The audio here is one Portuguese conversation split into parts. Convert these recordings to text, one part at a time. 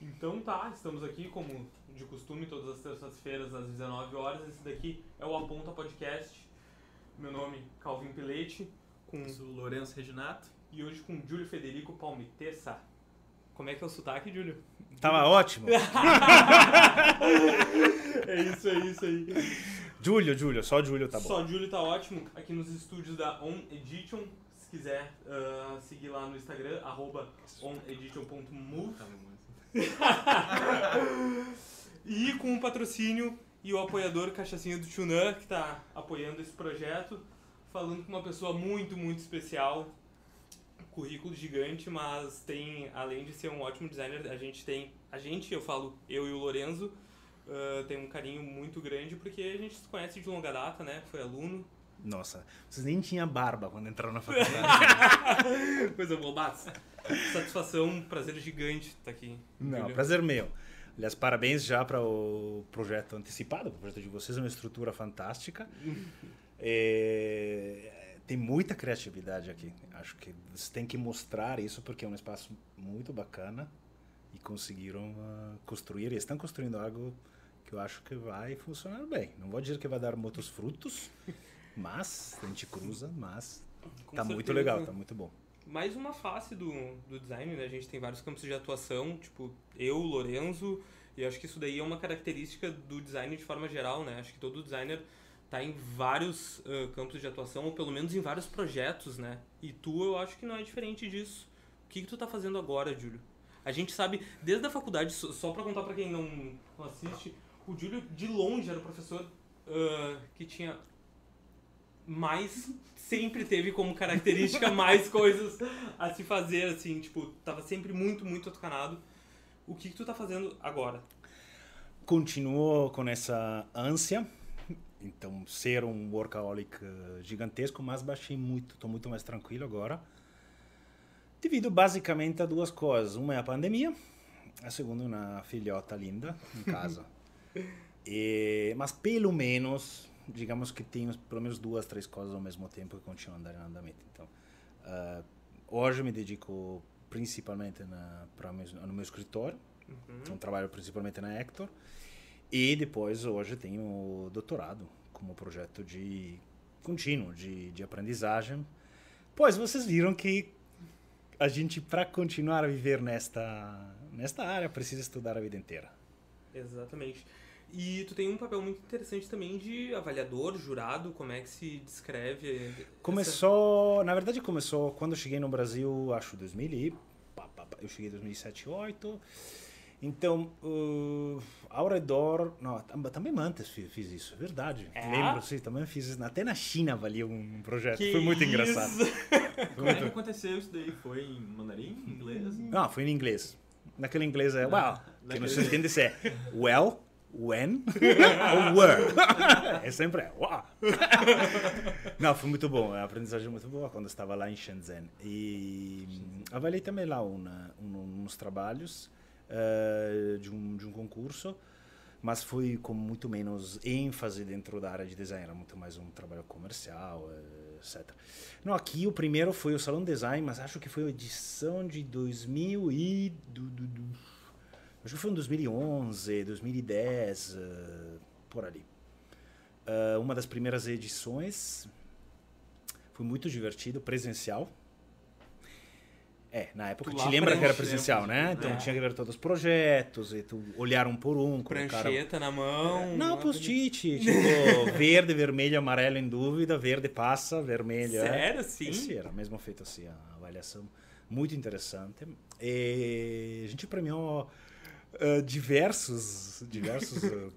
Então tá, estamos aqui como de costume todas as terças-feiras às 19 horas. Esse daqui é o Aponta Podcast. Meu nome é Calvin Pilete com sou o Lourenço Reginato. e hoje com Júlio Federico Palmitessa. Como é que é o sotaque, Júlio? Tava ótimo. é isso, é isso aí. Júlio, Júlio, só Júlio tá bom. Só Júlio tá ótimo aqui nos estúdios da On Edition. Se quiser ah, seguir lá no Instagram, arroba onedition.move. E com o patrocínio e o apoiador Cachaçinha do Chunã, que está apoiando esse projeto, falando com uma pessoa muito, muito especial, currículo gigante, mas tem, além de ser um ótimo designer, a gente tem, a gente, eu falo eu e o Lorenzo, ah, tem um carinho muito grande porque a gente se conhece de longa data, né? Foi aluno. Nossa, vocês nem tinham barba quando entraram na faculdade. Coisa bobaça. Satisfação, prazer gigante estar aqui. Não, prazer meu. Aliás, parabéns já para o projeto antecipado. O projeto de vocês é uma estrutura fantástica. É, tem muita criatividade aqui. Acho que vocês têm que mostrar isso porque é um espaço muito bacana e conseguiram ah, construir. E estão construindo algo que eu acho que vai funcionar bem. Não vou dizer que vai dar muitos frutos, mas a gente cruza, mas Com tá muito legal, tá muito bom. Mais uma face do, do design, né? A gente tem vários campos de atuação, tipo eu, Lorenzo, e acho que isso daí é uma característica do design de forma geral, né? Acho que todo designer tá em vários ah, campos de atuação, ou pelo menos em vários projetos, né? E tu, eu acho que não é diferente disso. O que, que tu tá fazendo agora, Júlio? A gente sabe, desde a faculdade, só, pra contar pra quem não, não assiste, o Júlio, de longe, era o professor ah, que tinha mais sempre teve como característica mais coisas a se fazer, assim, tipo, tava sempre muito, muito atucanado. O que, que tu tá fazendo agora? Continuo com essa ânsia, então ser um workaholic eh, gigantesco, mas baixei muito, estou muito mais tranquilo agora. Devido basicamente a duas coisas. Uma é a pandemia, a segunda é uma filhota linda em casa. E- mas pelo menos, digamos que tenho pelo menos duas, três coisas ao mesmo tempo que continuam a andar em andamento. Então, ah, hoje me dedico principalmente na, pra no meu escritório, então trabalho principalmente na Hector. E depois hoje tenho o doutorado como projeto de contínuo de, de aprendizagem. Pois vocês viram que a gente para continuar a viver nesta nesta área precisa estudar a vida inteira. Exatamente. E tu tem um papel muito interessante também de avaliador, jurado, como é que se descreve? essa- Começou, na verdade começou quando eu cheguei no Brasil, acho 2000 e pá, pá, pá, eu cheguei em 2007, 2008. Então, uh, ao redor, não, tam- também antes fiz, fiz isso, é verdade. É? Lembro, sim, também fiz isso. Até na China valia um projeto, Que foi muito isso? engraçado. Como é que muito... aconteceu isso daí? Foi em mandarim? Inglês? Não, foi em inglês. Naquele inglês é, well, que naquele- não se entende se é well, when ou were. É sempre é, wow. Não, foi muito bom, a aprendizagem muito boa quando estava lá em Shenzhen. E avaliei também lá uma, um, uns trabalhos eh, de, um, de um concurso, mas foi com muito menos ênfase dentro da área de design, era muito mais um trabalho comercial, eh, etc. Não, aqui o primeiro foi o Salão Design, mas acho que foi a edição de 2000 e... Do, do, do, acho que foi em 2011, 2010, eh, por ali. Eh, uma das primeiras edições foi muito divertido, presencial. É, na época Tu te lembra que era presencial, né? Então é. tinha que ver todos os projetos, e tu olhar um por um, Prancheta na mão. não, uma post-it, tipo, verde, vermelho, amarelo em dúvida, verde passa, vermelho. é. Sério, sim? Sim, era mesmo feito assim, a avaliação muito interessante. E a gente premiou eh, diversos, diversos eh,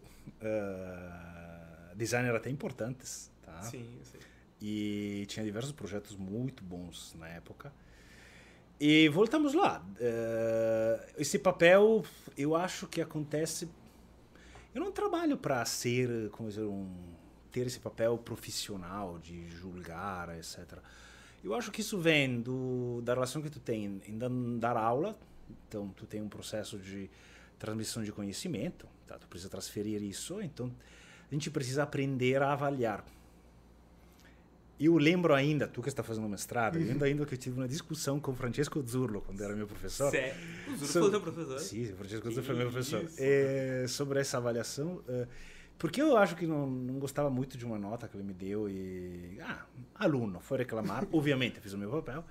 designers até importantes, tá? Sim, sei. E tinha diversos projetos muito bons na época. E voltamos lá. Esse papel, eu acho que acontece. Eu não trabalho para ser, como dizer, um ter esse papel profissional de julgar, etc. Eu acho que isso vem do, da relação que tu tem em dan- dar aula. Então, tu tem um processo de transmissão de conhecimento, tá? Tu precisa transferir isso. Então, a gente precisa aprender a avaliar. eu lembro ainda, tu que está fazendo mestrado, eu lembro ainda que eu tive uma discussão com Francesco Zurlo, quando era meu professor. Sério? O Zuro So- foi teu professor? Sim, o Francesco Zurlo foi meu professor. É, sobre essa avaliação, é, porque eu acho que não, não gostava muito de uma nota que ele me deu e... Ah, aluno, foi reclamar, obviamente, fiz o meu papel.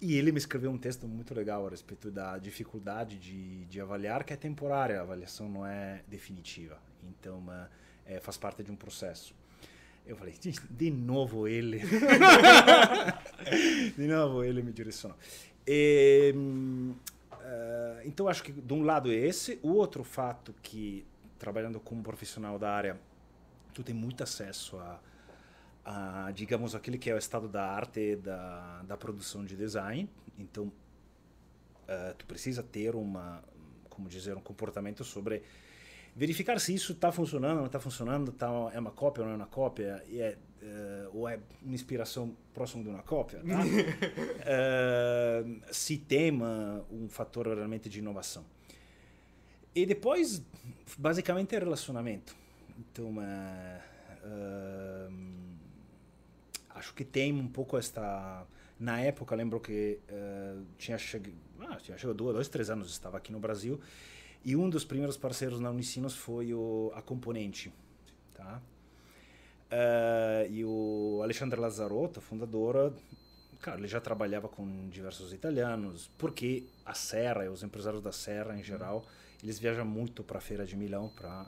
E ele me escreveu um texto muito legal a respeito da dificuldade de, de avaliar, que é temporária, a avaliação não é definitiva. Então, é, faz parte de um processo. Eu falei, "De- novo ele. de novo ele me direcionou. E, eh, então, acho que de um lado é esse. O outro fato que, trabalhando como profissional da área, tu tem muito acesso a, a, digamos, aquele que é o estado da arte da, da produção de design. Então, eh, tu precisa ter uma, como dizer, um comportamento sobre verificar se isso está funcionando, não está funcionando, tá, é uma cópia ou não é uma cópia, é, eh, ou é uma inspiração próxima de uma cópia. Tá? Eh, se tem uma, um fator realmente de inovação. E depois, basicamente, é relacionamento. Então, eh, acho que tem um pouco esta... Na época, lembro que eh, tinha. Ah, tinha chegado dois, três anos, estava aqui no Brasil, e um dos primeiros parceiros na Unicinos foi o, a Componente, tá? Eh, e o Alexandre Lazzarotto, fundadora, cara, ele já trabalhava com diversos italianos, porque a Serra os empresários da Serra em geral, eles viajam muito para a feira de Milão para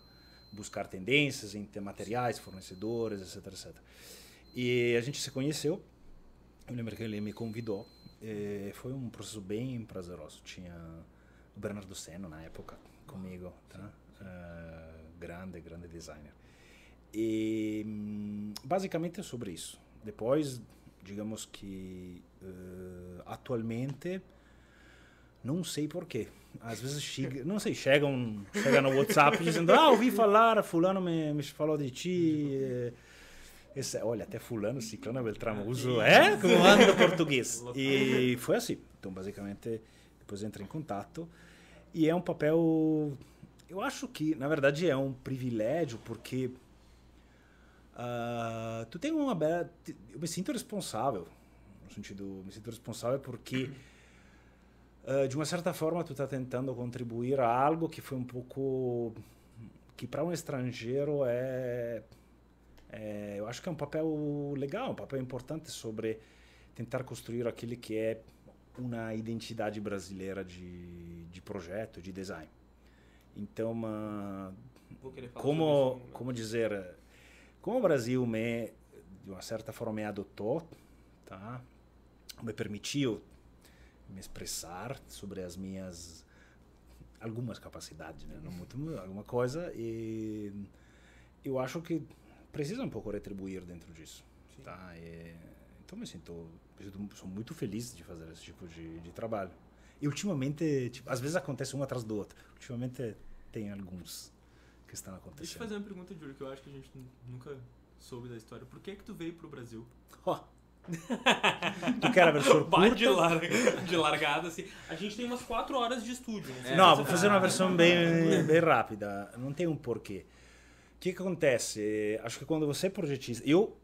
buscar tendências em ter materiais, fornecedores, etc, etc. E a gente se conheceu. Eu lembro que ele me convidou. E foi um processo bem prazeroso. Tinha o Bernardo Seno na época comigo, tá? Eh, grande, grande designer. E hum, basicamente é sobre isso. Depois, digamos que eh, atualmente não sei porquê. Às vezes chega, não sei, chega, um, chega no WhatsApp dizendo: Ah, ouvi falar, Fulano me, me falou de ti. eh, Esse, olha, até Fulano, Ciclano, Beltramo, uso. É? Como anda português. E foi assim. Então, basicamente, depois entra em contato. E é um papel. Eu acho que, na verdade, é um privilégio, porque. ah, tu tem uma bela. Eu me sinto responsável. No sentido, me sinto responsável porque. ah, de uma certa forma, tu está tentando contribuir a algo que foi um pouco. que para um estrangeiro é, é. Eu acho que é um papel legal, um papel importante sobre tentar construir aquele que é uma identidade brasileira de, de projeto, de design. Então, uma, como, isso, né? como dizer, como o Brasil me, de uma certa forma, me adotou, tá? me permitiu me expressar sobre as minhas algumas capacidades, né? não muito, alguma coisa, e eu acho que precisa um pouco retribuir dentro disso. Sim. Tá? E, então, me sinto, me sinto- sou muito feliz de fazer esse tipo de, de trabalho. E ultimamente, tipo, às vezes acontece um atrás do outro. Ultimamente tem alguns que estão Deixa eu acontecendo. fazer uma pergunta, Júlio, que eu acho que a gente nu- nunca soube da história. Por que que tu veio pro Brasil? Ó. tu quer a versão curta? de, larga, de largada, assim. A gente tem umas 4 horas de estúdio. Não, sei É, Não, vou fazer uma versão bem, bem rápida. Não tem um porquê. O que, que acontece? Acho que quando você é projetista... Eu,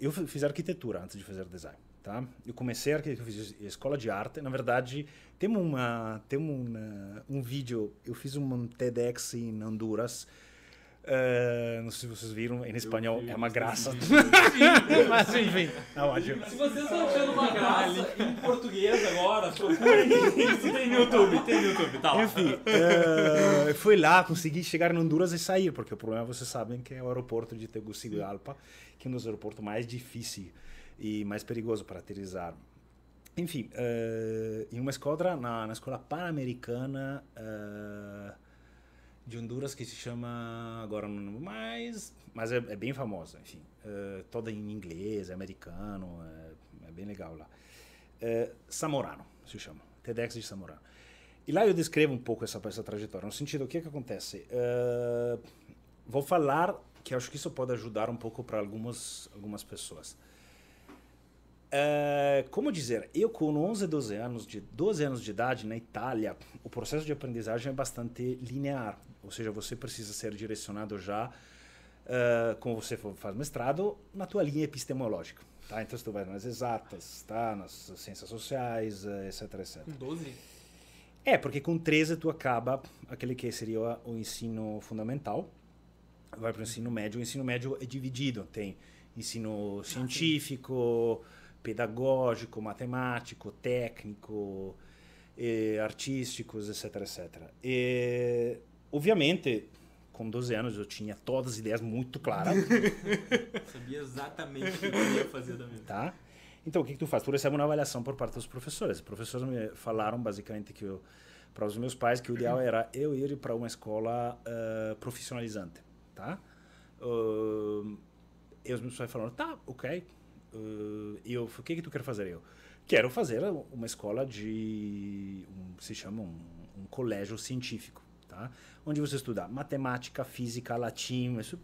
eu fiz arquitetura antes de fazer design. Tá? Eu comecei a arquitetura, fiz escola de arte. Na verdade, temos, uma, temos uma, um vídeo. Eu fiz um TEDx em Honduras. Eh, não sei se vocês viram, em espanhol vi, é uma graça. Mas enfim, ótimo. Se vocês estão achando uma graça em português agora, procurem isso. Tem no YouTube, tem no YouTube, tá. Enfim, eh, fui lá, consegui chegar em Honduras e sair, porque o problema, vocês sabem, que é o aeroporto de Tegucigalpa, que é um dos aeroportos mais difíceis e mais perigoso para aterrissar. Enfim, eh, em uma escola, na, na escola pan-americana de Honduras, que se chama, agora não lembro mais, mas é, é bem famosa, enfim. eh, toda em inglês, é americano, é, é bem legal lá. Samorano, se chama, TEDx de Samorano. E lá eu descrevo um pouco essa, essa trajetória, no sentido, o que, que acontece? Vou falar que acho que isso pode ajudar um pouco para algumas, algumas pessoas. Eh, como dizer, eu com 11, 12 anos, de 12 anos de idade na Itália, o processo de aprendizagem é bastante linear, ou seja, você precisa ser direcionado já uh, como você faz mestrado, na tua linha epistemológica. Tá? Então, tu vai nas exatas, tá? nas ciências sociais, etc, etc. Com 12? É, porque com 13 tu acaba aquele que seria o ensino fundamental, vai para o ensino médio. O ensino médio é dividido, tem ensino científico, pedagógico, matemático, técnico, eh, artísticos, etc, etc. E, obviamente, com 12 anos eu tinha todas as ideias muito claras. Sabia exatamente o que eu queria fazer da minha Tá? Então, o que, que tu faz? Tu recebe uma avaliação por parte dos professores. Os professores me falaram, basicamente, que para os meus pais, que o ideal era eu ir para uma escola uh, profissionalizante, tá? Uh, e os meus pais falaram, tá, ok. Uh, eu, o que que tu quer fazer? Eu quero fazer uma escola de, um, se chama um, um colégio científico, tá? Onde você estuda matemática, física, latim, isso,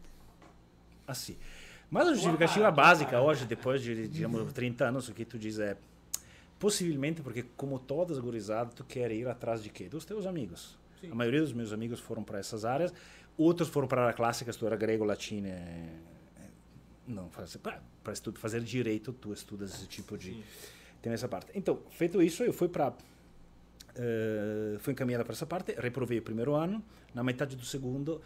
assim. Mas a justificativa básica hoje, depois de, digamos, 30 anos, o que tu diz é possivelmente porque como todas gurizadas, tu quer ir atrás de quê? Dos teus amigos. Sim. A maioria dos meus amigos foram para essas áreas, outros foram para a clássica, tu era grego, latino, é, não, para fazer direito, tu estudas esse tipo de. Sim. Tem essa parte. Então, feito isso, eu fui para. Uh, fui encaminhada para essa parte, reprovei o primeiro ano, na metade do segundo,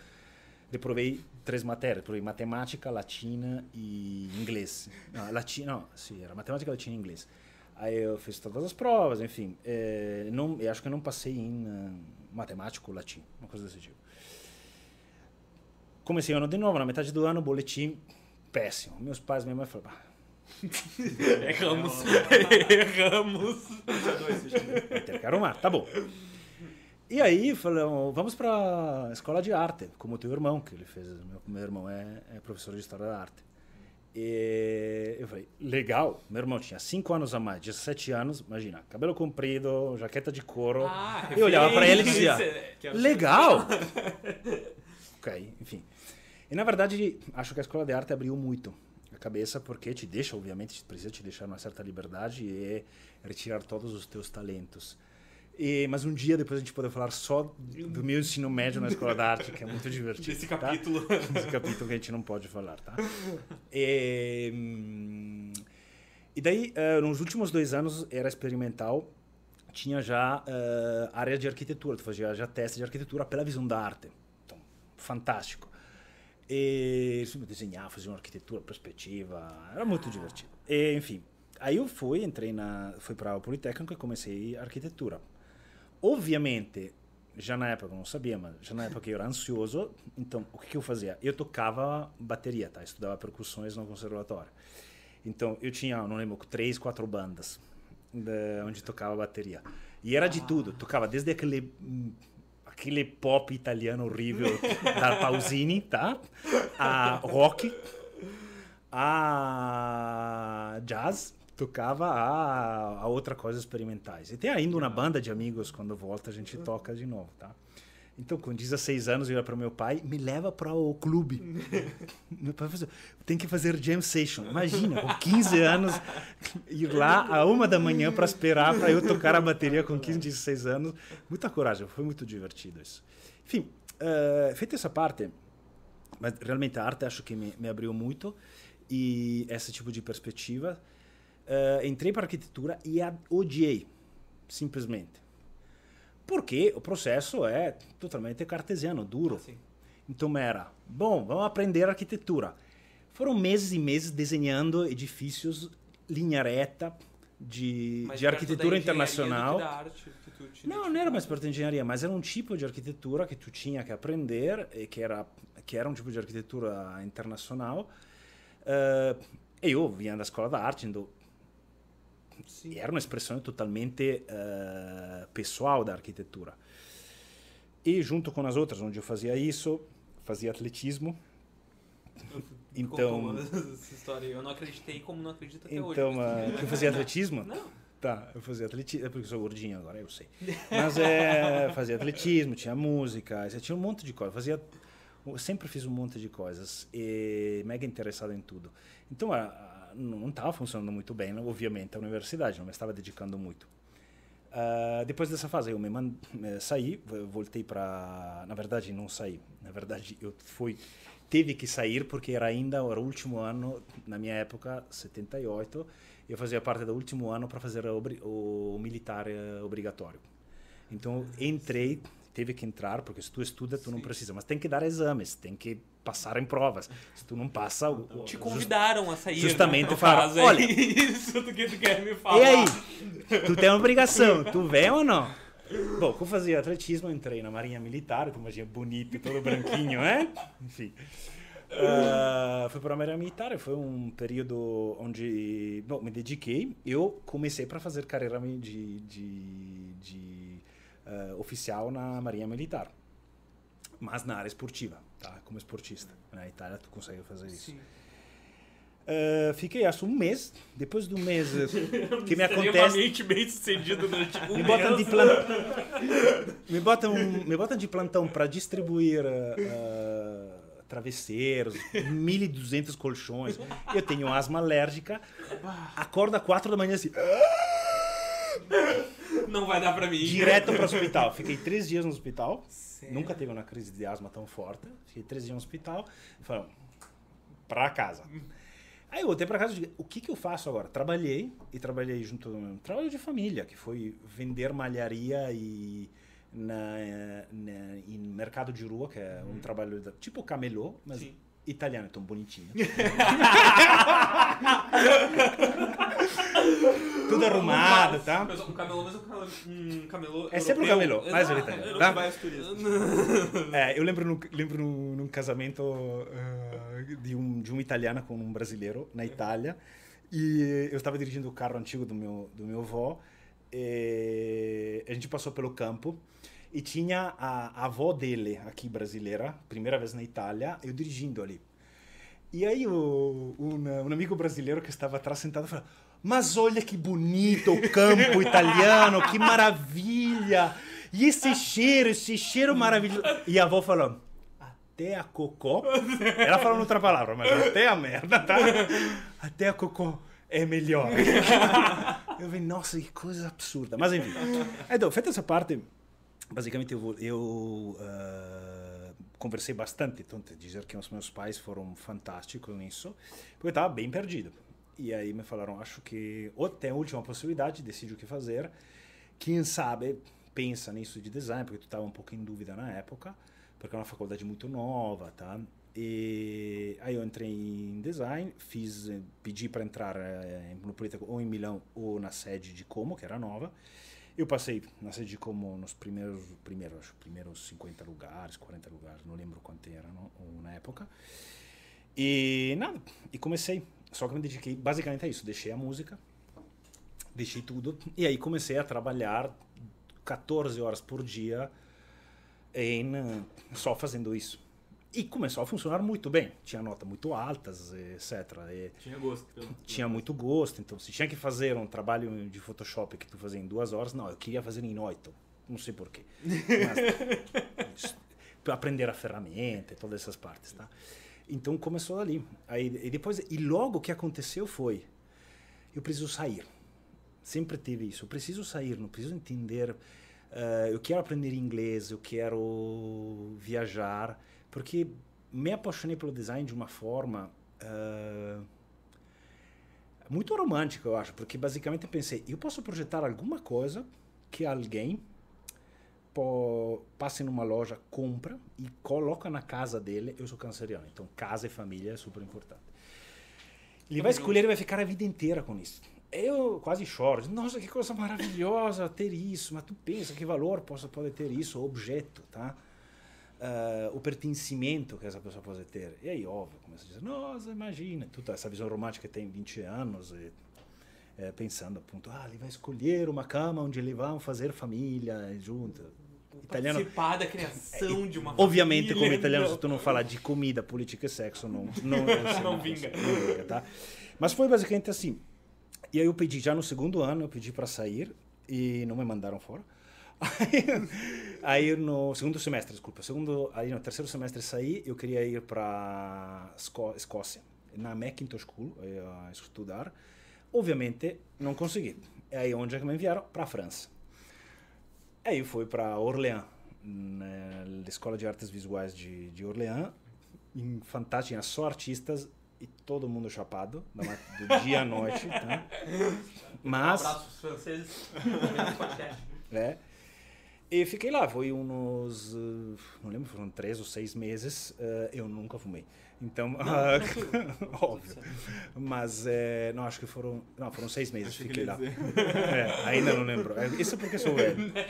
reprovei três matérias: reprovei matemática, latina e inglês. Não, latina, não, sim, era matemática, latina e inglês. Aí eu fiz todas as provas, enfim. É, não, eu acho que eu não passei em uh, matemática ou latim, uma coisa desse tipo. Comecei o ano de novo, na metade do ano, boletim péssimo. Meus pais, minha mãe falaram, Erramos. Erramos. Que arrumar, tá bom. E aí falamos, vamos para escola de arte, como o teu irmão, que ele fez. Meu, meu irmão é, é, professor de história da arte. E eu falei, legal. Meu irmão tinha 5 anos a mais, 17 anos, imagina, cabelo comprido, jaqueta de couro. Ah, eu olhava para ele e dizia, legal. ok, enfim. E na verdade, acho que a escola de arte abriu muito cabeça porque te deixa, obviamente, precisa te deixar uma certa liberdade e retirar todos os teus talentos. E, mas um dia depois a gente pode falar só do meu ensino médio na escola de arte, que é muito divertido. Esse tá? capítulo. Esse capítulo que a gente não pode falar, tá? E, hum, e daí, uh, nos últimos dois anos, era experimental, tinha já uh, área de arquitetura, tu fazia já teste de arquitetura pela visão da arte. Então, fantástico. E desenhar, fazer uma arquitetura, perspectiva, era muito ah. divertido. E, enfim, aí eu fui, entrei na, fui para o Politécnico e comecei arquitetura. Obviamente, já na época eu não sabia, mas já na época eu era ansioso, então o que, que eu fazia? Eu tocava bateria, tá? Estudava percussões no conservatório. Então eu tinha, não lembro, três, quatro bandas de, onde tocava bateria. E era de tudo, tocava desde aquele aquele pop italiano horrível da Pausini, tá? A rock, a jazz, tocava a, a outra coisa experimentais. E tem ainda uma banda de amigos, quando volta a gente toca de novo, tá? Então, com 16 anos, eu ia para o meu pai, me leva para o clube. meu pai falou, tem que fazer jam session. Imagina, com 15 anos, ir lá a uma da manhã para esperar para eu tocar a bateria com 15, 16 anos. Muita coragem, foi muito divertido isso. Enfim, uh, feita essa parte, mas realmente a arte acho que me, me abriu muito e esse tipo de perspectiva. Uh, entrei para arquitetura e a odiei, simplesmente porque o processo é totalmente cartesiano, duro. Ah, então era, bom, vamos aprender arquitetura. Foram meses e meses desenhando edifícios linha reta de, de arquitetura internacional. não, não era mais perto da engenharia, mas era um tipo de arquitetura que tu tinha que aprender, e que era, que era um tipo de arquitetura internacional. Uh, eu vinha da escola da arte, então Sim. Era uma expressão totalmente uh, pessoal da arquitetura. E junto com as outras, onde eu fazia isso, fazia atletismo. Então, essa história, eu não acreditei como não acredito até então, hoje. Então, uh, eu fazia atletismo? Não. Tá, eu fazia atletismo, é porque sou gordinho agora, eu sei. Mas é, fazia atletismo, tinha música, tinha um monte de coisas. Fazia, eu sempre fiz um monte de coisas e mega interessado em tudo. Então, a, não estava funcionando muito bem, obviamente, a universidade, não me estava dedicando muito. Uh, depois dessa fase, eu me mand... Saí, voltei para. Na verdade, não saí. Na verdade, eu fui teve que sair porque era ainda era o último ano, na minha época, 78, eu fazia parte do último ano para fazer o, o militar eh, obrigatório. Então entrei, teve que entrar, porque se tu estuda, tu Sim. não precisa, mas tem que dar exames, tem que passar em provas. Se tu não passa, o, te convidaram a sair. Né? Justamente né? falaram, é olha, isso do que tu quer me falar. E aí, tu tem uma obrigação, tu vem ou não? Bom, eu fazia atletismo, entrei na Marinha Militar, tu imagina bonito, todo branquinho, né? Enfim. Uh, fui para a Marinha Militar, foi um período onde bom, me dediquei. Eu comecei para fazer carreira de, de, de uh, oficial na Marinha Militar, mas na área esportiva, tá? como esportista. Na Itália tu consegue fazer isso. Uh, fiquei acho um mês. Depois do mês que me acontece. bem sucedido durante um me botam de plantão. me botam me botam de plantão para distribuir uh, travesseiros, 1.200 colchões. Eu tenho asma alérgica. Acorda às 4 da manhã assim. Não vai dar para mim. Direto para o hospital. Fiquei três dias no hospital. Sério? Nunca teve uma crise de asma tão forte. Fiquei três dias no hospital. Falaram, para casa. Aí eu voltei para casa e disse, o que, que eu faço agora? Trabalhei e trabalhei junto um trabalho de família, que foi vender malharia e na, na, em mercado de rua, que é um uhum. trabalho da, tipo camelô, mas Sim. Italiano, tão bonitinho. Tudo arrumado, tá? Mas um camelô, mas um camelô. É sempre um camelô, mais ele italiano. Tá? É, eu lembro, num, lembro num, num casamento uh, de, um, de um italiano com um brasileiro na Itália. E eu estava dirigindo o carro antigo do meu, do meu avô. E a gente passou pelo campo e tinha a, a avó dele aqui brasileira, primeira vez na Itália, eu dirigindo ali. E aí o, um, um amigo brasileiro que estava atrás sentado falou: Mas olha que bonito o campo italiano, que maravilha! E esse cheiro, esse cheiro maravilhoso. E a avó falou: Até a cocô. Ela falou outra palavra, mas até a merda, tá? Até a cocô é melhor. eu vi, nossa, que coisa absurda. Mas enfim. Então, feita essa parte, basicamente eu, eu uh, conversei bastante, então dizer que os meus pais foram fantásticos nisso, porque eu estava bem perdido. E aí me falaram, acho que ou tem a última possibilidade, decide o que fazer. Quem sabe pensa nisso de design, porque tu estava um pouco em dúvida na época, porque é uma faculdade muito nova, tá? E aí eu entrei em design, fiz, pedi para entrar é, no Político ou em Milão ou na sede de Como, que era nova. Eu passei na sede de Como nos primeiros, primeiro, acho, primeiros 50 lugares, 40 lugares, não lembro quanto era no, na época. E nada, e comecei. Só que me dediquei basicamente a isso. Deixei a música, deixei tudo, e aí comecei a trabalhar 14 horas por dia em, só fazendo isso. E começou a funcionar muito bem. Tinha notas muito altas, etc. E tinha gosto. Tinha muito gosto. Então, se tinha que fazer um trabalho de Photoshop que tu fazia em duas horas, não, eu queria fazer em oito. Não sei porquê. Mas, aprender a ferramenta e todas essas partes, tá? Então, começou ali. Aí, e depois, e logo o que aconteceu foi, eu preciso sair. Sempre tive isso. Eu preciso sair, não preciso entender. Uh, eu quero aprender inglês, eu quero viajar porque me apaixonei pelo design de uma forma uh, muito romântica, eu acho, porque basicamente pensei, eu posso projetar alguma coisa que alguém pô, passe numa loja, compra e coloca na casa dele. Eu sou canceriano, então casa e família é super importante. Ele vai escolher e vai ficar a vida inteira com isso. Eu quase choro. Nossa, que coisa maravilhosa ter isso. Mas tu pensa que valor possa pode ter isso, objeto, tá? Uh, o pertencimento que essa pessoa pode ter. E aí, óbvio, começa a dizer, nossa, imagina, toda essa visão romântica tem 20 anos, e, é, pensando, ponto, ah, ele vai escolher uma cama onde eles vão fazer família junto. Italiano, participar da criação é, de uma Obviamente, família, como italiano, não. se tu não falar de comida, política e sexo, não, não, não, não vinga. Não vinga tá? Mas foi basicamente assim. E aí eu pedi, já no segundo ano, eu pedi para sair e não me mandaram fora. Aí, no segundo semestre, desculpa, segundo, aí no terceiro semestre saí, eu queria ir para Escó Escócia, na Macintosh School, estudar. Obviamente, não consegui. E aí, onde é que me enviaram? Para a França. Aí eu fui para Orléans, na Escola de Artes Visuais de, de Orléans. em fantástica, só artistas e todo mundo chapado, do dia à noite. Tá? Mas. Um abraço franceses. é. E fiquei lá, foi uns, não lembro, foram três ou seis meses, eu nunca fumei. Então, não, óbvio. Mas, é, não, acho que foram, não, foram seis meses, Achei fiquei lá. É, ainda não lembro. Isso porque sou velho.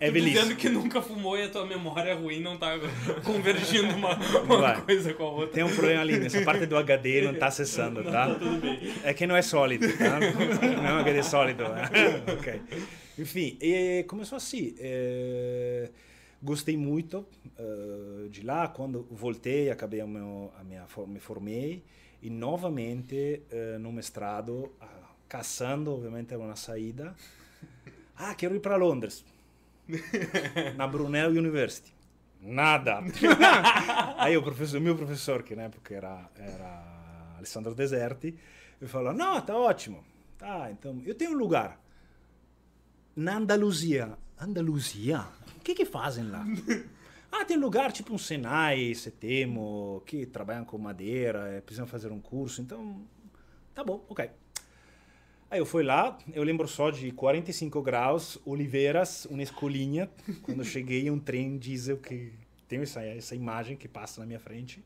É velhice. dizendo que nunca fumou e a tua memória é ruim não tá convergindo uma, uma coisa com a outra. Tem um problema ali, nessa parte do HD não tá acessando, tá? Não, tudo bem. É que não é sólido, tá? Não é um HD sólido. Né? ok. Enfim, e começou assim. É, gostei muito uh, de lá. Quando voltei, acabei a, meu, a minha, me formei e novamente uh, no mestrado, uh, caçando, obviamente, uma saída. Ah, quero ir para Londres. Na Brunel University. Nada. Aí o professor, meu professor, que na época era, era Alessandro Deserti, me falou: Não, tá ótimo. Tá, então eu tenho um lugar na Andaluzia. Andaluzia? O que que fazem lá? ah, tem lugar tipo um Senai, Setemo, que trabalham com madeira, é, precisam fazer um curso, então tá bom, ok. Aí eu fui lá, eu lembro só de 45 graus, oliveiras, uma escolinha, quando cheguei um trem diesel que tem essa, essa imagem que passa na minha frente.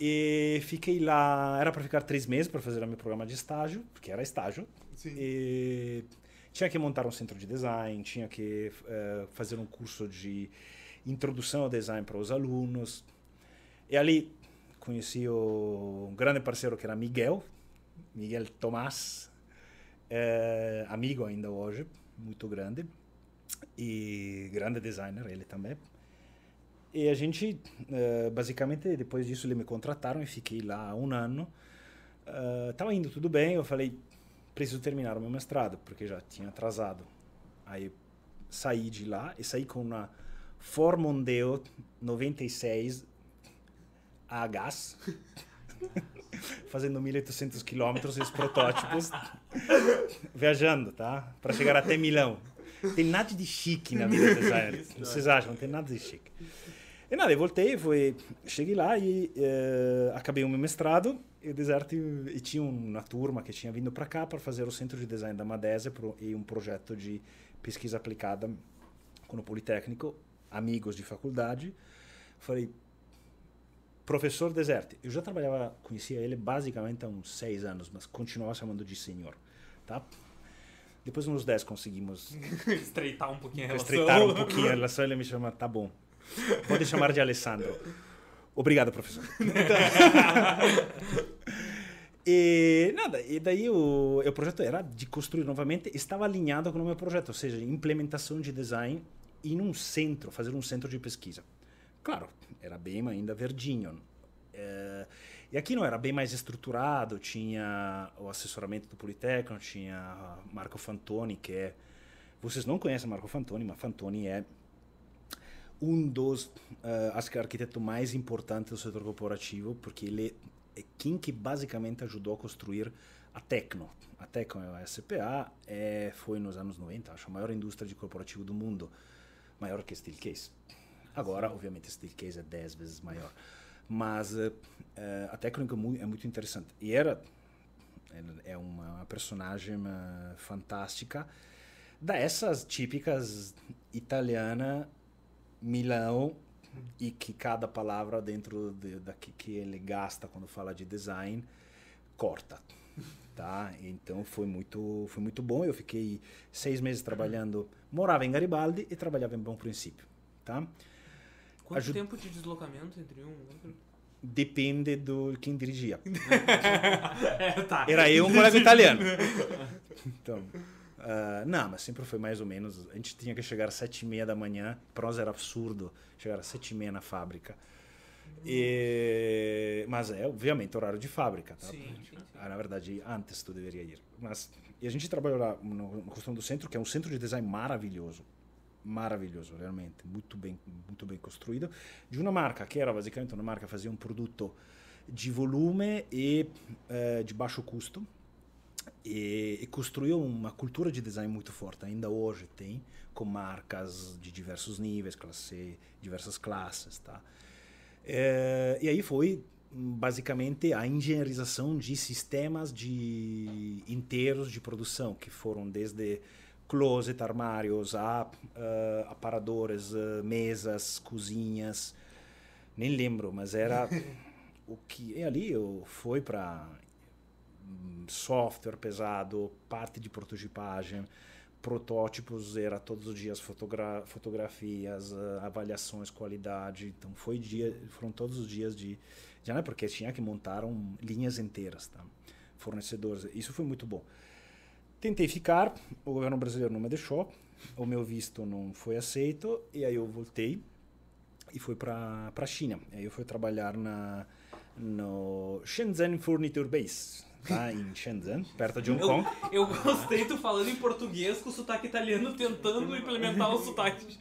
E fiquei lá, era para ficar três meses para fazer o meu programa de estágio, porque era estágio. Sim. E tinha que montar um centro de design, tinha que uh, fazer um curso de introdução ao design para os alunos. E ali conheci o, um grande parceiro que era Miguel, Miguel Tomás, uh, amigo ainda hoje, muito grande, e grande designer ele também. E a gente, uh, basicamente, depois disso, eles me contrataram e fiquei lá um ano. Estava indo tudo bem, eu falei, preciso terminar o meu mestrado, porque já tinha atrasado. Aí saí de lá e saí com uma Ford Mondeo 96 a gás, fazendo 1.800 quilômetros, os protótipos, viajando, tá? Para chegar até Milão. Tem nada de chique na vida designer. Vocês acham? Não tem nada de chique. E nada, eu voltei, foi, cheguei lá e uh, acabei o meu mestrado e o Deserto e tinha uma turma que tinha vindo para cá para fazer o centro de design da Madese e um projeto de pesquisa aplicada com o Politécnico, amigos de faculdade. Falei, professor Deserto, eu já trabalhava, conhecia ele basicamente há uns seis anos, mas continuava chamando de senhor, tá? Depois uns dez conseguimos estreitar um pouquinho a relação. Estreitar um pouquinho a relação, ele me chama, tá bom. Pode chamar de Alessandro. Obrigado, professor. e nada, e daí o, o projeto era de construir novamente, estava alinhado com o meu projeto, ou seja, implementação de design em um centro, fazer um centro de pesquisa. Claro, era bem ainda verdinho. É, e aqui não era bem mais estruturado, tinha o assessoramento do Politécnico, tinha Marco Fantoni, que é... Vocês não conhecem Marco Fantoni, mas Fantoni é um dos uh, acho que arquiteto mais importante do setor corporativo, porque ele é quem que basicamente ajudou a construir a Tecno. A Tecno, a SPA, é, foi nos anos 90, acho, a maior indústria de corporativo do mundo, maior que Steelcase. Agora, obviamente, Steelcase é 10 vezes maior. Mas uh, a Tecno é é muito interessante. E era é uma personagem uh, fantástica dessas típicas italiana Milão e que cada palavra dentro de, da que, que ele gasta quando fala de design corta tá? Então foi muito foi muito bom. Eu fiquei seis meses trabalhando morava em Garibaldi e trabalhava em Bom Princípio tá? Quanto Ajud... tempo de deslocamento entre um e outro? Depende do quem dirigia. É, tá. era eu um colega italiano. Então Uh, não, mas sempre foi mais ou menos. A gente tinha que chegar às sete e meia da manhã. Para nós era absurdo chegar às sete e meia na fábrica. E, mas é, obviamente, horário de fábrica. Tá? Sim, sim, sim. Ah, na verdade, antes tu deveria ir. Mas, e a gente trabalhou lá no, no Costão do Centro, que é um centro de design maravilhoso. Maravilhoso, realmente. Muito bem, muito bem construído. De uma marca que era basicamente uma marca que fazia um produto de volume e uh, de baixo custo e, e, construiu uma cultura de design muito forte. Ainda hoje tem, com marcas de diversos níveis, classe, diversas classes, tá? É, e aí foi basicamente a engenharização de sistemas de inteiros de produção que foram desde closet, armários, a uh, aparadores, uh, mesas, cozinhas, nem lembro, mas era o que e ali eu foi para software pesado, parte de prototipagem, protótipos era todos os dias fotogra fotografias, uh, avaliações, qualidade, então foi dia, foram todos os dias de já não é porque tinha que montar um, linhas inteiras, tá? fornecedores. Isso foi muito bom. Tentei ficar, o governo brasileiro não me deixou, o meu visto não foi aceito e aí eu voltei e fui para a China. Aí eu fui trabalhar na no Shenzhen Furniture Base, tá? em Shenzhen, perto de Hong Kong. Eu, eu gostei tu falando em português com o sotaque italiano, tentando implementar o sotaque.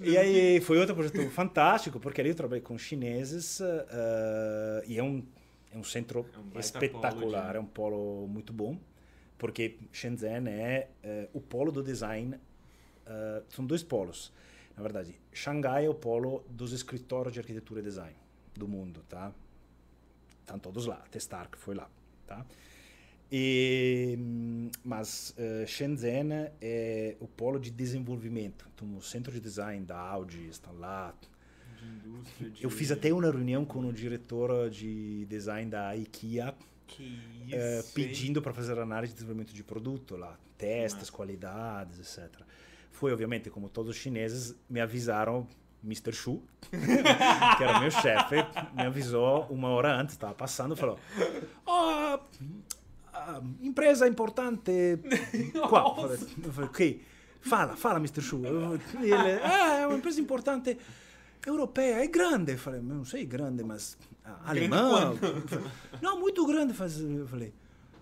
e aí foi outro projeto fantástico, porque ali eu trabalhei com chineses uh, e é um, é um centro é um espetacular, polo é um polo muito bom, porque Shenzhen é uh, o polo do design, uh, são dois polos. Na verdade, Xangai é o polo dos escritórios de arquitetura e design do mundo, tá? Estão todos lá, até Stark foi lá, tá? E, mas uh, Shenzhen é o polo de desenvolvimento. Então, o centro de design da Audi está lá. De de... Eu fiz até uma reunião com o diretor de design da IKEA, uh, pedindo para fazer análise de desenvolvimento de produto lá, testes, Mas... qualidades, etc. Foi, obviamente, como todos os chineses, me avisaram Mr. Shu, que era meu chefe, me avisou uma hora antes, estava passando, falou: oh, empresa importante. Qual? Eu falei, ok. Fala, fala, Mr. Shu. E ele, ah, é uma empresa importante europeia, é grande. Eu falei, não sei grande, mas alemã. Não, muito grande. Eu falei,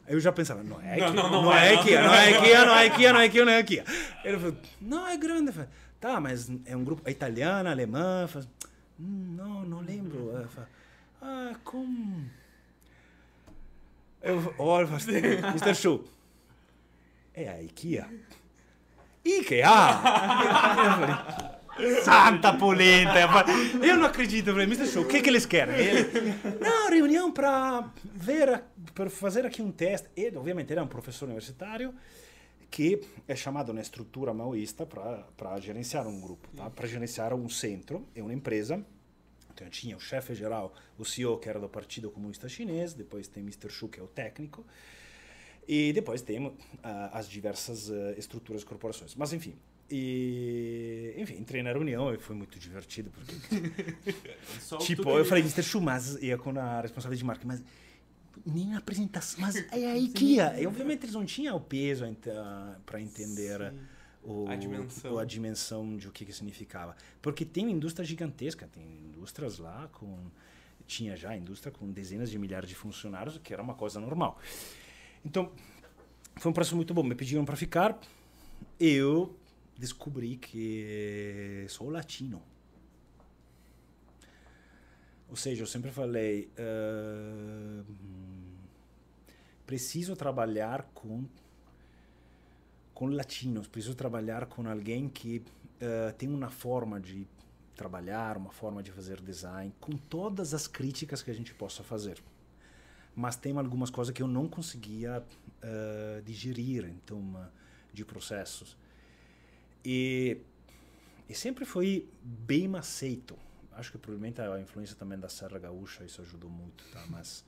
eu já pensava, não é Ikea, não, não, não, não é, Ikea, não é Ikea, não é Ikea, não é Ikea, não é Ikea. Ele falou, não, é grande. Falei, Tá, mas é um grupo é italiano, alemã? Faz, hum, não, não lembro. Fala, ah, como. Eu olho Mr. Shu. É a IKEA. IKEA! Santa polenta! Eu não acredito. Eu falei, Mr. Show, o que, que eles querem? Ele, não, reunião para ver, para fazer aqui um teste. Ele, obviamente, era um professor universitário que é chamado na estrutura maoísta para gerenciar um grupo, tá? para gerenciar um centro e uma empresa. Então tinha o chefe geral, o CEO que era do Partido Comunista Chinês, depois tem Mr. Xu que é o técnico, e depois tem uh, as diversas uh, estruturas corporações. Mas enfim, e, enfim, entrei na reunião e foi muito divertido porque tipo, eu falei Mr. Mas ia com a responsabilidade de marketing, mas nem na apresentação, mas é a IKEA. E, obviamente eles não tinham o peso para entender o, a, dimensão. a dimensão de o que, que significava. Porque tem uma indústria gigantesca, tem indústrias lá com. Tinha já indústria com dezenas de milhares de funcionários, que era uma coisa normal. Então, foi um processo muito bom. Me pediram para ficar. Eu descobri que sou latino. Ou seja, eu sempre falei, uh, preciso trabalhar com com latinos, preciso trabalhar com alguém que uh, tem uma forma de trabalhar, uma forma de fazer design, com todas as críticas que a gente possa fazer. Mas tem algumas coisas que eu não conseguia uh, digerir, então, uh, de processos. E, e sempre foi bem aceito acho que provavelmente a influência também da Serra Gaúcha isso ajudou muito, tá? Mas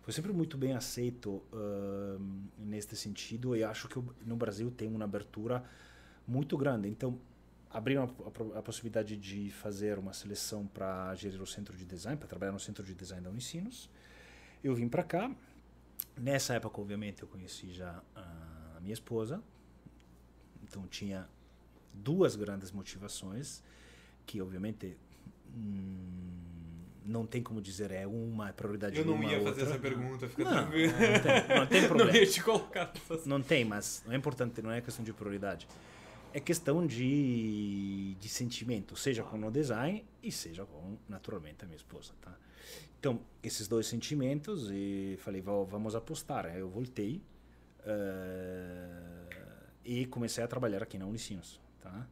foi sempre muito bem aceito uh, neste sentido e acho que no Brasil tem uma abertura muito grande. Então abriram a, a, a possibilidade de fazer uma seleção para gerir o centro de design, para trabalhar no centro de design da Unicinos. Eu vim para cá. Nessa época, obviamente, eu conheci já a minha esposa. Então tinha duas grandes motivações que obviamente não tem como dizer é uma prioridade Eu não uma, ia outra. fazer essa pergunta, fica não, tranquilo. Não tem, não tem problema. não ia te colocar. Não tem, mas não é importante, não é questão de prioridade. É questão de, de sentimento, seja com o design e seja com, naturalmente, a minha esposa, tá? Então, esses dois sentimentos, e falei, vamos apostar. Aí eu voltei uh, e comecei a trabalhar aqui na Unicinos, tá?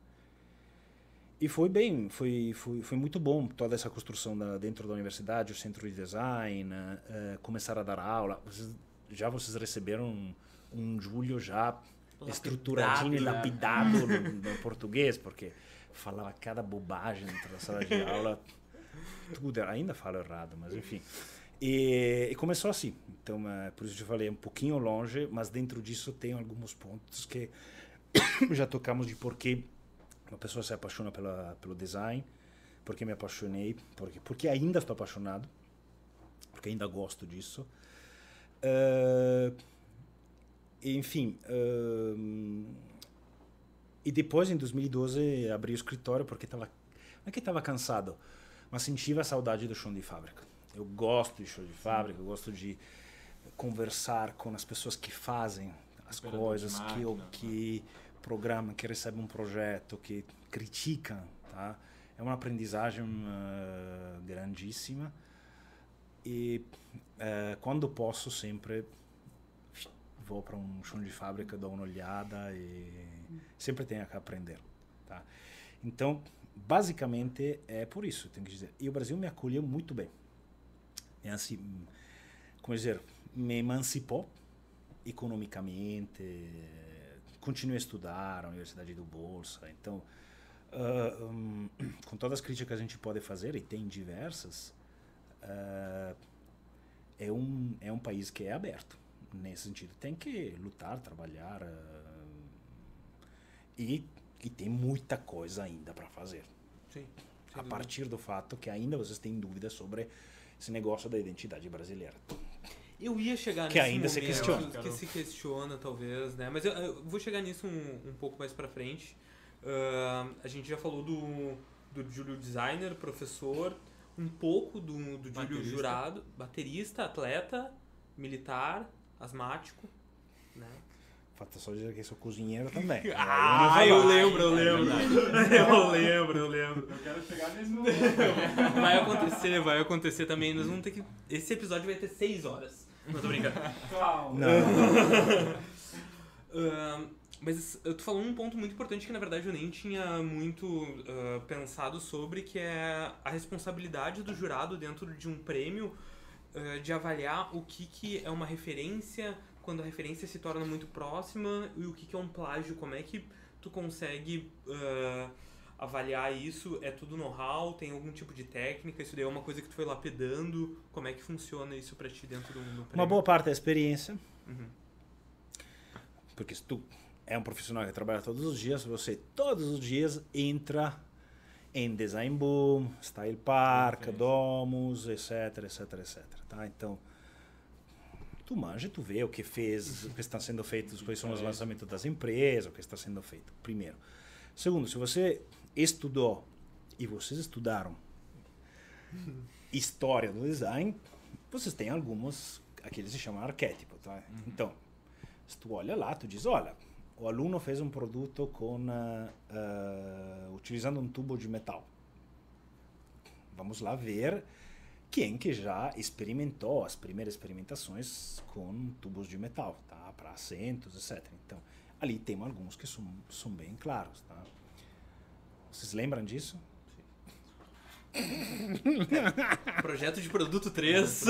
E foi bem, foi, foi, foi muito bom toda essa construção da, dentro da universidade, o centro de design, uh, começar a dar aula. Vocês, já vocês receberam um, um julho já lapidado, estruturadinho e né? lapidado no, no português, porque falava cada bobagem dentro da sala de aula. Tudo, ainda falo errado, mas enfim. E, e, começou assim. Então, uh, por isso eu falei, é um pouquinho longe, mas dentro disso tem alguns pontos que já tocamos de porquê uma pessoa se apaixona pela, pelo design, porque me apaixonei, porque, porque ainda estou apaixonado, porque ainda gosto disso. Uh, enfim, uh, e depois em 2012 abri o escritório porque estava, não é que estava cansado, mas sentia a saudade do chão de fábrica. Eu gosto de chão de fábrica, eu gosto de conversar com as pessoas que fazem as coisas, que eu que né? Programa, que recebe um projeto, que critica, tá? É uma aprendizagem uh, grandíssima e uh, quando posso sempre vou para um chão de fábrica, dou uma olhada e sempre tenho que aprender, tá? Então, basicamente é por isso, tenho que dizer. E o Brasil me acolheu muito bem. É assim, como dizer, me emancipou economicamente, continuei a estudar na Universidade do Bolsa. Então, uh, um, com todas as críticas que a gente pode fazer, e tem diversas, uh, é, um, é um país que é aberto. Nesse sentido, tem que lutar, trabalhar. Uh, e, e tem muita coisa ainda para fazer. Sim. A partir do fato que ainda vocês têm dúvidas sobre esse negócio da identidade brasileira. Eu ia chegar que ainda se questiona. Que, que, se questiona, talvez, né? Mas eu, eu vou chegar nisso um, um pouco mais pra frente. Uh, a gente já falou do, do Júlio Designer, professor, um pouco do, do Júlio Jurado, baterista, atleta, militar, asmático, né? Falta só dizer que sou cozinheiro também. ah, eu, eu lembro, eu lembro. eu lembro, eu lembro. Eu quero chegar nesse momento. vai acontecer, vai acontecer também. Nós vamos ter que. Esse episódio vai ter seis horas. Não tô brincando. Calma. uh, mas tu falou um ponto muito importante que na verdade eu nem tinha muito uh, pensado sobre, que é a responsabilidade do jurado dentro de um prêmio uh, de avaliar o que, que é uma referência quando a referência se torna muito próxima e o que, que é um plágio, como é que tu consegue uh, avaliar isso? É tudo know-how? Tem algum tipo de técnica? Isso daí é uma coisa que tu foi lapidando? Como é que funciona isso para ti dentro do, do prêmio? Uma boa parte é experiência. Uhum. Porque se tu é um profissional que trabalha todos os dias, você todos os dias entra em Design Boom, Style Park, Domus, etc, etc, etc. Tá? Então, tu manja, tu vê o que fez, o que está sendo feito, quais são os lançamentos das empresas, o que está sendo feito. Primeiro. Segundo, se você estudou e vocês estudaram história do design, vocês têm alguns, aqueles se chamam arquétipo, tá? Uhum. Então, se tu olha lá, tu diz, olha, o aluno fez um produto com uh, utilizando um tubo de metal. Vamos lá ver quem que já experimentou as primeiras experimentações com tubos de metal, tá? Para assentos, etc. Então, ali tem alguns que são, são bem claros, tá? Vocês lembram disso? Projeto de produto 3.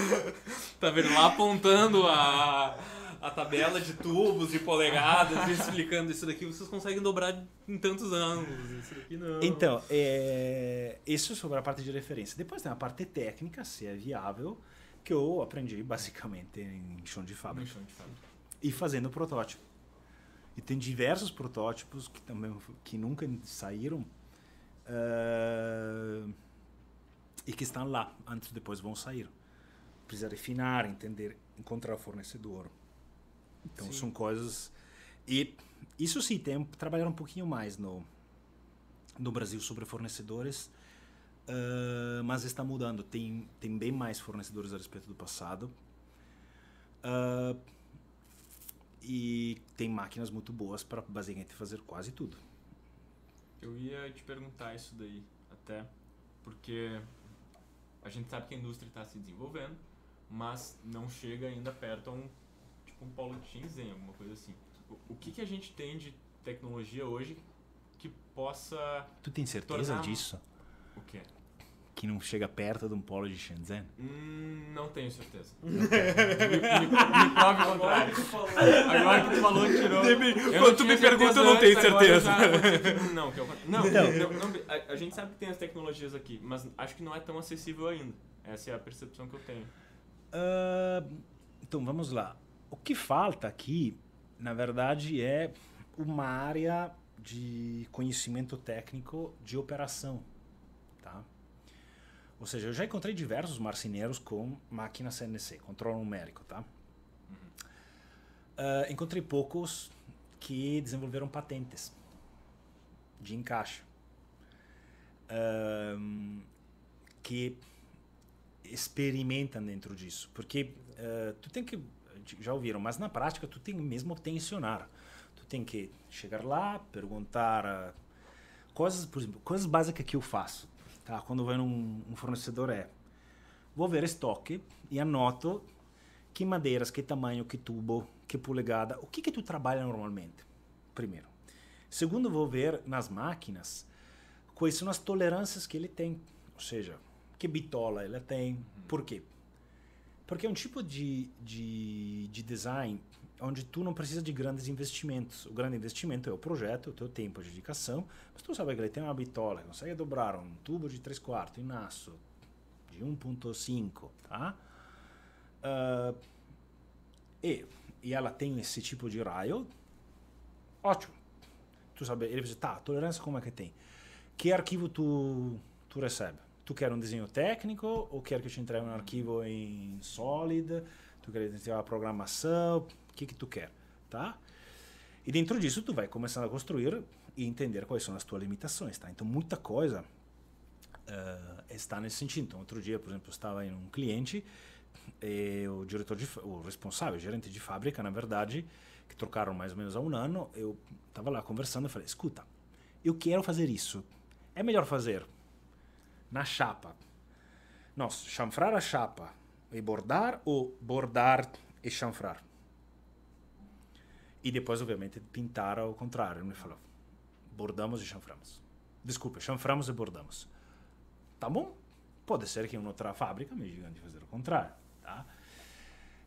tá vendo lá apontando a a tabela de tubos e polegadas, explicando isso daqui, vocês conseguem dobrar em tantos anos. Isso daqui não. Então, é, isso sobre a parte de referência. Depois tem a parte técnica, se é viável, que eu aprendi basicamente em chão de fábrica. Chão de fábrica. E fazendo protótipo. E tem diversos protótipos que também que nunca saíram uh, e que estão lá, antes depois vão sair. Precisa refinar, entender, encontrar o fornecedor. Então sim. são coisas. E isso sim, tem trabalhar um pouquinho mais no, no Brasil sobre fornecedores, uh, mas está mudando. Tem, tem bem mais fornecedores a respeito do passado. Uh, e tem máquinas muito boas para basicamente fazer quase tudo. Eu ia te perguntar isso daí, até porque a gente sabe que a indústria está se desenvolvendo, mas não chega ainda perto a um tipo um de Shenzhen, alguma coisa assim. O, o que, que a gente tem de tecnologia hoje que possa. Tu tem certeza Tornar- disso? O quê? Que não chega perto de um polo de Shenzhen? Hum, não tenho certeza. me, me, me prove o contrário. Agora que tu falou, tirou. Eu Quando tu me pergunta, eu não tenho certeza. já Não, que eu, não, Então. não, não, a, a gente sabe que tem as tecnologias aqui, mas acho que não é tão acessível ainda. Essa é a percepção que eu tenho. Ah, então vamos lá. O que falta aqui, na verdade, é uma área de conhecimento técnico de operação, tá? Ou seja, eu já encontrei diversos marceneiros com máquina CNC, controle numérico, tá? Ah, encontrei poucos que desenvolveram patentes de encaixe. Ahn, que experimentam dentro disso. Porque eh, tu tem que, já ouviram, mas na prática tu tem mesmo que tensionar. Tu tem que chegar lá, perguntar ah, coisas, por exemplo, coisas básicas que eu faço. Tá? Quando vai num um fornecedor é, vou ver estoque e anoto que madeiras, que tamanho, que tubo, que polegada, o que que tu trabalha normalmente, primeiro. Segundo, vou ver nas máquinas quais são as tolerâncias que ele tem. Ou seja, que bitola ele tem. Por quê? Porque é um tipo de, de, de design onde tu não precisa de grandes investimentos. O grande investimento é o projeto, o teu tempo de dedicação. Mas tu sabe que ele tem uma bitola, consegue dobrar um tubo de 3 quartos em aço de 1.5, tá? Ah, e, e ela tem esse tipo de raio, ótimo. Tu sabe, ele diz, tá, tolerância como é que tem? Que arquivo tu, tu recebe? Tu quer um desenho técnico ou quer que eu te entregue um arquivo em Solid? Tu quer ter uma programação? Que que tu quer, tá? E dentro disso tu vai começando a construir e entender quais são as tuas limitações, tá? Então muita coisa eh, está nesse sentido. Então outro dia, por exemplo, eu estava em um cliente e o diretor de, o responsável, o gerente de fábrica, na verdade, que trocaram mais ou menos há um ano, eu estava lá conversando e falei, escuta, eu quero fazer isso. É melhor fazer na chapa. Nós, chanfrar a chapa e bordar ou bordar e chanfrar? E depois, obviamente, pintar ao contrário. Ele falou, bordamos e chanframos. Desculpa, chanframos e bordamos. Tá bom? Pode ser que em outra fábrica me digam de fazer o contrário, tá?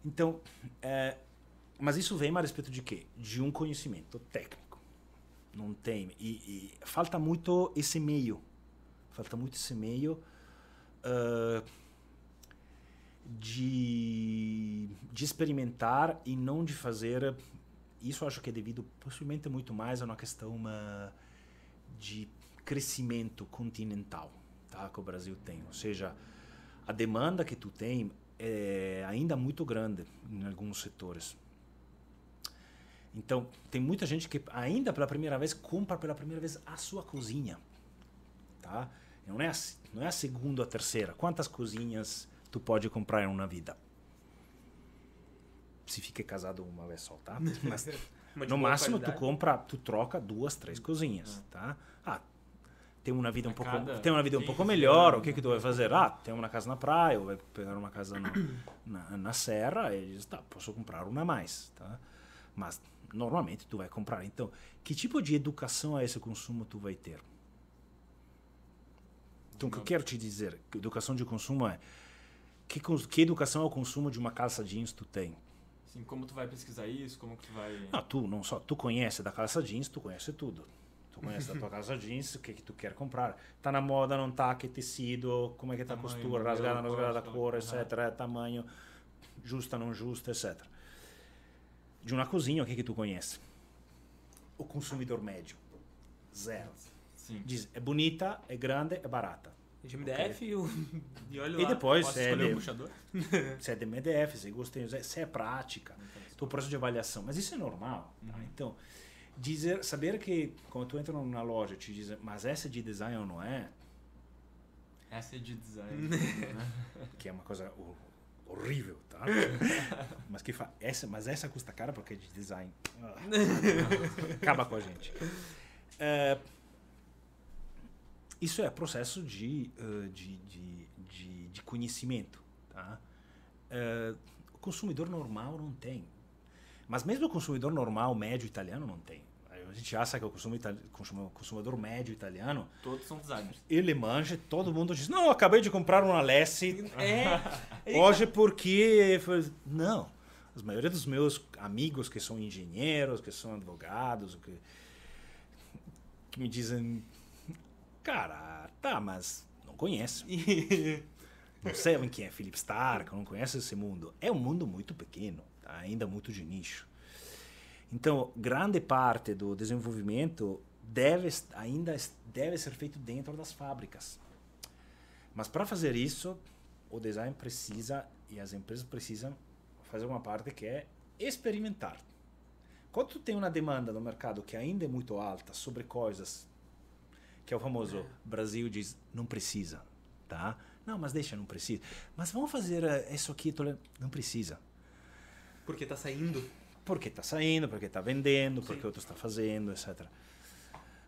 Então, é, mas isso vem a respeito de quê? De um conhecimento técnico. Não tem. E, e falta muito esse meio. Falta muito esse meio ah, de, de experimentar e não de fazer. Isso acho que é devido possivelmente muito mais a uma questão ah, de crescimento continental tá, que o Brasil tem. Ou seja, a demanda que tu tem é ainda muito grande em alguns setores. Então, tem muita gente que ainda pela primeira vez compra pela primeira vez a sua cozinha. Tá? Não é a, não é a segunda ou a terceira. Quantas cozinhas tu pode comprar em uma vida? Se fica casado uma vez só, tá? Mas no máximo tu qualidade. compra, tu troca duas, três cozinhas, tá? Ah, tem uma vida um A pouco, tem uma vida um 15 pouco melhor. O que que tu vai fazer? Ah, tem uma casa na praia, ou vai pegar uma casa na, na, na serra e diz, tá, posso comprar uma a mais, tá? Mas normalmente tu vai comprar. Então, que tipo de educação a esse consumo tu vai ter? Então, o que eu quero te dizer, educação de consumo é que, que educação ao consumo de uma calça jeans tu tem? Assim, como tu vai pesquisar isso? Como que tu vai. Não, tu não só, tu conhece da calça jeans, tu conhece tudo. Tu conhece da tua calça jeans, o que que tu quer comprar. Tá na moda, não tá, que tecido, como é que tá a Tamanho, costura, modelo, rasgada, não rasgada, da gosto, cor, etc, tamanho, justa, não justa, etc. De uma cozinha, o que que tu conhece? O consumidor médio. Zero. Sim. Diz, é bonita, é grande, é barata. De MDF e, o... e olha E lá. depois, Posso é de- se é de MDF, se gostei, se é prática, o processo de avaliação. Mas isso é normal. tá? Então, dizer, saber que quando tu entra na loja te dizem, mas essa é de design ou não é, Essa é de design. que é uma coisa ho- horrível, tá? mas que fa essa, mas essa custa cara porque é de design. Acaba com a gente. É, isso é processo de, eh, de, de, de, de conhecimento, tá? Eh, o consumidor normal não tem. Mas mesmo o consumidor normal, médio italiano, não tem. A gente acha que o consumidor médio italiano, Todos são designers. ele manja, todo mundo diz, não, eu acabei de comprar uma Lessie É. hoje porque... foi-" Não, a maioria dos meus amigos que são engenheiros, que são advogados, que, que me dizem, cara, tá, mas não conheço. não sabem quem é Philip Stark, não conhecem esse mundo. É um mundo muito pequeno, tá? ainda muito de nicho. Então, grande parte do desenvolvimento deve ainda deve ser feito dentro das fábricas. Mas para fazer isso, o design precisa e as empresas precisam fazer uma parte que é experimentar. Quando tu tem uma demanda no mercado que ainda é muito alta sobre coisas que é o famoso Brasil diz não precisa, tá? Não, mas deixa, não precisa. Mas vamos fazer eh, isso aqui, não precisa. Porque tá saindo. Porque está saindo, porque está vendendo, porque Sim. outro está fazendo, etc.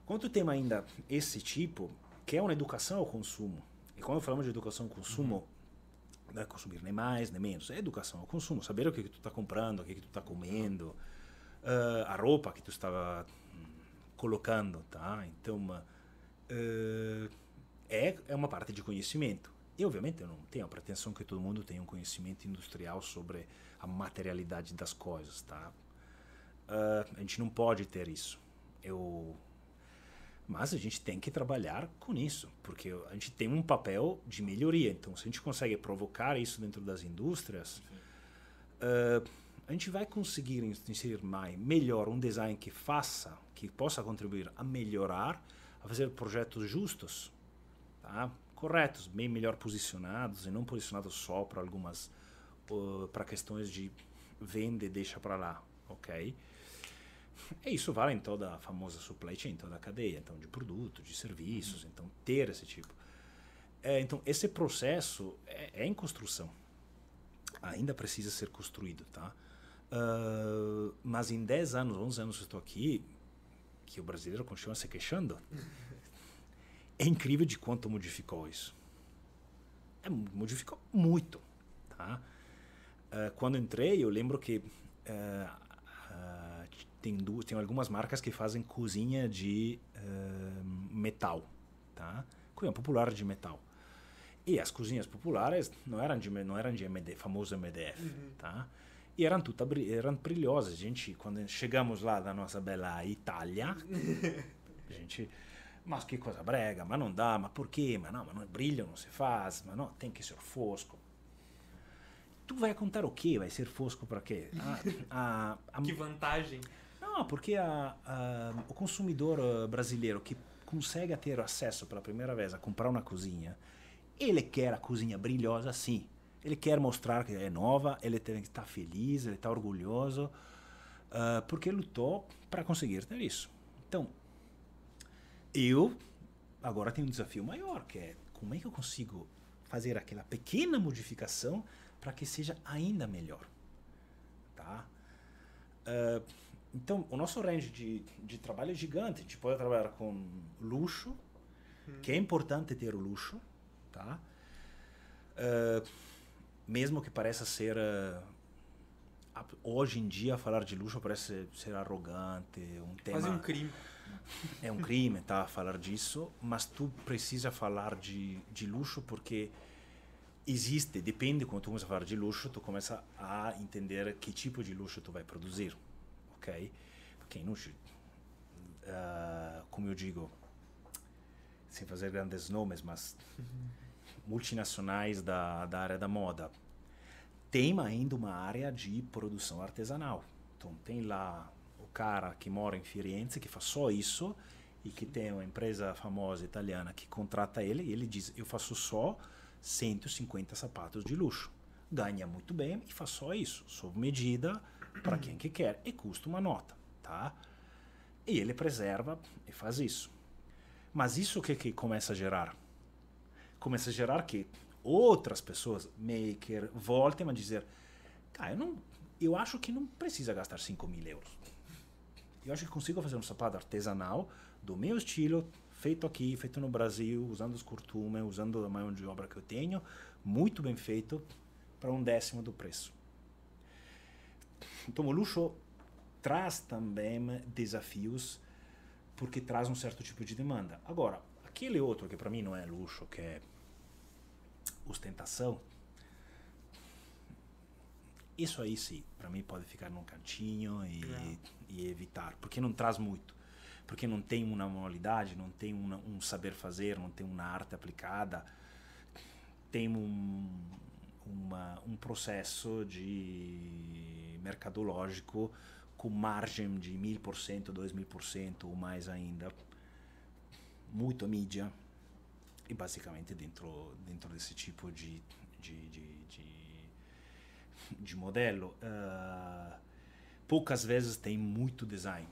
Quando tu tem ainda esse tipo, que é uma educação ao consumo, e quando falamos de educação ao consumo, não é consumir nem mais, nem menos, é educação ao consumo, saber o que, que tu está comprando, o que, que tu está comendo, ah, a roupa que tu estava hum, colocando, tá? Então, ah, é, é uma parte de conhecimento. E, obviamente, eu não tenho a pretensão que todo mundo tenha um conhecimento industrial sobre a materialidade das coisas, tá? Ah, a gente não pode ter isso. Eu... Mas a gente tem que trabalhar com isso, porque a gente tem um papel de melhoria. Então, se a gente consegue provocar isso dentro das indústrias, ah, a gente vai conseguir inserir mais, melhor um design que faça, que possa contribuir a melhorar, a fazer projetos justos, tá? corretos, bem melhor posicionados e não posicionados só para algumas para questões de vende e deixa para lá, ok? E isso vale em toda a famosa supply chain, toda a cadeia, então de produtos, de serviços, então ter esse tipo. É, então esse processo é, é em construção, ainda precisa ser construído, tá? Ah, mas em 10 anos, 11 anos que eu estou aqui, que o brasileiro continua se queixando, é incrível de quanto modificou isso. É, modificou muito, tá? Ah, quando entrei, eu lembro que ah, ah, tem, duas, tem algumas marcas que fazem cozinha de metal, tá? Cozinha popular de metal. E as cozinhas populares não eram de, não eram de MD, famoso MDF, tá? E eram tudo eram brilhosas. A gente, quando chegamos lá da nossa bela Itália, a gente, mas que coisa brega, mas não dá, mas por quê? Mas não, mas não brilho não se faz, mas não, tem que ser fosco. Tu vai contar o quê? Vai ser fosco para quê? A, a, a, Que vantagem. não, porque o consumidor ah, brasileiro que consegue ter acesso pela primeira vez a comprar uma cozinha, ele quer a cozinha brilhosa sim. Ele quer mostrar que é nova, ele tem que estar feliz, ele está orgulhoso, ah, porque lutou para conseguir ter isso. Então, eu agora tenho um desafio maior, que é como é que eu consigo fazer aquela pequena modificação para que seja ainda melhor, tá? Ah, então, o nosso range de, de trabalho é gigante. A gente pode trabalhar com luxo, que é importante ter o luxo, tá? Ah, mesmo que pareça ser ah, hoje em dia falar de luxo parece ser arrogante, um tema Quase um crime. é um crime, tá? Falar disso, mas tu precisa falar de, de luxo porque existe, depende quando tu começa a falar de luxo, tu começa a entender que tipo de luxo tu vai produzir, ok? Porque luxo, ah, como eu digo, sem fazer grandes nomes, mas multinacionais da, da área da moda, tem ainda uma área de produção artesanal. Então tem lá o cara que mora em Firenze que faz só isso e que tem uma empresa famosa italiana que contrata ele e ele diz eu faço só 150 sapatos de luxo. Ganha muito bem e faz só isso, sob medida para quem que quer e custa uma nota, tá? E ele preserva e faz isso. Mas isso o que que começa a gerar? Começa a gerar que outras pessoas, maker, voltem a dizer, cara, eu, não, eu acho que não precisa gastar 5 mil euros. Eu acho que consigo fazer um sapato artesanal do meu estilo, feito aqui, feito no Brasil, usando os curtume, usando a mão de obra que eu tenho, muito bem feito, para um décimo do preço. Então o luxo traz também desafios porque traz um certo tipo de demanda. Agora, aquele outro que para mim não é luxo, que é ostentação, isso aí sim, para mim pode ficar num cantinho e, É. e evitar, porque não traz muito. Porque não tem uma manualidade, não tem uma, um saber fazer, não tem uma arte aplicada, tem um, uma, um processo de mercadológico com margem de 1000%, 2000% ou mais ainda, muito mídia e basicamente dentro, dentro desse tipo de, de, de, de, de modelo. ah, poucas vezes tem muito design.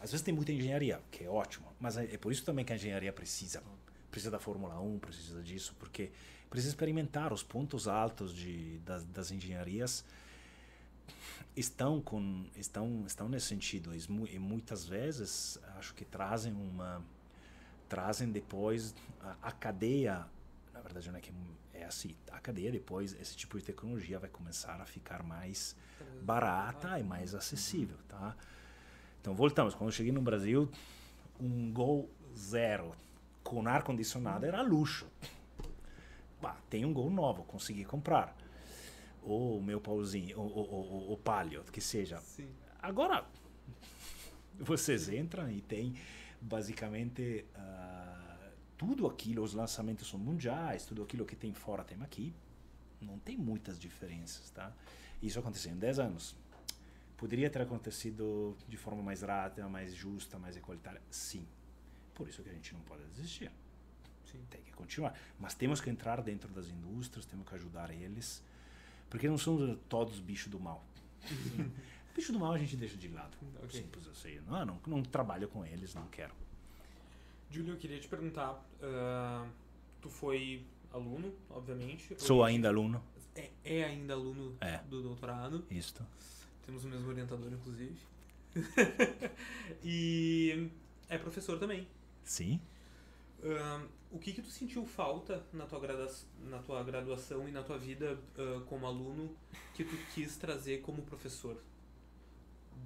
Às vezes tem muita engenharia, que é ótimo, mas é é por isso também que a engenharia precisa. Precisa da Fórmula 1, precisa disso, porque precisa experimentar os pontos altos de, das, das engenharias estão com estão estão nesse sentido e muitas vezes acho que trazem uma trazem depois a, a cadeia na verdade não é que é assim a cadeia depois esse tipo de tecnologia vai começar a ficar mais barata e mais acessível tá? Então voltamos. Quando eu cheguei no Brasil um Gol zero com ar condicionado era luxo. Bah, tem um Gol novo consegui comprar. Ou o meu pauzinho ou, ou, ou, o palio que seja. Sim. Agora, vocês entram e tem basicamente ah, tudo aquilo, os lançamentos são mundiais, tudo aquilo que tem fora tem aqui. Não tem muitas diferenças, tá? Isso aconteceu em 10 anos. Poderia ter acontecido de forma mais rápida, mais justa, mais igualitária? Sim. Por isso que a gente não pode desistir. Sim. Tem que continuar. Mas temos que entrar dentro das indústrias, temos que ajudar eles, porque não são todos bicho do mal. bicho do mal a gente deixa de lado. Ok. Simples assim. Não, não, não trabalho com eles, não quero. Júlio, eu queria te perguntar, ah, tu foi aluno, obviamente. Sou ainda aluno. É, é ainda aluno É. do doutorado. Isto. Temos o mesmo orientador, inclusive. e é professor também. Sim. Ahn, o que que tu sentiu falta na tua, gradua na tua graduação e na tua vida ah, como aluno que tu quis trazer como professor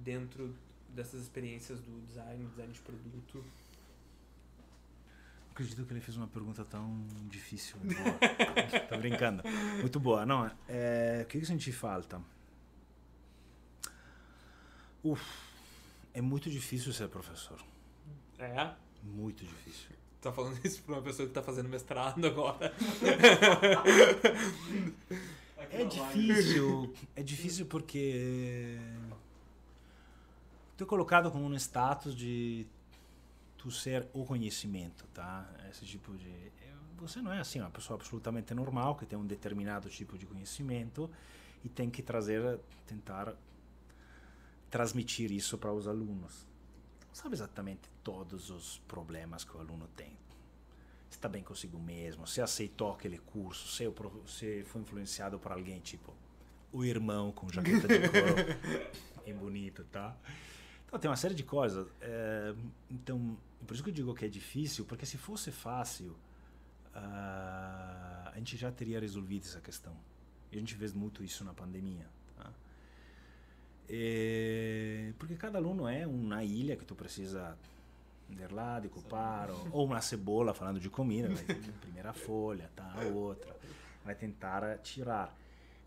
dentro dessas experiências do design, design de produto? acredito que ele fez uma pergunta tão difícil. Tô brincando. Muito boa. Não, é, o que que eu senti falta? Uf, é muito difícil ser professor. É? Muito difícil. Tá falando isso pra uma pessoa que tá fazendo mestrado agora. É difícil, é difícil porque tu é colocado como um status de tu ser o conhecimento, tá? Esse tipo de você não é assim, uma pessoa absolutamente normal que tem um determinado tipo de conhecimento e tem que trazer, tentar transmitir isso para os alunos. Não sabe exatamente todos os problemas que o aluno tem está bem consigo mesmo, se aceitou aquele curso, se, se foi influenciado por alguém, tipo o irmão com jaqueta de couro, bem bonito, tá? Então tem uma série de coisas. é, então, por isso que eu digo que é difícil, porque se fosse fácil, ah, a gente já teria resolvido essa questão. E a gente vê muito isso na pandemia. Tá? É, porque cada aluno é uma ilha que tu precisa lá, decupar, ou, ou uma cebola falando de comida, vai ter a primeira folha, tá, a outra, vai tentar tirar.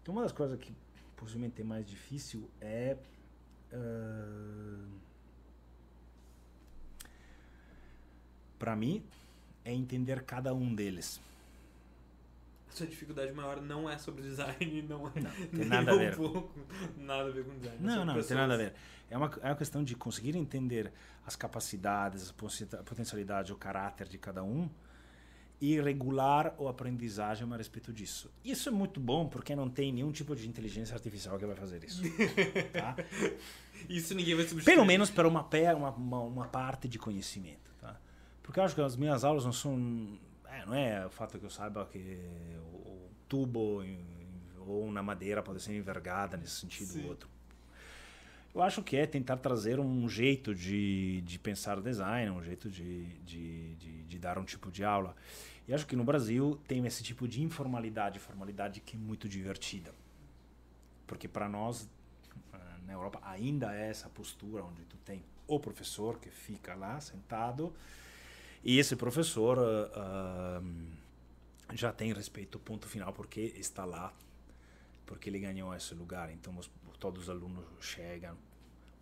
Então uma das coisas que possivelmente é mais difícil é para mim é entender cada um deles. A sua dificuldade maior não é sobre design, não é Não, tem nada a ver. pouco nada a ver com design. é Não, sobre não, não tem pessoas. nada a ver. É uma, é uma questão de conseguir entender as capacidades, a potencialidade, o caráter de cada um e regular a aprendizagem a respeito disso. Isso é muito bom porque não tem nenhum tipo de inteligência artificial que vai fazer isso. tá? Isso ninguém vai substituir. Pelo menos para uma, uma, uma, parte de conhecimento. Tá? Porque eu acho que as minhas aulas não são. é, não é o fato que eu saiba que o, o tubo ou uma madeira pode ser envergada nesse sentido Sim. ou outro. Eu acho que é tentar trazer um jeito de, de pensar design, um jeito de, de, de, de dar um tipo de aula. E acho que no Brasil tem esse tipo de informalidade, formalidade que é muito divertida. Porque para nós, ah, na Europa, ainda é essa postura onde tu tem o professor que fica lá sentado e esse professor uh, já tem respeito ponto final porque está lá porque ele ganhou esse lugar então os, todos os alunos chegam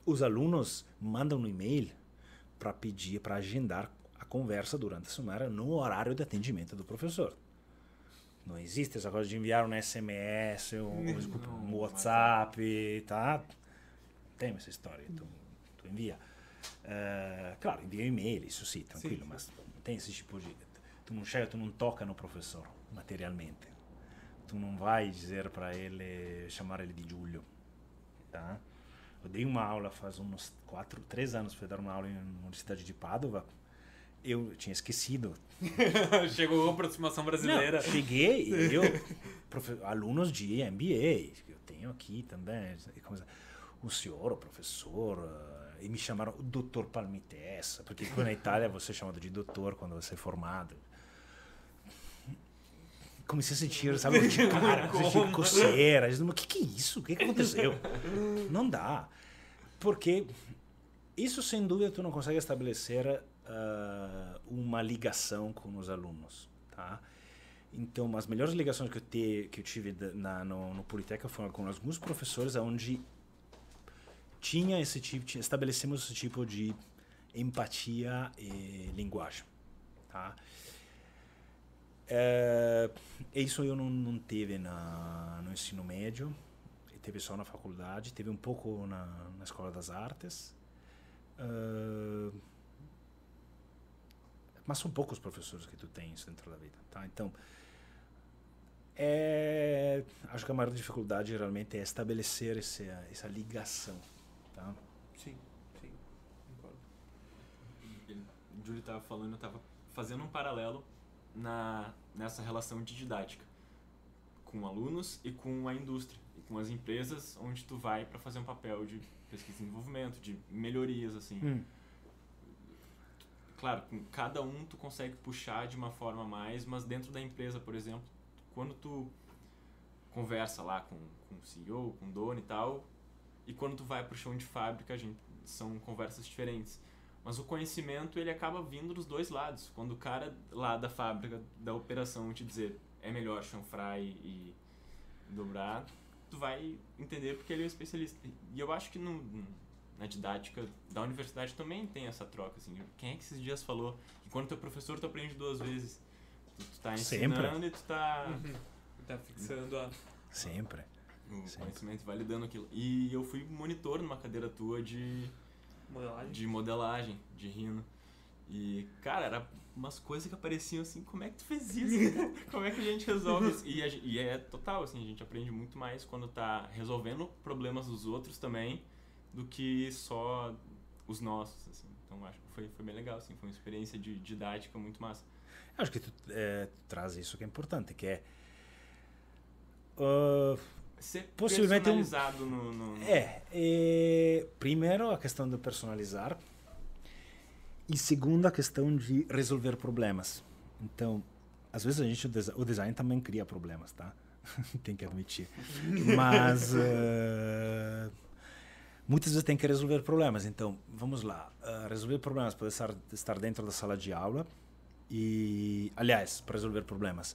os alunos mandam um e-mail para pedir para agendar a conversa durante a semana no horário de atendimento do professor. Não existe essa coisa de enviar um SMS um, desculpa, um WhatsApp tá? Tem essa história tu, tu envia. Uh, claro envia e-mail isso sim tranquilo sim, mas não tem esse tipo de tu não chega tu não toca no professor materialmente. Tu não vai dizer para ele chamar ele de Júlio tá? Eu dei uma aula faz uns quatro três anos fui dar uma aula na Universidade de Padova eu tinha esquecido. Chegou a aproximação brasileira. Não, cheguei, eu, alunos de MBA, eu tenho aqui também, o senhor, o professor, eh, e me chamaram doutor Palmitessa, porque na Itália você é chamado de doutor quando você é formado. Comecei a sentir, sabe, cara, sentir coceira. O que, que é isso? O que, que aconteceu? Não dá. Porque isso, sem dúvida, tu não consegue estabelecer uh, uma ligação com os alunos, tá? Então, as melhores ligações que eu, te, que eu tive na, no, no Politeca foram com alguns professores onde tinha esse tipo, tinha, estabelecemos esse tipo de empatia e linguagem, tá? É, isso eu não, não teve na, no ensino médio, teve só na faculdade, teve um pouco na, na escola das artes. Uh, mas são poucos professores que tu tens dentro da vida, tá? Então, é, acho que a maior dificuldade geralmente é estabelecer essa, essa ligação, tá? Sim, sim, concordo. O Júlio estava falando, eu estava fazendo um paralelo na, nessa relação de didática com alunos e com a indústria e com as empresas onde tu vai para fazer um papel de pesquisa e desenvolvimento, de melhorias assim. Hum claro, com cada um tu consegue puxar de uma forma mais, mas dentro da empresa, por exemplo, quando tu conversa lá com, com o CEO, com o dono e tal, e quando tu vai pro chão de fábrica, a gente, são conversas diferentes. Mas o conhecimento, ele acaba vindo dos dois lados. Quando o cara lá da fábrica, da operação, te dizer é melhor chanfrar e, e dobrar, tu vai entender porque ele é um especialista. E eu acho que no, na didática da universidade também tem essa troca, assim. Quem é que esses dias falou que quando tu é professor tu aprende duas vezes? Tu, tu tá ensinando Sempre. e tu tá... Uhum. Tá fixando a... Sempre. O Sempre. conhecimento, validando aquilo. E eu fui monitor numa cadeira tua de... Modelagem? De modelagem, de rino. E, cara, era umas coisas que apareciam assim, como é que tu fez isso? como é que a gente resolve isso? E, a, e é total, assim, a gente aprende muito mais quando tá resolvendo problemas dos outros também do que só os nossos, assim. Então acho que foi, foi bem legal, assim, foi uma experiência de didática muito massa. Acho que tu, é, tu traz isso que é importante, que é uh, ser possivelmente personalizado um, no, no, no... É, é, primeiro a questão de personalizar e segundo a questão de resolver problemas. Então, às vezes a gente o design também cria problemas, tá? Tem que admitir. Mas uh, muitas vezes tem que resolver problemas. Então, vamos lá. Uh, resolver problemas pode estar, estar dentro da sala de aula. E, aliás, para resolver problemas.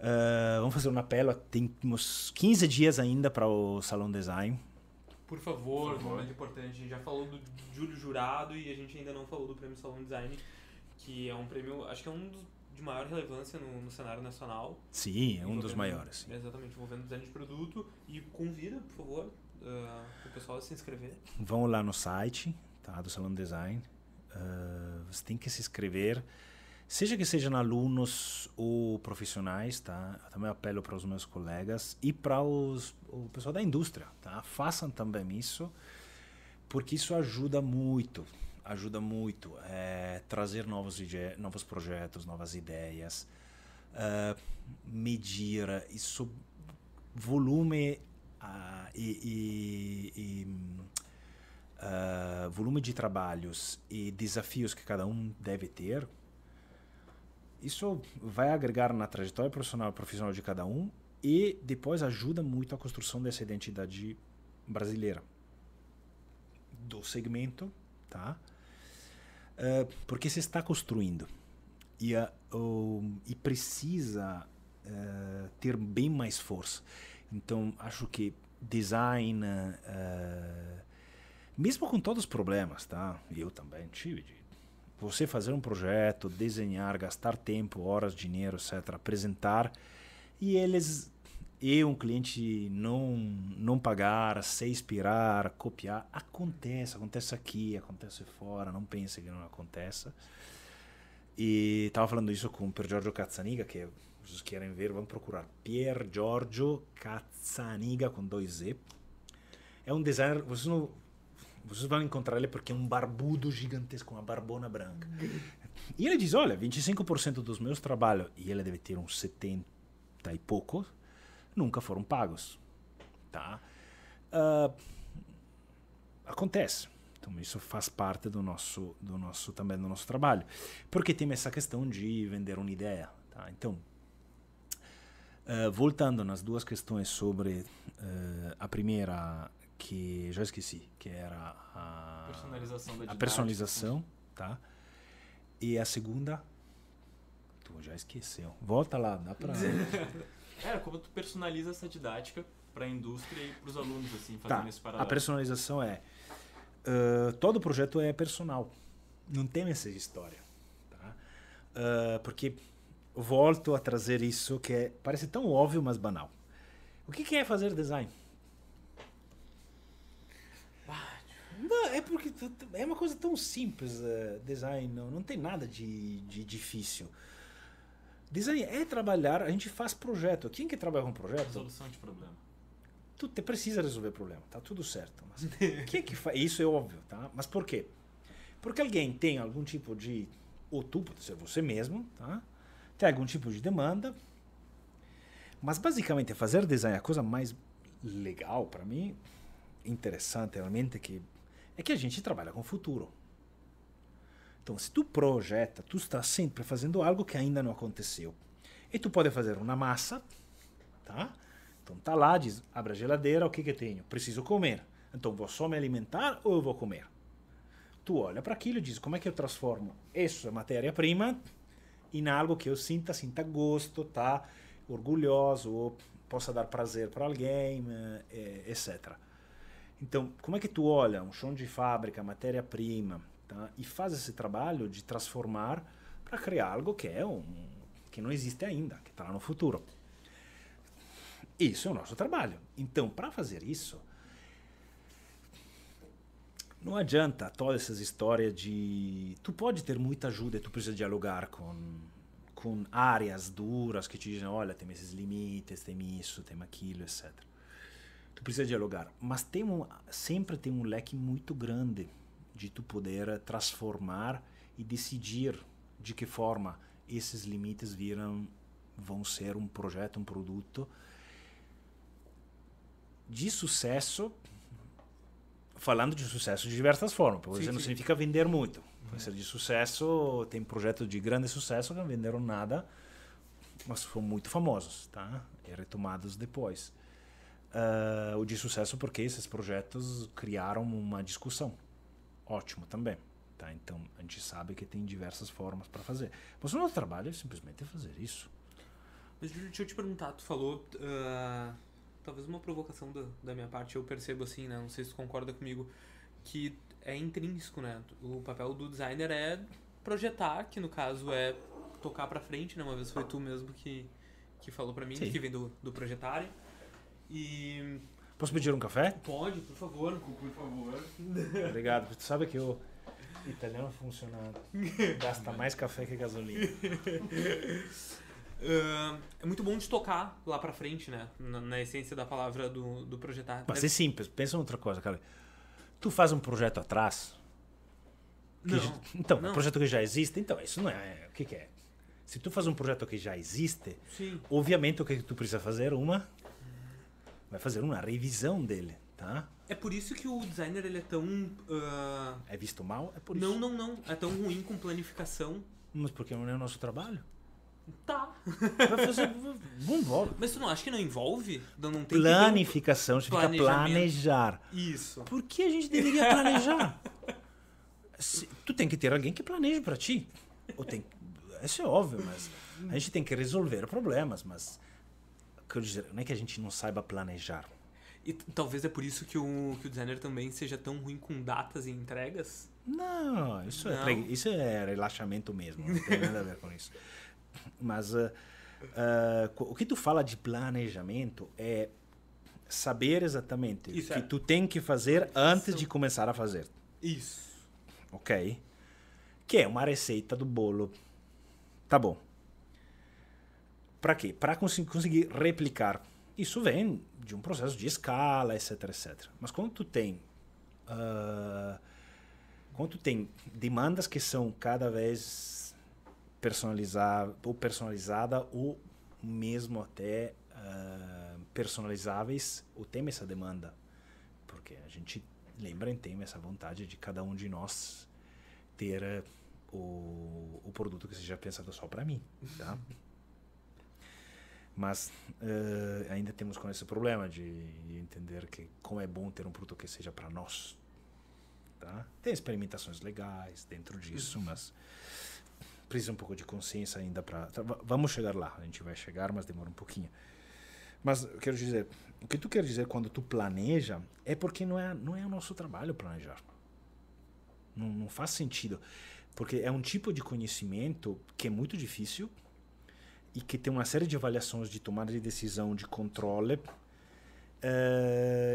Uh, vamos fazer um apelo. Temos 15 dias ainda para o Salão Design. Por favor, Por favor. momento importante. A gente já falou do Júlio Jurado e a gente ainda não falou do Prêmio Salão Design, que é um prêmio, acho que é um dos de maior relevância no, no cenário nacional. Sim, é um dos maiores. Sim. Exatamente, envolvendo design de produto. E convida, por favor, uh, o pessoal se inscrever? Vão lá no site tá, do Salão Design. Uh, você tem que se inscrever. Seja que sejam alunos ou profissionais, tá? Eu também apelo para os meus colegas e para os, o pessoal da indústria, tá? Façam também isso, porque isso ajuda muito, ajuda muito é, trazer novos, novos projetos, novas ideias, uh, medir isso, volume uh, e, e, e uh, volume de trabalhos e desafios que cada um deve ter, isso vai agregar na trajetória profissional profissional de cada um e depois ajuda muito a construção dessa identidade brasileira do segmento tá? Uh, porque você está construindo e, uh, e precisa uh, ter bem mais força. Então, acho que design, uh, mesmo com todos os problemas, tá? Eu também tive de você fazer um projeto, desenhar, gastar tempo, horas, dinheiro, etc, apresentar e eles e um cliente não não pagar, se inspirar, copiar, acontece, acontece aqui, acontece fora, não pense que não aconteça. E estava falando isso com o Pier Giorgio Cazzaniga, que vocês querem ver, vão procurar Pier Giorgio Cazzaniga com dois Z. É um designer, vocês não vocês vão encontrar ele porque é um barbudo gigantesco, uma barbona branca. E ele diz, olha, 25% dos meus trabalhos, e ele deve ter uns 70 e pouco, nunca foram pagos. Tá? Uh, acontece. Então isso faz parte do nosso, do nosso também do nosso trabalho, porque tem essa questão de vender uma ideia. Tá? Então, uh, voltando nas duas questões sobre uh, a primeira que já esqueci, que era a personalização da a personalização, tá? E a segunda tu já esqueceu. Volta lá, dá para Era como tu personaliza essa didática para a indústria e para os alunos, assim, fazendo tá. esse paralelo. A personalização é. Uh, todo projeto é personal. Não tem essa história. Tá? Porque volto a trazer isso que é, parece tão óbvio, mas banal. O que, que é fazer design? Não, é porque é uma coisa tão simples, uh, design, não, não tem nada de, de difícil. Design é trabalhar, a gente faz projeto. Quem que trabalha com projeto? Resolução de problema. Tu te precisa resolver problema, tá tudo certo. Mas quem que faz? Isso é óbvio, tá? Mas por quê? Porque alguém tem algum tipo de ou tu pode ser você mesmo, tá? Tem algum tipo de demanda. Mas basicamente fazer design é a coisa mais legal para mim, interessante realmente que é que a gente trabalha com o futuro. Então, se tu projeta, tu está sempre fazendo algo que ainda não aconteceu. E tu pode fazer uma massa, tá? Então tá lá, diz, abre a geladeira, o que que tenho? Preciso comer. Então vou só me alimentar ou eu vou comer? Tu olha para aquilo e diz, como é que eu transformo essa matéria-prima em algo que eu sinta, sinta gosto, tá? Orgulhoso, ou possa dar prazer para alguém, eh, etc. Então, como é que tu olha um chão de fábrica, matéria-prima, tá? e faz esse trabalho de transformar para criar algo que é um que não existe ainda, que está lá no futuro. Isso é o nosso trabalho. Então, para fazer isso, não adianta todas essas histórias de tu pode ter muita ajuda e tu precisa dialogar com com áreas duras que te dizem, olha, tem esses limites, tem isso, tem aquilo, etc. Tu precisa dialogar, mas tem um, sempre tem um leque muito grande de tu poder transformar e decidir de que forma esses limites viram vão ser um projeto, um produto de sucesso, falando de sucesso de diversas formas. Por exemplo, não significa vender muito. Pode ser de sucesso, tem projetos de grande sucesso que não venderam nada, mas foram muito famosos, tá? E retomados depois. Uh, o de sucesso porque esses projetos criaram uma discussão ótimo também. Tá? Então a gente sabe que tem diversas formas para fazer. Mas o nosso trabalho é simplesmente fazer isso. Mas deixa eu te perguntar, tu falou. Uh, talvez uma provocação da, da minha parte, eu percebo assim, né? Não sei se tu concorda comigo, que é intrínseco, né? O papel do designer é projetar, que no caso é tocar para frente, né? Uma vez foi tu mesmo que, que falou para mim, Sim. que vem do, do projetário. E Posso pedir um café? Pode, por favor. Por favor. Obrigado. Tu sabe que o italiano funciona. Gasta mais café que gasolina. Uh, é muito bom de tocar lá pra frente, né? Na, na essência da palavra do, do projetar. Mas é simples. Pensa em outra coisa, cara. Tu faz um projeto atrás. Não. Já, então, não. um projeto que já existe. Então, isso não é. O que, que é? Se tu faz um projeto que já existe, Sim. obviamente o que tu precisa fazer? Uma vai fazer uma revisão dele, tá? É por isso que o designer ele é tão. Uh... É visto mal? É por isso. Não, não, não. É tão ruim com planificação. Mas porque não é o nosso trabalho? Tá. Vai fazer. Vamos embora. Mas tu não acha que não envolve? Não tem Planificação significa planejar. Isso. Por que a gente deveria planejar? se, tu tem que ter alguém que planeje para ti. Ou tem, isso é óbvio, mas a gente tem que resolver problemas, mas dizer, não é que a gente não saiba planejar. E talvez é por isso que o, que o designer também seja tão ruim com datas e entregas? Não, isso, é não. É, isso é relaxamento mesmo, não tem nada a ver com isso. Mas uh, uh, o que tu fala de planejamento é saber exatamente isso o que é. tu tem que fazer antes de começar a fazer. Isso. Ok? Que é uma receita do bolo. Tá bom. Para quê? Para cons conseguir replicar. Isso vem de um processo de escala, etc, etc. Mas quando tu tem uh, quando tu tem demandas que são cada vez personalizar ou personalizada ou mesmo até uh, personalizáveis, o tema essa demanda, porque a gente lembra em tema essa vontade de cada um de nós ter uh, o, o produto que seja pensado só para mim, tá? Mas uh, ainda temos com esse problema de entender que como é bom ter um produto que seja para nós. Tá? Tem experimentações legais dentro disso, mas precisa um pouco de consciência ainda para. Tá, vamos chegar lá, a gente vai chegar, mas demora um pouquinho. Mas eu quero dizer, o que tu quer dizer quando tu planeja é porque não é, não é o nosso trabalho planejar. Não, não faz sentido. Porque é um tipo de conhecimento que é muito difícil e que tem uma série de avaliações de tomada de decisão, de controle uh,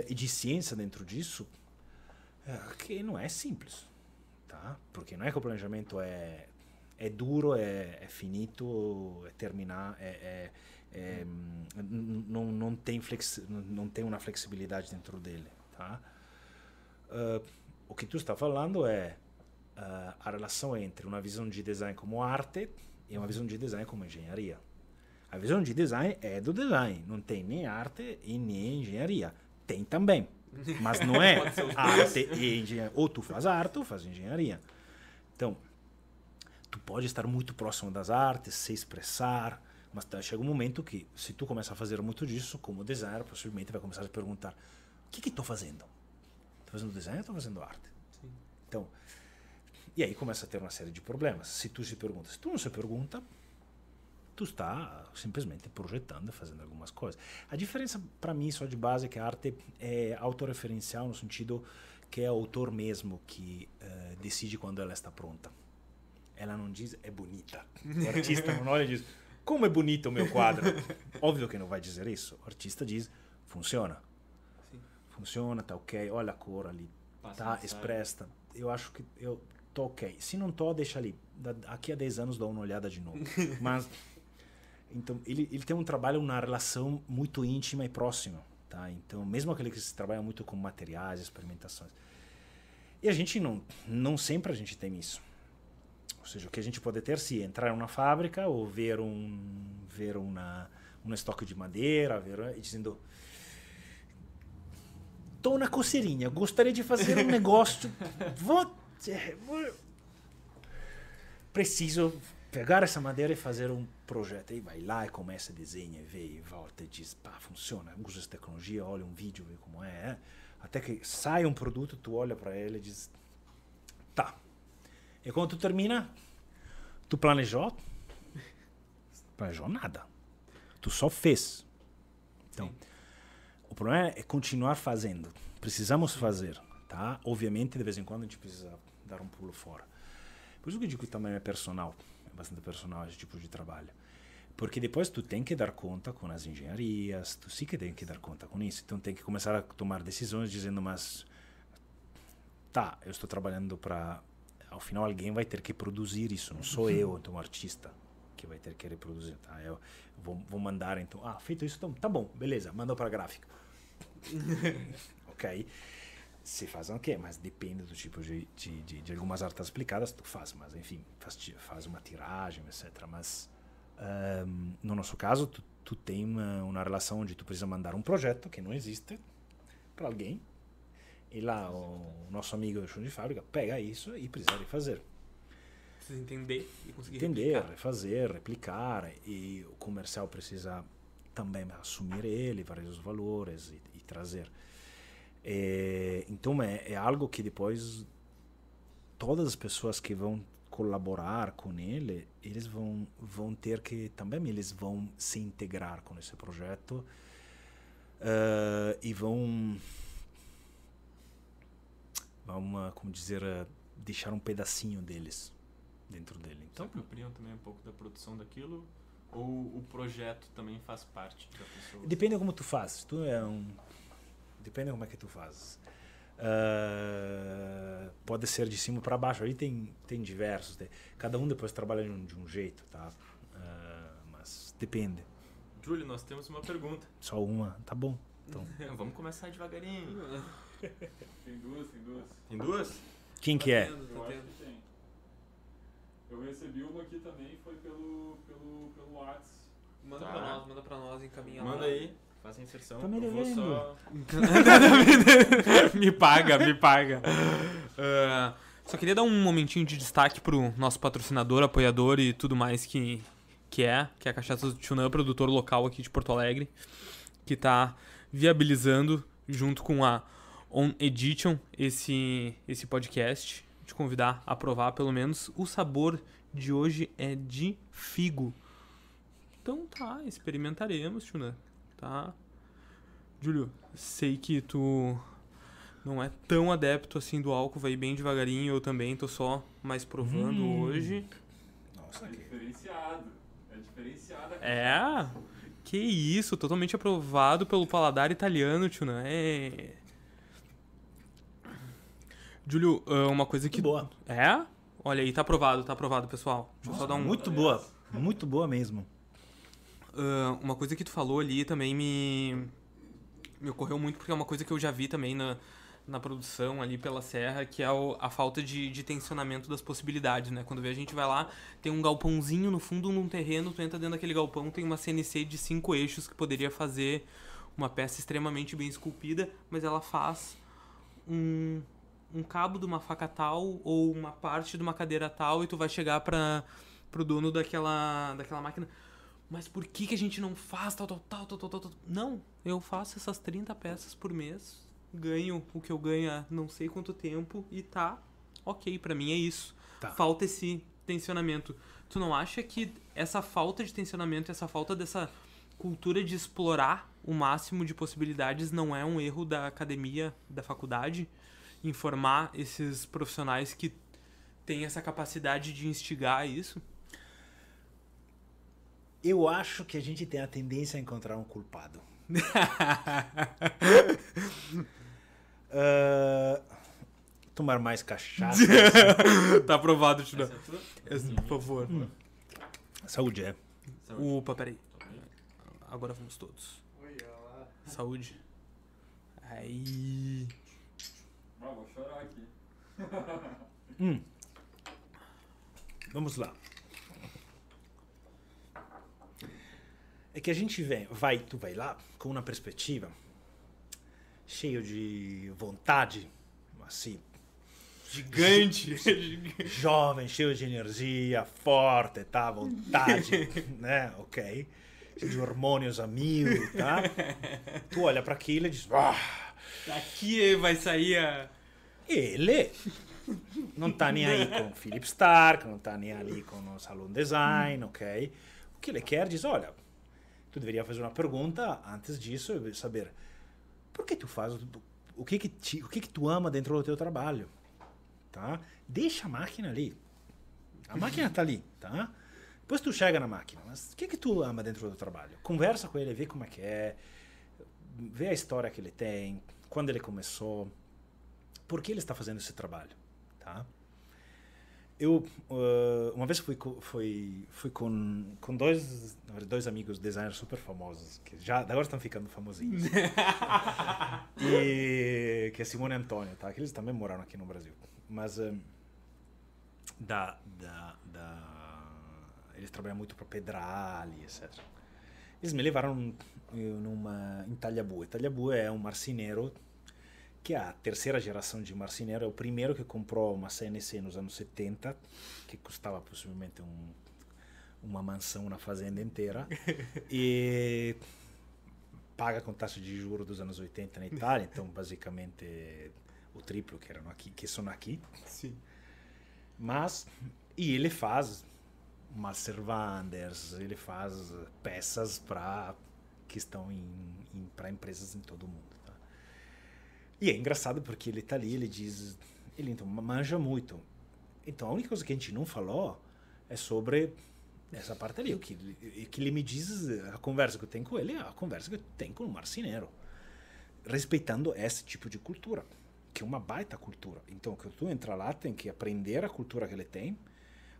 e de ciência dentro disso, uh, que não é simples. Tá? Porque não é que o planejamento é, é duro, é, é finito, é terminar, é, é, não, não, tem flexi não tem uma flexibilidade dentro dele. Tá? Uh, o que tu está falando é a relação entre uma visão de design como arte e uma visão de design como engenharia. A visão de design é do design, não tem nem arte e nem engenharia. Tem também, mas não é arte e engenharia. Ou tu faz arte ou faz engenharia. Tu pode estar muito próximo das artes, se expressar, mas chega um momento que, se tu começar a fazer muito disso, como designer, possivelmente vai começar a perguntar: o que estou fazendo? Estou fazendo design ou estou fazendo arte? Sim. Então, e aí começa a ter uma série de problemas. Se tu se pergunta, se tu não se pergunta, tu está simplesmente projetando, fazendo algumas coisas. A diferença para mim só de base é que a arte é autorreferencial no sentido que é o autor mesmo que uh, decide quando ela está pronta. Ela não diz é bonita. O artista não olha e diz como é bonito o meu quadro. Óbvio que não vai dizer isso. O artista diz funciona. Sim. Funciona, tá ok. Olha a cor ali, Passa tá expressa. Eu acho que eu tô ok. Se não tô, deixa ali. Daqui a 10 anos dou uma olhada de novo. Mas então ele, ele tem um trabalho na relação muito íntima e próxima, tá? Então mesmo aquele que se trabalha muito com materiais, experimentações. E a gente não não sempre a gente tem isso. Ou seja, o que a gente pode ter se entrar em uma fábrica ou ver um ver uma um estoque de madeira, ver e dizendo tô na coceirinha, gostaria de fazer um negócio, vou, vou preciso pegar essa madeira e fazer um projeto. Aí vai lá e começa a desenhar, vê e volta e diz, pá, funciona. Usa essa tecnologia, olha um vídeo, vê como é. é. Até que sai um produto, tu olha para ele e diz, tá. E quando tu termina, tu planejou? Planejou nada. Tu só fez. Então, Sim. o problema é continuar fazendo. Precisamos fazer, tá? Obviamente, de vez em quando a gente precisa dar um pulo fora. Por isso que eu digo que também é personal bastante personal esse tipo de trabalho. Porque depois tu tem que dar conta com as engenharias, tu sim que tem que dar conta com isso. Então tem que começar a tomar decisões dizendo, mas tá, eu estou trabalhando para ao final alguém vai ter que produzir isso, não sou eu, então artista que vai ter que reproduzir, tá? Eu vou, vou mandar então, ah, feito isso, então tá bom, beleza, mandou para gráfica. ok? se faz o quê? Mas depende do tipo de, de, de, de, algumas artes explicadas, tu faz, mas enfim, faz, faz uma tiragem, etc. Mas um, no nosso caso, tu, tu tem uma, uma relação onde tu precisa mandar um projeto que não existe para alguém, e lá o nosso amigo do chão de fábrica pega isso e precisa refazer. Precisa entender e conseguir Entender, replicar. refazer, replicar, e o comercial precisa também assumir ele, vários valores e, e trazer. É, então é, é, algo que depois todas as pessoas que vão colaborar com ele, eles vão vão ter que também eles vão se integrar com esse projeto uh, e vão vão como dizer deixar um pedacinho deles dentro dele. Então, se apropriam também um pouco da produção daquilo ou o projeto também faz parte da pessoa? Depende de como tu fazes. Tu é um depende de como é que tu fazes. Uh, pode ser de cima para baixo. Aí tem, tem diversos. Cada um depois trabalha de um, de um jeito, tá? Uh, mas depende. Júlio, nós temos uma pergunta. Só uma? Tá bom. Então. Vamos começar devagarinho. tem duas, tem duas. Tem duas? Quem que é? Eu acho que tem. Eu recebi uma aqui também, foi pelo, pelo, pelo WhatsApp. Manda tá. pra nós, manda pra nós, encaminha Manda lá. aí. Faça a inserção. Tá me devendo. Só... me paga, me paga. Uh, só queria dar um momentinho de destaque pro nosso patrocinador, apoiador e tudo mais que, que é, que é a Cachaça do Tchunã, produtor local aqui de Porto Alegre, que tá viabilizando, junto com a On Edition, esse, esse podcast. Te convidar a provar pelo menos. O sabor de hoje é de figo. Então tá, experimentaremos, Tchunã tá? Júlio, sei que tu não é tão adepto assim do álcool, vai bem devagarinho, eu também tô só mais provando hum. hoje. Nossa, é diferenciado. É diferenciado. É? Que isso, totalmente aprovado pelo paladar italiano, tio, né? É... Júlio, ah, uma coisa que. Muito boa. É? Olha aí, tá aprovado, tá aprovado, pessoal. Deixa Nossa, eu só dar um. Muito boa. Muito boa mesmo. Uh, uma coisa que tu falou ali também me, me ocorreu muito, porque é uma coisa que eu já vi também na, na produção ali pela serra, que é o, a falta de, de tensionamento das possibilidades, né? Quando vê a gente vai lá, tem um galpãozinho no fundo num terreno, tu entra dentro daquele galpão, tem uma CNC de cinco eixos que poderia fazer uma peça extremamente bem esculpida, mas ela faz um, um cabo de uma faca tal ou uma parte de uma cadeira tal e tu vai chegar para pro dono daquela, daquela máquina mas por que, que a gente não faz tal, tal, tal, tal, tal, tal? Não, eu faço essas 30 peças por mês, ganho o que eu ganho há não sei quanto tempo e tá ok, para mim é isso. Tá. Falta esse tensionamento. Tu não acha que essa falta de tensionamento, essa falta dessa cultura de explorar o máximo de possibilidades não é um erro da academia, da faculdade? Informar esses profissionais que têm essa capacidade de instigar isso? Eu acho que a gente tem a tendência a encontrar um culpado. uh, tomar mais cachaça. tá aprovado, Tino. É por favor. Hum. Saúde, é. Saúde. Opa, peraí. Agora vamos todos. Saúde. Aí. Ah, vou chorar aqui. hum. Vamos lá. é que a gente vem, vai, tu vai lá com uma perspectiva cheio de vontade, assim, gigante, jovem, cheio de energia, forte, tá, vontade, né, ok, de hormônios a mil, tá? Tu olha para aquilo e diz, ah, daqui vai sair a ele não tá nem aí com Philip Stark, não tá nem ali com o Salon Design, ok? O que ele quer diz, olha, tu deveria fazer uma pergunta antes disso saber por que tu faz o que que, te, o que que tu ama dentro do teu trabalho, tá? Deixa a máquina ali. A máquina tá ali, tá? Depois tu chega na máquina, mas o que que tu ama dentro do trabalho? Conversa com ele, vê como é que é, vê a história que ele tem, quando ele começou, por que ele está fazendo esse trabalho, tá? eu uh, uma vez fui fui fui com com dois dois amigos designers super famosos que já agora estão ficando famosinhos. E que é Simone e Antônio tá? Que eles também moraram aqui no Brasil. Mas um, da, da, da eles trabalham muito para Pedrali etc eles me levaram numa em Talhabu Talhabu é um marceneiro que é a terceira geração de marceneiro, é o primeiro que comprou uma CNC nos anos 70, que custava possivelmente um, uma mansão na fazenda inteira, e paga com taxa de juros dos anos 80 na Itália, então basicamente o triplo que eram aqui, que são aqui. Sim. Mas, e ele faz Master Wanders, ele faz peças para que estão em, em para empresas em todo o mundo. Tá? E é engraçado porque ele tá ali, ele diz, ele então manja muito. Então a única coisa que a gente não falou é sobre essa parte ali. O que, que ele me diz, a conversa que eu tenho com ele é a conversa que eu tenho com o marceneiro. Respeitando esse tipo de cultura, que é uma baita cultura. Então, que tu entra lá, tem que aprender a cultura que ele tem,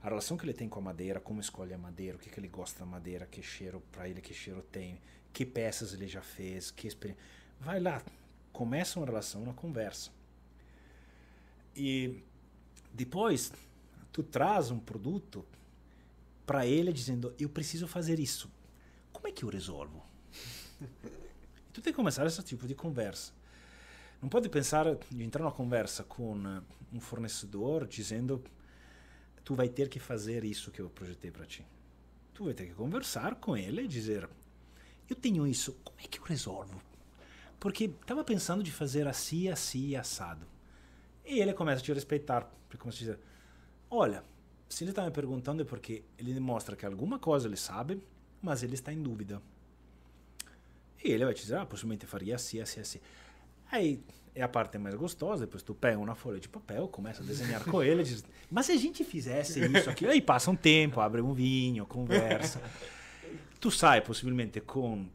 a relação que ele tem com a madeira, como escolhe a madeira, o que, que ele gosta da madeira, que cheiro para ele, que cheiro tem, que peças ele já fez, que experiência. Vai lá, começa uma relação, uma conversa. E depois, tu traz um produto para ele dizendo: Eu preciso fazer isso. Como é que eu resolvo? tu tem que começar esse tipo de conversa. Não pode pensar de entrar numa conversa com um fornecedor dizendo: Tu vai ter que fazer isso que eu projetei para ti. Tu vai ter que conversar com ele e dizer: Eu tenho isso, como é que eu resolvo? Porque estava pensando de fazer assim, assim, assado. E ele começa a te respeitar. Ele começa a dizer: Olha, se ele está me perguntando é porque ele mostra que alguma coisa ele sabe, mas ele está em dúvida. E ele vai te dizer, ah, possivelmente faria assim, assim, assim. Aí é a parte mais gostosa, depois tu pega uma folha de papel, começa a desenhar com ele, diz, mas se a gente fizesse isso aqui, aí passa um tempo, abre um vinho, conversa. Tu sai possivelmente com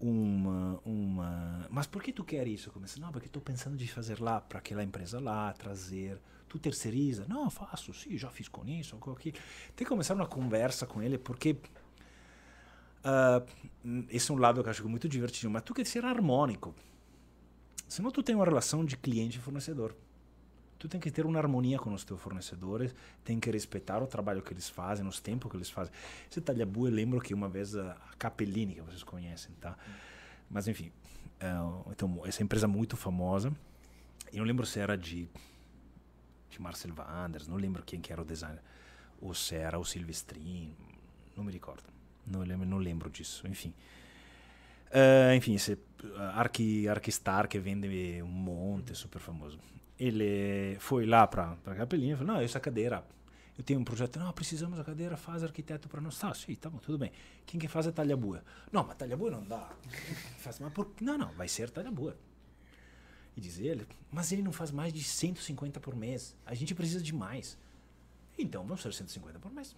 uma, uma. Mas por que tu quer isso? Começa, não, porque estou pensando de fazer lá para aquela empresa lá, trazer Tu terceiriza? Não, faço, sim, já fiz com isso, com aquilo. Tem que começar uma conversa com ele, porque uh, esse é um lado que eu acho muito divertido, mas tu quer ser harmônico. Senão tu tem uma relação de cliente e fornecedor. Tu tem que ter uma harmonia com os teus fornecedores, tem que respeitar o trabalho que eles fazem, os tempos que eles fazem. Esse Talhabu, eu lembro que uma vez a Capellini, que vocês conhecem, tá? Mas enfim, uh, então, essa empresa muito famosa, eu não lembro se era de de Marcel Wanders, não lembro quem que era o designer, ou se era o Silvestrin, não me recordo, não lembro, não lembro disso, enfim. Uh, enfim, esse Arquistar que vende um monte, super famoso. Ele foi lá para a capelinha e falou: Não, essa cadeira, eu tenho um projeto. Não, precisamos da cadeira, faz arquiteto para nós. Tá, sim, tá bom, tudo bem. Quem que faz é talha boa? Não, mas talha boa não dá. faz, mas por, não, não, vai ser talha boa. E diz ele, mas ele não faz mais de 150 por mês. A gente precisa de mais. Então vamos ser 150 por mês.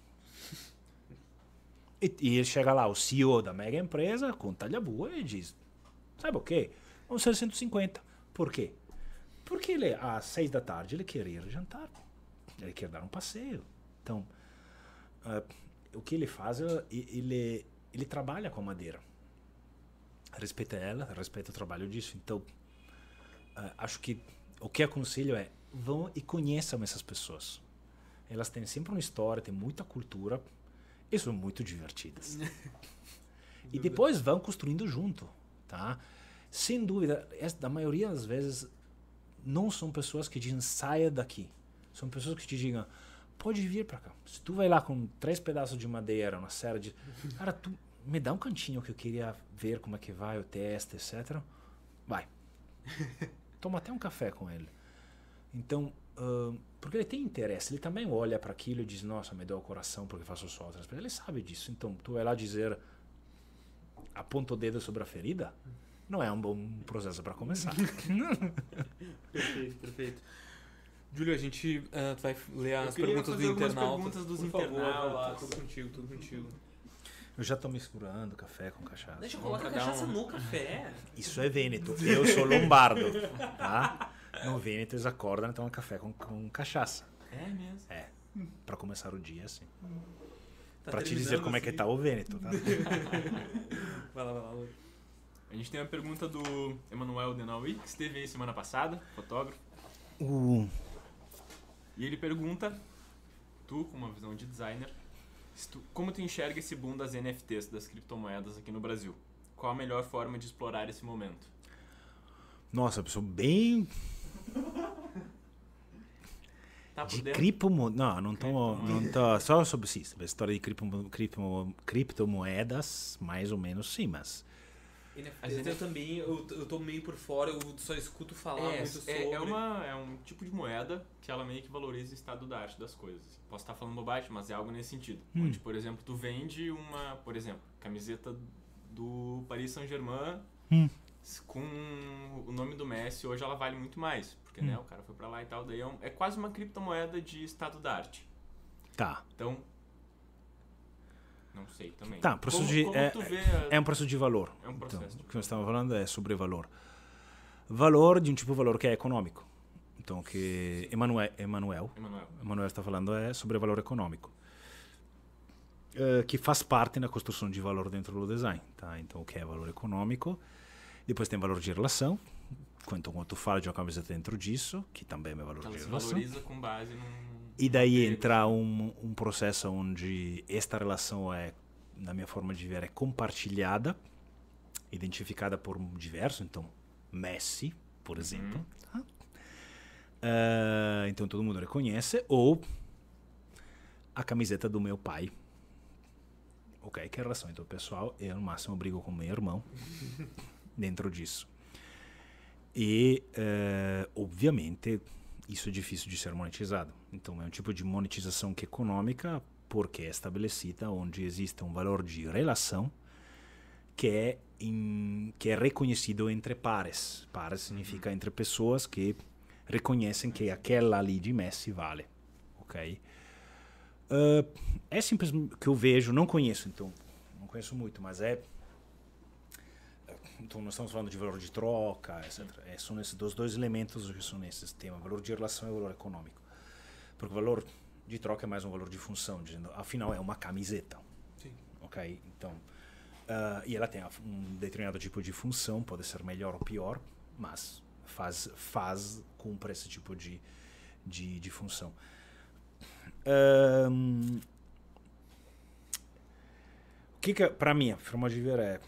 e, e, ele chega lá, o CEO da mega empresa, com talha boa, e diz: Sabe o quê? Vamos ser 150. Por quê? Porque ele, às seis da tarde, ele quer ir jantar. Ele quer dar um passeio. Então, uh, o que ele faz, ele, ele trabalha com a madeira. Respeita ela, respeita o trabalho disso. Então, uh, acho que o que aconselho é vão e conheçam essas pessoas. Elas têm sempre uma história, têm muita cultura e são muito divertidas. e depois vão construindo junto, tá? Sem dúvida, da maioria das vezes não são pessoas que dizem saia daqui. São pessoas que te digam pode vir para cá. Se tu vai lá com três pedaços de madeira, uma série de, cara, tu me dá um cantinho que eu queria ver como é que vai o teste, etc. Vai. toma até um café com ele. Então, uh, porque ele tem interesse, ele também olha para aquilo e diz: Nossa, me deu o coração porque faço só outras Ele sabe disso. Então, tu vai lá dizer, aponta o dedo sobre a ferida, não é um bom processo para começar. perfeito, perfeito. Júlio, a gente uh, vai ler as perguntas do internauta. perguntas dos internautas. tudo contigo, tudo contigo. Eu já tô misturando café com cachaça. Deixa eu colocar cachaça um... no café. Isso é Vêneto. Eu sou lombardo, tá? No Vêneto eles acordam e tomam café com, com cachaça. É mesmo? É. Pra começar o dia, assim. Tá pra te dizer como assim. é que assim? tá o Vêneto, tá? vai lá, vai lá, A gente tem uma pergunta do Emanuel Denaui, que esteve aí semana passada, fotógrafo. Uh. E ele pergunta, tu, com uma visão de designer, Tu, como tu enxerga esse boom das NFTs, das criptomoedas aqui no Brasil? Qual a melhor forma de explorar esse momento? Nossa, pessoa bem. Tá de criptomoedas. Não, não tô, não tô. Só sobre isso. A história de cripto, cripto, criptomoedas, mais ou menos sim, mas. NFTs As eu também, eu, eu tô meio por fora, eu só escuto falar É, muito sobre. é, é, uma, é um tipo de moeda que ela meio que valoriza o estado da arte das coisas. Posso estar falando bobagem, mas é algo nesse sentido. Hum. Onde, por exemplo, tu vende uma, por exemplo, camiseta do Paris Saint-Germain Hum. com o nome do Messi, hoje ela vale muito mais. Porque, Hum. né, o cara foi pra lá e tal. Daí é, um- é quase uma criptomoeda de estado da arte. Tá. Então... Não sei também. Tá, processo como, de- como é- vê... a- É um processo de valor. É um Então, processo de o que nós estamos falando é sobre valor. Valor de um tipo de valor que é econômico. Então, o que Emanuel, Emanuel, Emanuel. Está falando é sobre valor econômico. Eh, que faz parte da construção de valor dentro do design. Tá? Então, o que é valor econômico? Depois tem valor de relação. Quanto quando tu fala de uma camiseta dentro disso, que também é valor Ela de relação. valoriza com base num... E daí entra um, um processo onde esta relação é, na minha forma de ver, é compartilhada, identificada por um diverso, então Messi, por exemplo. tá? Ah, então todo mundo reconhece, ou a camiseta do meu pai. Ok, que é a relação então pessoal, eu no máximo brigo com meu irmão dentro disso. E, eh, obviamente, isso é difícil de ser monetizado. Então, é um tipo de monetização que é econômica, porque é estabelecida onde existe um valor de relação que é, que é reconhecido entre pares. Pares significa entre pessoas que reconhecem que aquela ali de Messi vale. Ok? Eh, é simples que eu vejo, não conheço, então, não conheço muito, mas é então nós estamos falando de valor de troca, etc. É, são esses dos dois elementos que são nesses temas, valor de relação e valor econômico. Porque o valor de troca é mais um valor de função, dizendo, afinal é uma camiseta. Sim. Ok? Então, ah, e ela tem um determinado tipo de função, pode ser melhor ou pior, mas faz, faz cumpre esse tipo de, de, de função. Ahn, o que, que para mim, a forma de ver é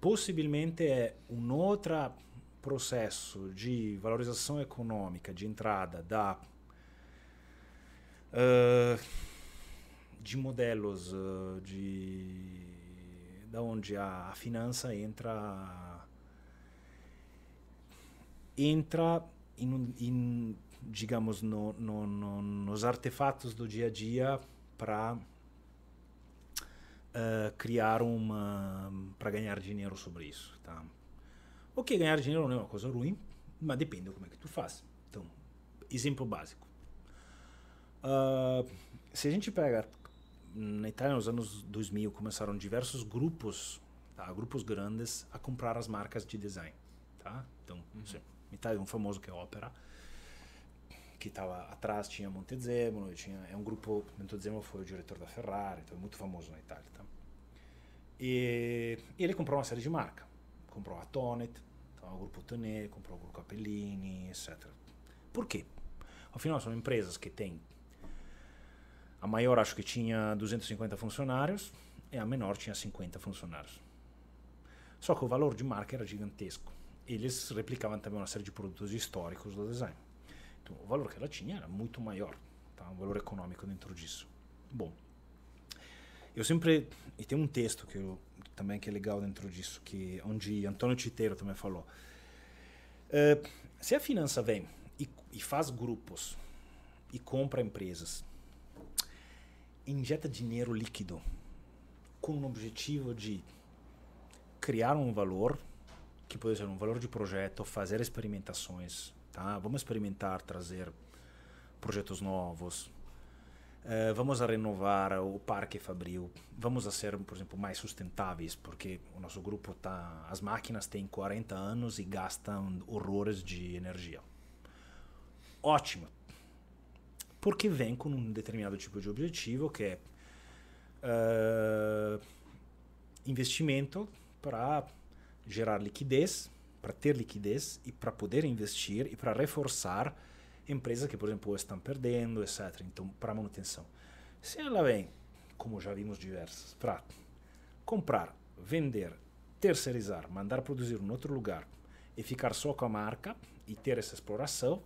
possivelmente é um outro processo de valorização econômica de entrada da eh, de modelos eh, de da onde a, a finança entra entra un- in, digamos no, no, no, nos artefatos do dia a dia para eh, criar uma para ganhar dinheiro sobre isso tá? O que ganhar dinheiro não é uma coisa ruim mas depende de como é que tu faz. Então exemplo básico. Ah, se a gente pega na Itália nos anos 2000 começaram diversos grupos tá? grupos grandes a comprar as marcas de design tá? Então sim, na Itália um famoso que é a Opera que estava atrás tinha Montezemolo tinha é um grupo Montezemolo foi o diretor da Ferrari então é muito famoso na Itália tá? e, e ele comprou uma série de marcas comprou a Tonet então, o grupo Tonet comprou o grupo Capellini etc por quê? Afinal são empresas que têm a maior acho que tinha 250 funcionários e a menor tinha 50 funcionários. Só que o valor de marca era gigantesco. Eles replicavam também uma série de produtos históricos do design então, o valor que ela tinha era muito maior, tá? um valor econômico dentro disso. Bom, eu sempre e tem um texto que eu também que é legal dentro disso, que onde Antônio Titeiro também falou. Eh, se a finança vem e, e faz grupos e compra empresas, injeta dinheiro líquido com o objetivo de criar um valor que pode ser um valor de projeto, fazer experimentações, tá? Vamos experimentar, trazer projetos novos. Eh, vamos a renovar o parque fabril. Vamos a ser, por exemplo, mais sustentáveis, porque o nosso grupo tá, as máquinas têm 40 anos e gastam horrores de energia. Ótimo. Porque vem com um determinado tipo de objetivo que é eh, investimento para gerar liquidez, para ter liquidez e para poder investir e para reforçar empresas que, por exemplo, estão perdendo, etc. Então, para manutenção. Se ela vem, como já vimos diversas, para comprar, vender, terceirizar, mandar produzir em outro lugar e ficar só com a marca e ter essa exploração,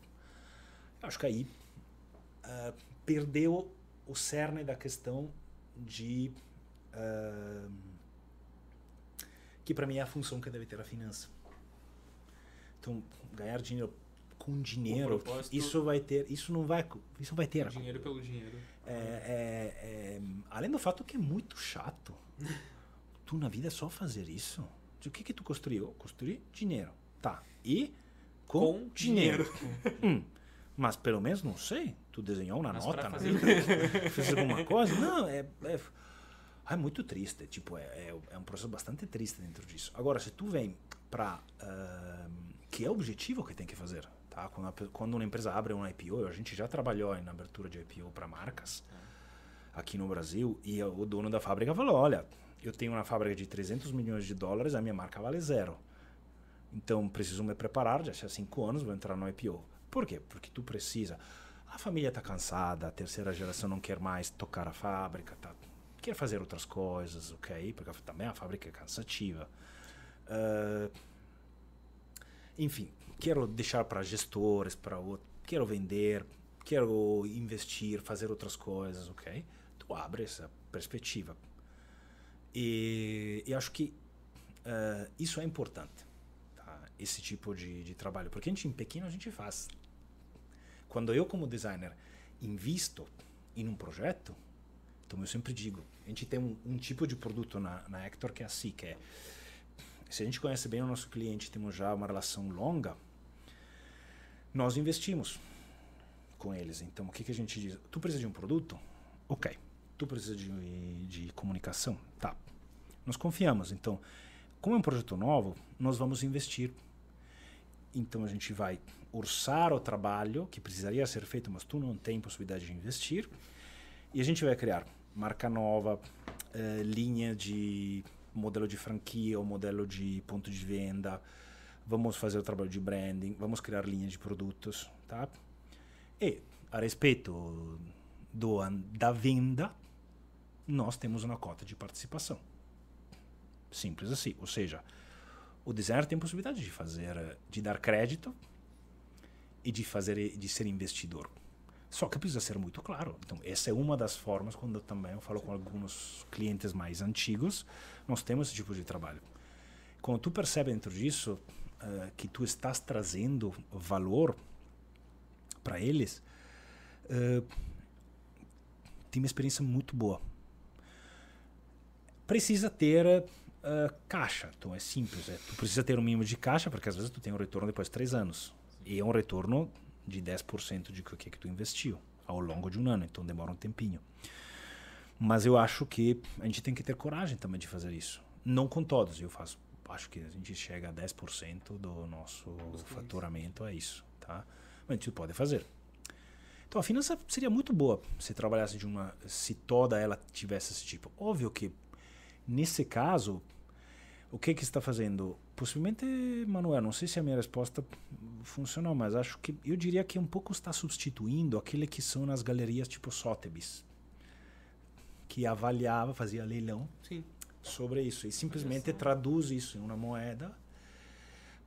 acho que aí ah, perdeu o cerne da questão de ah, que para mim é a função que deve ter a finança. Então, ganhar dinheiro com dinheiro, isso vai ter, isso não vai, isso vai ter. Dinheiro pelo dinheiro. É, é- é- além do fato que é muito chato. tu na vida é só fazer isso. O que que tu construiu? Construir dinheiro. Tá. E com, Com dinheiro. Hum, mas pelo menos não sei. Tu desenhou uma Mas nota, né? fazer fez alguma coisa? Não, é, é, é muito triste. Tipo, é, é, é um processo bastante triste dentro disso. Agora, se tu vem para que é o objetivo que tem que fazer, tá? Quando, a quando uma empresa abre um IPO, a gente já trabalhou na abertura de IPO para marcas aqui no Brasil e o dono da fábrica falou, olha, eu tenho uma fábrica de 300 milhões de dólares, a minha marca vale zero. Então, preciso me preparar, já há cinco anos vou entrar no IPO. Por quê? Porque tu precisa. A família está cansada, a terceira geração não quer mais tocar a fábrica, tá? quer fazer outras coisas, ok? Porque também a fábrica é cansativa. Ah, enfim, quero deixar para gestores, para outro, quero vender, quero investir, fazer outras coisas, ok? Tu abre essa perspectiva. E, e acho que ah, isso é importante, tá? esse tipo de, de trabalho, porque a gente em pequeno a gente faz. Quando eu como designer invisto em um projeto, então eu sempre digo, a gente tem um, um tipo de produto na, na Hector que é assim, que é se a gente conhece bem o nosso cliente, temos já uma relação longa, nós investimos com eles. Então, o que, que a gente diz? Tu precisa de um produto? Ok. Tu precisa de, de comunicação? Tá. Nós confiamos. Então, como é um projeto novo, nós vamos investir. Então, a gente vai orçar o trabalho que precisaria ser feito, mas tu não tem possibilidade de investir. E a gente vai criar marca nova, eh, linha de modelo de franquia ou modelo de ponto de venda. Vamos fazer o trabalho de branding, vamos criar linha de produtos, tá? E a respeito do, da venda, nós temos uma cota de participação. Simples assim. Ou seja, o designer tem possibilidade de fazer, de dar crédito e de fazer, de ser investidor. Só que precisa ser muito claro. Então, essa é uma das formas, quando eu também eu falo com alguns clientes mais antigos, nós temos esse tipo de trabalho. Quando tu percebe dentro disso eh, que tu estás trazendo valor para eles, eh, tem uma experiência muito boa. Precisa ter eh, caixa, então é simples. É, tu precisa ter um mínimo de caixa, porque às vezes tu tem um retorno depois de três anos. E é um retorno de 10% de o que, que tu investiu ao longo de um ano, então demora um tempinho. Mas eu acho que a gente tem que ter coragem também de fazer isso. Não com todos, eu faço, acho que a gente chega a 10% do nosso faturamento, é isso, tá? Mas a gente pode fazer. Então a finança seria muito boa se trabalhasse de uma, se toda ela tivesse esse tipo. Óbvio que nesse caso, o que que está fazendo? Possivelmente, Manuel, não sei se a minha resposta funcionou, mas acho que eu diria que um pouco está substituindo aquele que são nas galerias tipo Sotheby's, que avaliava, fazia leilão Sim. sobre isso e simplesmente traduz isso em uma moeda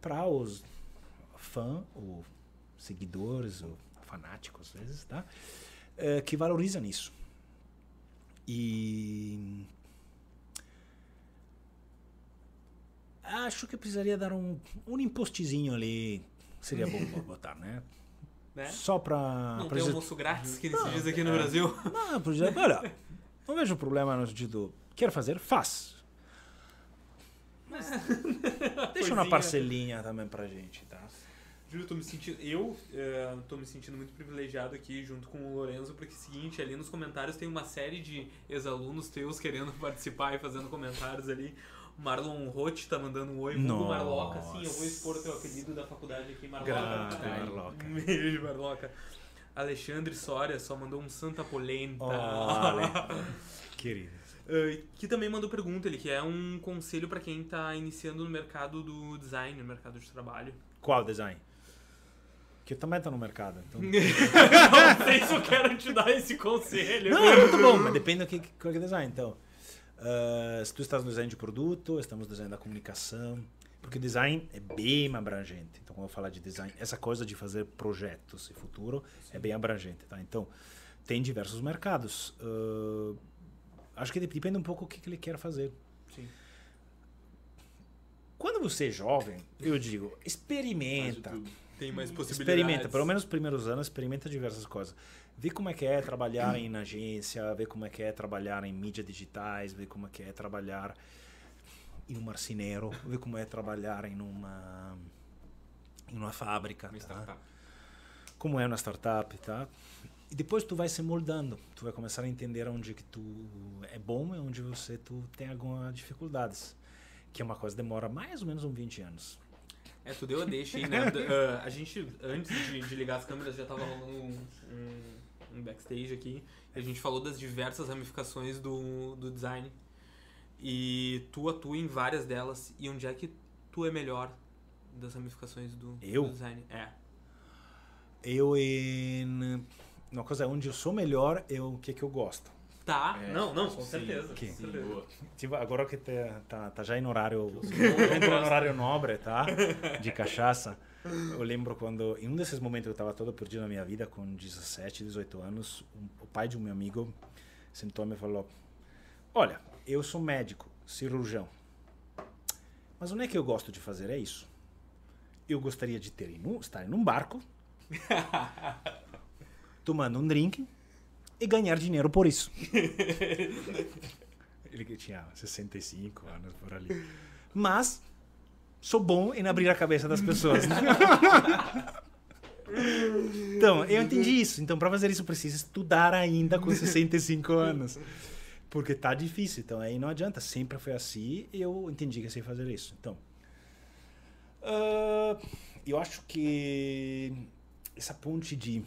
para os fãs ou seguidores ou fanáticos às vezes, tá? Eh, que valorizam isso. E acho que precisaria dar um, um impostezinho ali. Seria bom botar, né? Né? Só para Não tem almoço grátis que se diz aqui no Brasil. não, por exemplo, olha, não vejo problema no sentido, quer fazer, faz. Deixa uma parcelinha também pra gente, tá? Júlio, eu tô me sentindo. Eu eh, tô me sentindo muito privilegiado aqui junto com o Lorenzo, porque é o seguinte, ali nos comentários tem uma série de ex-alunos teus querendo participar e fazendo comentários ali. Marlon Roth tá mandando um oi, Nossa. Marloca, sim, eu vou expor o teu apelido da faculdade aqui, Marloca. Marloca. Beijo, Marloca. Alexandre Soria só mandou um Santa Polenta. Olha, querido. Eh, que também mandou pergunta, ele que é um conselho pra quem tá iniciando no mercado do design, no mercado de trabalho. Qual design? Que eu também tô no mercado. Então... Não sei se eu quero te dar esse conselho. Não, é muito bom, mas depende do que, qual que é design. Então, ah, se tu estás no design de produto, estamos no design da comunicação. Porque design é bem abrangente. Então, quando eu falar de design, essa coisa de fazer projetos e futuro é bem abrangente. Tá? Então, tem diversos mercados. Ah, acho que depende um pouco o que, que ele quer fazer. Sim. Quando você é jovem, eu digo, experimenta. Tem mais possibilidades. Experimenta, pelo menos nos primeiros anos, experimenta diversas coisas. Vê como é que é trabalhar em agência, vê como é que é trabalhar em mídias digitais, vê como é que é trabalhar em um marceneiro, vê como é trabalhar em uma em uma fábrica, Uma tá? startup. como é uma startup, tá? E depois tu vai se moldando, tu vai começar a entender onde que tu é bom e onde você tu tem algumas dificuldades, que é uma coisa que demora mais ou menos uns 20 anos. É, tu deu a deixa aí, né? Ah, a gente, antes de, de ligar as câmeras, já tava rolando um, um, um backstage aqui. E a gente falou das diversas ramificações do, do design. E tu atua em várias delas. E onde é que tu é melhor das ramificações do, Eu? do design? É. Eu em uma coisa onde eu sou melhor é o que que eu gosto. Tá, É, não, não, com sim, certeza. que- Sim, certeza. Tipo, agora que tá, tá, tá já em horário, já entrou no horário nobre, tá? De cachaça. Eu lembro quando, em um desses momentos que eu estava todo perdido na minha vida, com 17, 18 anos, um- o pai de um meu amigo sentou e me falou: Olha, eu sou médico, cirurgião. Mas onde é que eu gosto de fazer é isso? Eu gostaria de ter em um- estar em um barco, tomando um drink e ganhar dinheiro por isso. Ele que tinha 65 anos por ali. Mas sou bom em abrir a cabeça das pessoas. então, eu entendi isso. Então, para fazer isso, precisa estudar ainda com 65 anos. Porque tá difícil. Então, aí não adianta. Sempre foi assim e eu entendi que eu sei fazer isso. Então, ah, eu acho que essa ponte de.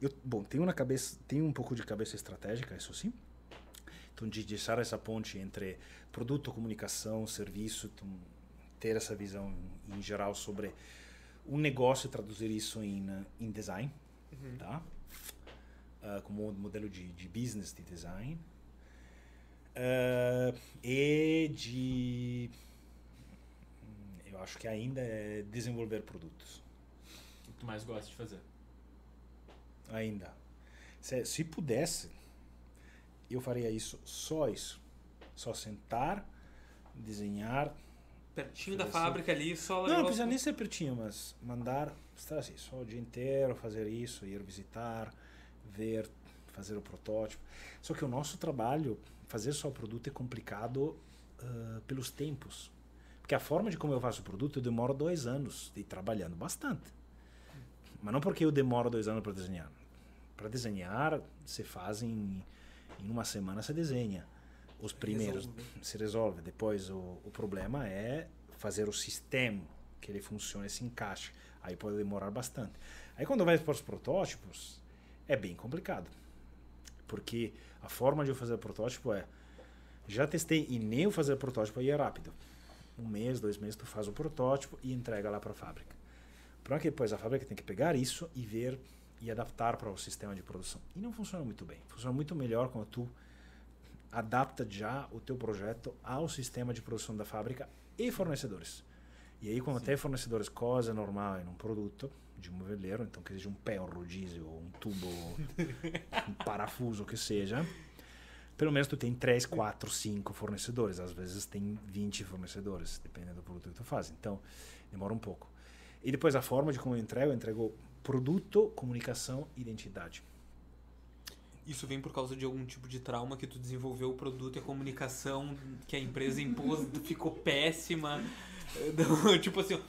Eu, bom, tenho na cabeça, tenho um pouco de cabeça estratégica, isso sim. Então, de deixar essa ponte entre produto, comunicação, serviço, então, ter essa visão em geral sobre um negócio e traduzir isso em, eh, em design, tá? Ah, como um modelo de, de business de design. Ah, e de. hum, Eu acho que ainda é desenvolver produtos. O que tu mais gosta de fazer? ainda. Se, se pudesse, eu faria isso, só isso. Só sentar, desenhar. Pertinho da fábrica ali, só Não, não os- precisa nem ser pertinho, mas mandar, estar assim, só o dia inteiro, fazer isso, ir visitar, ver, fazer o protótipo. Só que o nosso trabalho, fazer só o produto é complicado ah, pelos tempos. Porque a forma de como eu faço o produto, eu demoro dois anos ir trabalhando bastante. Mas não porque eu demoro dois anos para desenhar. Para desenhar, você faz em, em uma semana, você desenha. Os primeiros Resolve. se resolve. Depois, o, o problema é fazer o sistema, que ele funcione, se encaixe. Aí pode demorar bastante. Aí quando vai para os protótipos, é bem complicado. Porque a forma de eu fazer protótipo é já testei e nem eu fazer protótipo aí é rápido. Um mês, dois meses, tu faz o protótipo e entrega lá para a fábrica. Para que depois a fábrica tem que pegar isso e ver e adaptar para o sistema de produção. E não funciona muito bem. Funciona muito melhor quando tu adapta já o teu projeto ao sistema de produção da fábrica e fornecedores. E aí quando tem fornecedores, coisa normal em um produto de um veleiro, então que seja um pé, um rodízio, um tubo, um parafuso, que seja, pelo menos tu tem 3, 4, 5 fornecedores. Às vezes tem 20 fornecedores, dependendo do produto que tu faz. Então, demora um pouco. E depois a forma de como eu entrego, eu entrego produto, comunicação, identidade. Isso vem por causa de algum tipo de trauma que tu desenvolveu o produto e a comunicação que a empresa impôs ficou péssima. Então, tipo assim,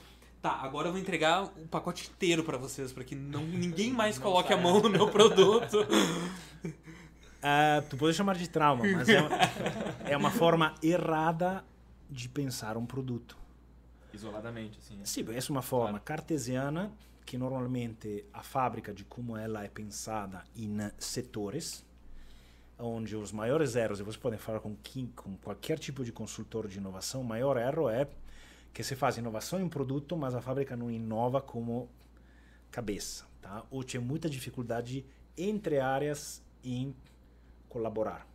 tá, agora eu vou entregar o pacote inteiro pra vocês, pra que não, ninguém mais Não coloque a mão no meu produto. Ah, tu pode chamar de trauma, mas é, é uma forma errada de pensar um produto. Isoladamente, assim. é. Sim, essa é uma forma Claro. cartesiana que normalmente a fábrica de como ela é pensada em setores, onde os maiores erros, e você pode falar com, quem, com qualquer tipo de consultor de inovação, o maior erro é que se faz inovação em produto, mas a fábrica não inova como cabeça, tá? Ou tinha muita dificuldade entre áreas em colaborar.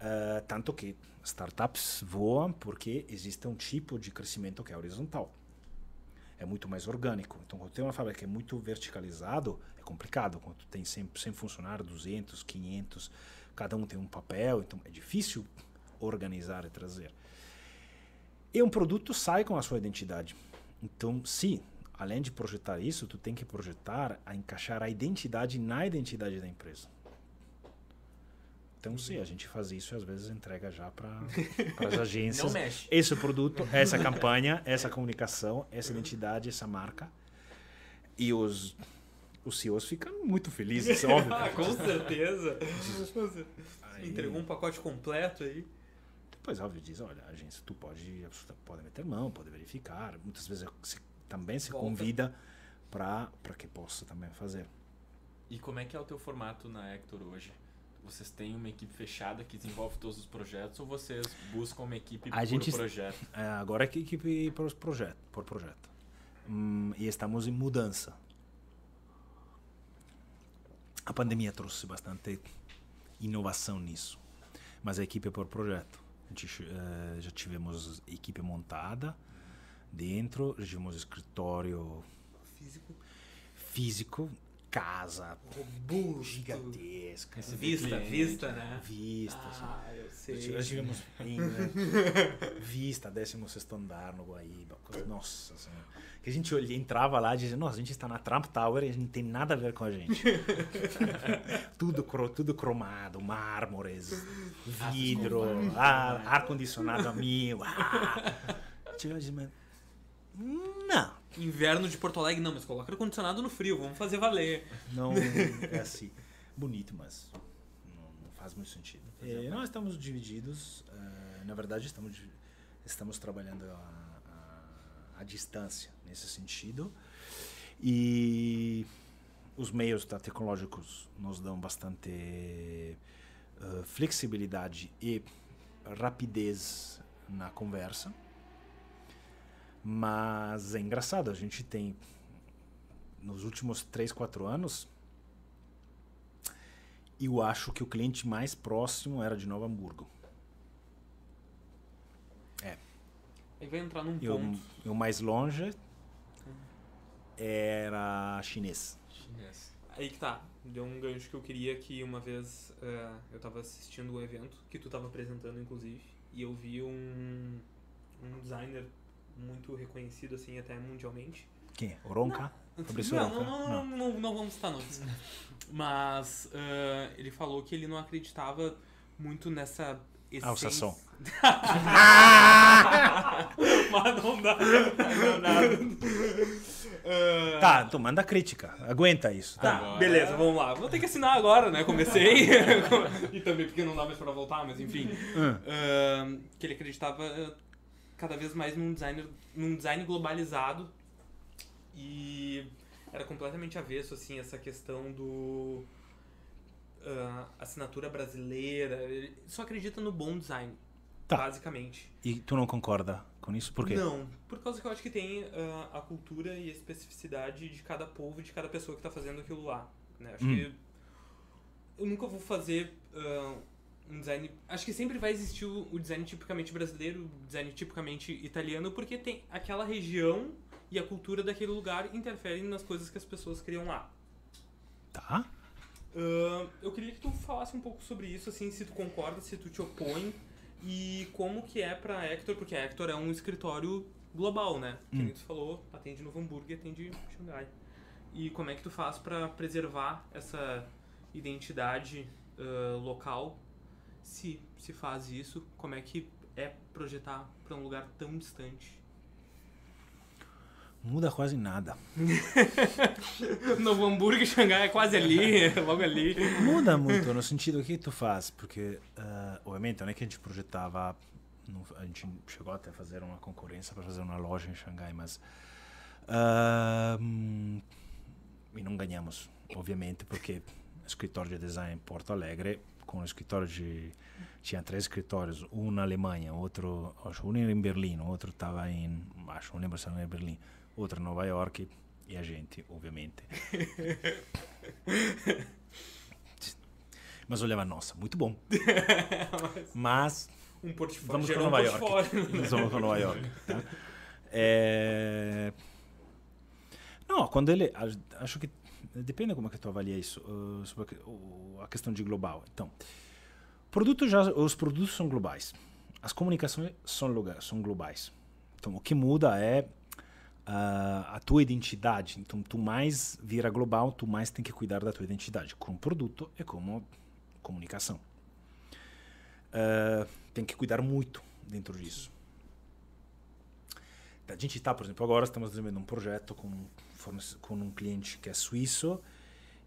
Ah, tanto que startups voam porque existe um tipo de crescimento que é horizontal. É muito mais orgânico. Então, quando tem uma fábrica que é muito verticalizado, é complicado. Quando tem 100, 100 funcionários, 200, 500, cada um tem um papel, então é difícil organizar e trazer. E um produto sai com a sua identidade. Então, sim, além de projetar isso, tu tem que projetar a encaixar a identidade na identidade da empresa. Então, sim, a gente faz isso e às vezes entrega já para as agências. Não mexe. Esse produto, essa campanha, essa comunicação, essa identidade, essa marca. E os, os CEOs ficam muito felizes, óbvio. Ah, com certeza. Aí- Entregou um pacote completo aí. Depois, óbvio, diz, olha, a agência, tu pode, pode meter mão, pode verificar. Muitas vezes se- também se Volta. convida para que possa também fazer. E como é que é o teu formato na Hector hoje? Vocês têm uma equipe fechada que desenvolve todos os projetos ou vocês buscam uma equipe A por gente- projeto? É, agora é que equipe por projeto, por projeto. Hum, e estamos em mudança. A pandemia trouxe bastante inovação nisso. Mas a equipe é por projeto. A gente, eh, já tivemos equipe montada dentro, já tivemos escritório Físico. físico, casa Robusto. gigantesca, Receber Vista, cliente, vista, né? vistas. Ah, eu sei. Nós tivemos em, né, vista, 16 andar no Guaíba. coisa- Nossa senhora. Que a gente olhava, entrava lá e dizia, nossa, a gente está na Trump Tower e a gente não tem nada a ver com a gente. tudo, cro- tudo cromado, mármores, vidro, ar- ar-condicionado a mil. Ah. Chegava e dizia, "Mas, Não, Inverno de Porto Alegre, não, mas coloca ar-condicionado no frio, vamos fazer valer. não é assim. Bonito, mas não, não faz muito sentido. É, nós estamos divididos, eh, na verdade estamos, estamos trabalhando a, a, a distância nesse sentido. E os meios tecnológicos nos dão bastante eh, flexibilidade e rapidez na conversa. Mas é engraçado, a gente tem nos últimos 3, 4 anos, eu acho que o cliente mais próximo era de Novo Hamburgo. Aí vai entrar num E o, ponto. e o mais longe era chinês. Chinês. Aí que tá. Deu um gancho que eu queria que uma vez eh, eu tava assistindo o evento, que tu tava apresentando, inclusive, e eu vi um, um designer muito reconhecido, assim, até mundialmente. Quem? Oronca? Fabrício Não, não, não, não, não, não vamos citar nomes. Mas eh, ele falou que ele não acreditava muito nessa essência. Ah, o Sasson. Mas não dá. Não dá. Eh, Tá, tu manda crítica. Aguenta isso. Tá. Agora- beleza, vamos lá. Vou ter que assinar agora, né? Comecei. e também porque não dá mais pra voltar, mas enfim. Hum. Ahn, que ele acreditava ah, cada vez mais num designer, num design globalizado. E era completamente avesso, assim, essa questão do. ah, assinatura brasileira. Ele só acredita no bom design. Tá. Basicamente. E tu não concorda com isso? Por quê? Não, por causa que eu acho que tem ah, a cultura e a especificidade de cada povo de cada pessoa que tá fazendo aquilo lá. Né? Acho Hum. que eu nunca vou fazer ah, um design. Acho que sempre vai existir o, o design tipicamente brasileiro, o design tipicamente italiano, porque tem aquela região e a cultura daquele lugar interferem nas coisas que as pessoas criam lá. Tá. Ah, eu queria que tu falasse um pouco sobre isso, assim, se tu concorda, se tu te opõe e como que é pra Hector, porque a Hector é um escritório global, né? Que Hum. nem tu falou, atende Novo Hamburgo e atende Xangai. E como é que tu faz pra preservar essa identidade ah, local? Se se faz isso, como é que é projetar pra um lugar tão distante? Muda quase nada. Novo Hamburgo e Xangai é quase ali, logo ali. Muda muito no sentido que tu faz, porque, ah, obviamente, não é que a gente projetava, a gente chegou até a fazer uma concorrência para fazer uma loja em Xangai, mas. hum, e não ganhamos, obviamente, porque escritório de design em Porto Alegre, com o escritório de. Tinha três escritórios, um na Alemanha, outro. Acho um em Berlim, outro estava em. Acho, não lembro se era em Berlim, outro em Nova York, e a gente, obviamente. Mas olhava, nossa, muito bom. Mas Um portfólio. vamos para gerou um Nova York. vamos para Nova York. tá? É... Não, quando ele. Acho que. Depende como é que tu avalia isso. uh, sobre a questão de global. Então, produto já, os produtos são globais. As comunicações são, lugar, são globais. Então, o que muda é uh, a tua identidade. Então, tu mais vira global, tu mais tem que cuidar da tua identidade, como produto e como comunicação. Uh, tem que cuidar muito dentro disso. A gente está, por exemplo, agora estamos desenvolvendo um projeto com, com um cliente que é suíço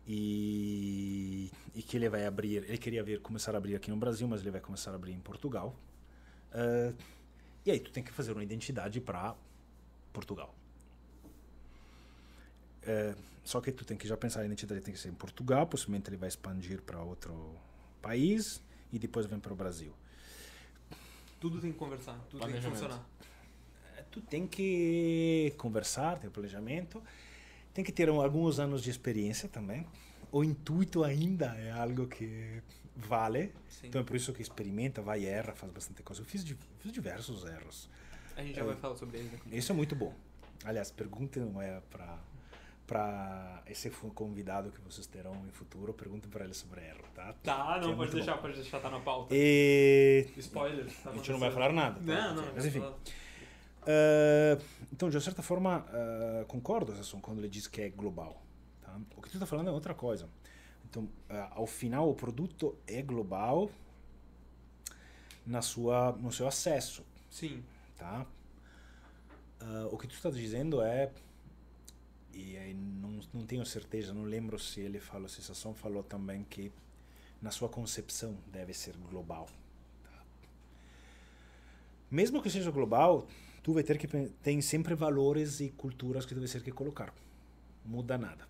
e, e que ele vai abrir, ele queria ver, começar a abrir aqui no Brasil, mas ele vai começar a abrir em Portugal. Uh, e aí tu tem que fazer uma identidade para Portugal. Uh, só que tu tem que já pensar a identidade tem que ser em Portugal, possivelmente ele vai expandir para outro país e depois vem para o Brasil. Tudo tem que conversar, tudo tem que funcionar. É, tu tem que conversar, ter planejamento, tem que ter alguns anos de experiência também. O intuito ainda é algo que vale. Sim. Então é por isso que experimenta, vai e erra, faz bastante coisa. Eu fiz, fiz diversos erros. A gente já é, vai falar sobre eles. Né? Isso é muito bom. Aliás, pergunta não é para para esse convidado que vocês terão em futuro, perguntem para ele sobre erro, tá? Tá, não, é pode deixar, bom. pode deixar, tá na pauta. E... Spoiler. Tá a gente não vai falar nada. Tá? Não, não. Mas enfim. Uh, então, de certa forma, uh, concordo quando ele diz que é global. Tá? O que tu está falando é outra coisa. Então, uh, ao final, o produto é global na sua, no seu acesso. Sim. Tá? o que tu está dizendo é e aí não, não tenho certeza, não lembro se ele falou, se Sasson falou também que na sua concepção deve ser global. Tá? Mesmo que seja global, tu vai ter que tem sempre valores e culturas que deve ser que colocar. Muda nada.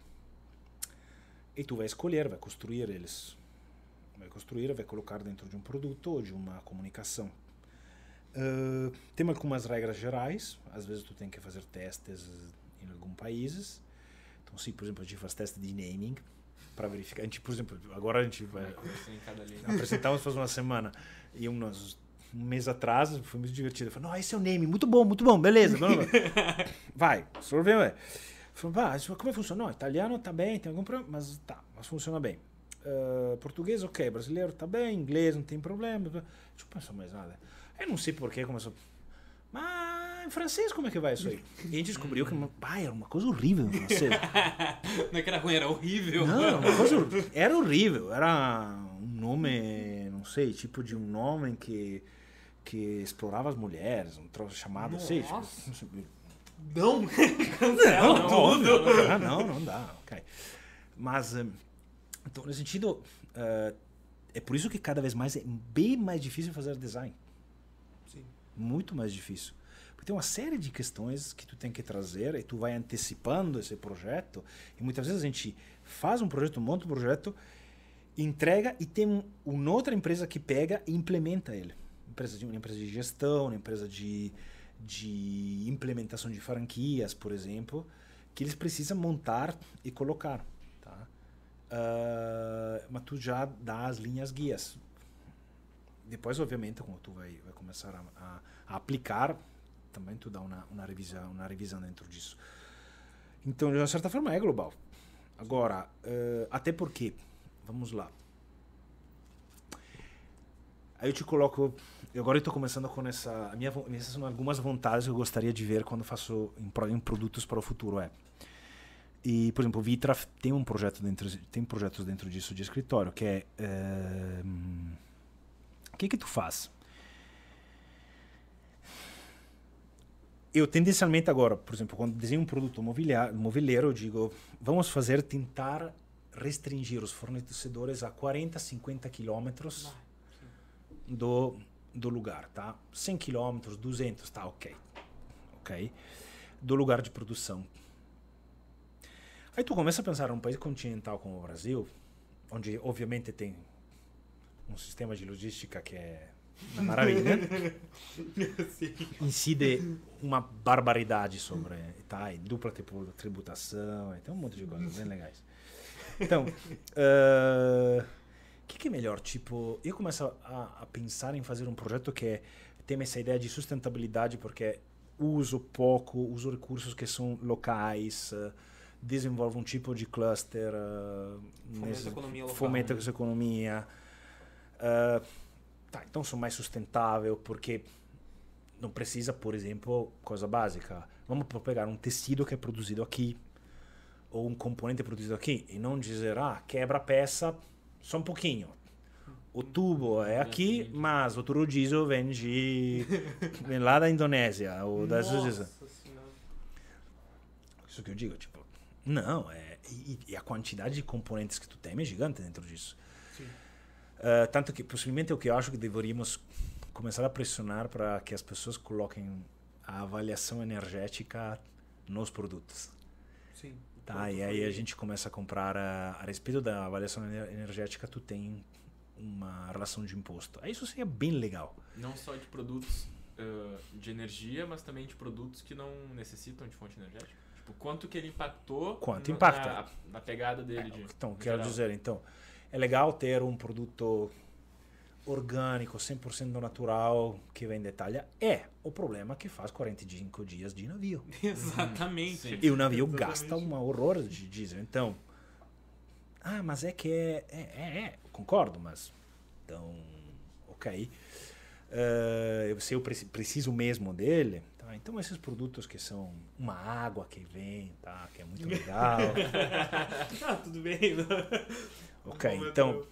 E tu vai escolher, vai construir eles. Vai construir, vai colocar dentro de um produto ou de uma comunicação. Uh, tem algumas regras gerais. Às vezes tu tem que fazer testes em alguns países. Então, se, por exemplo, a gente faz teste de naming para verificar. A gente, por exemplo, agora a gente vai apresentamos faz uma semana e uns um mês atrás, foi muito divertido. Eu falei, não, esse é o name, muito bom, muito bom, beleza. vai, sorveu, é. Falei, ah, como é que funciona? Não, italiano tá bem, tem algum problema, mas tá, mas funciona bem. Uh, português, ok, brasileiro tá bem, inglês não tem problema. Deixa eu pensar mais nada. Eu não sei porquê começou. Mas em francês como é que vai isso aí? E a gente descobriu que pá, era uma coisa horrível em francês. não é que era ruim, era horrível. Não, era, uma coisa, era horrível. Era um nome, não sei, tipo de um homem que, que explorava as mulheres, um troço chamado, Nossa. sei, tipo, não. Não, cancela não, tudo. Não, não, não dá. Okay. Mas, eh, então, nesse sentido, uh, é por isso que cada vez mais é bem mais difícil fazer design muito mais difícil. Porque tem uma série de questões que tu tem que trazer e tu vai antecipando esse projeto. E muitas vezes a gente faz um projeto, monta um projeto, entrega e tem uma outra empresa que pega e implementa ele. Empresa de, uma empresa de gestão, uma empresa de, de implementação de franquias, por exemplo, que eles precisam montar e colocar. Tá? Uh, mas tu já dá as linhas guias depois, obviamente, quando tu vai, vai começar a, a, a, aplicar, também tu dá uma, uma, revisão, uma revisão dentro disso. Então, de uma certa forma, é global. Agora, uh, até porque, vamos lá. Aí eu te coloco. Agora eu estou começando com essa. A minha, essas são algumas vontades que eu gostaria de ver quando faço em, em produtos para o futuro. É. E, por exemplo, o Vitra tem um projeto dentro, tem projetos dentro disso de escritório que é. Uh, o que que tu faz? Eu tendencialmente agora, por exemplo, quando desenho um produto mobiliário, eu digo, vamos fazer, tentar restringir os fornecedores a 40, 50 quilômetros do, do lugar, tá? 100 quilômetros, 200, tá, ok. Ok? Do lugar de produção. Aí tu começa a pensar num país continental como o Brasil, onde obviamente tem um sistema de logística que é uma maravilha. Incide uma barbaridade sobre tá, e dupla tributação, tem um monte de coisas bem legais. Então, o que, que, é melhor? Tipo, eu começo a, a, pensar em fazer um projeto que é, tem essa ideia de sustentabilidade, porque uso pouco, uso recursos que são locais, uh, desenvolve um tipo de cluster, fomenta nesse, a economia local. Fomenta né? essa economia. Uh, tá, então sou mais sustentável porque não precisa, por exemplo, coisa básica. Vamos pegar um tecido que é produzido aqui ou um componente produzido aqui e não dizer, ah, quebra a peça só um pouquinho. O tubo é aqui, mas o diesel vem de vem lá da Indonésia ou das Nossa isso que eu digo, tipo, não, é e, e a quantidade de componentes que tu tem é gigante dentro disso. Uh, tanto que possivelmente o que eu acho que deveríamos começar a pressionar para que as pessoas coloquem a avaliação energética nos produtos. Sim. Tá, e aí a gente começa a comprar a, a respeito da avaliação ener- energética, tu tem uma relação de imposto. Aí Isso seria bem legal. Não só de produtos ah, de energia, mas também de produtos que não necessitam de fonte energética. Tipo, quanto que ele impactou Quanto impacta? Na, na pegada dele. de, Então, quero geral. dizer, então, é legal ter um produto orgânico, 100% natural, que vem de Itália. É, o problema que faz 45 dias de navio. Exatamente. Sim. E o navio Exatamente. gasta um horror de diesel. Então, ah, mas é que é, é, é, é, concordo, mas então, ok. Se eu preci- preciso mesmo dele, tá? então esses produtos que são uma água que vem, tá? que é muito legal. ah, tudo bem. ok, então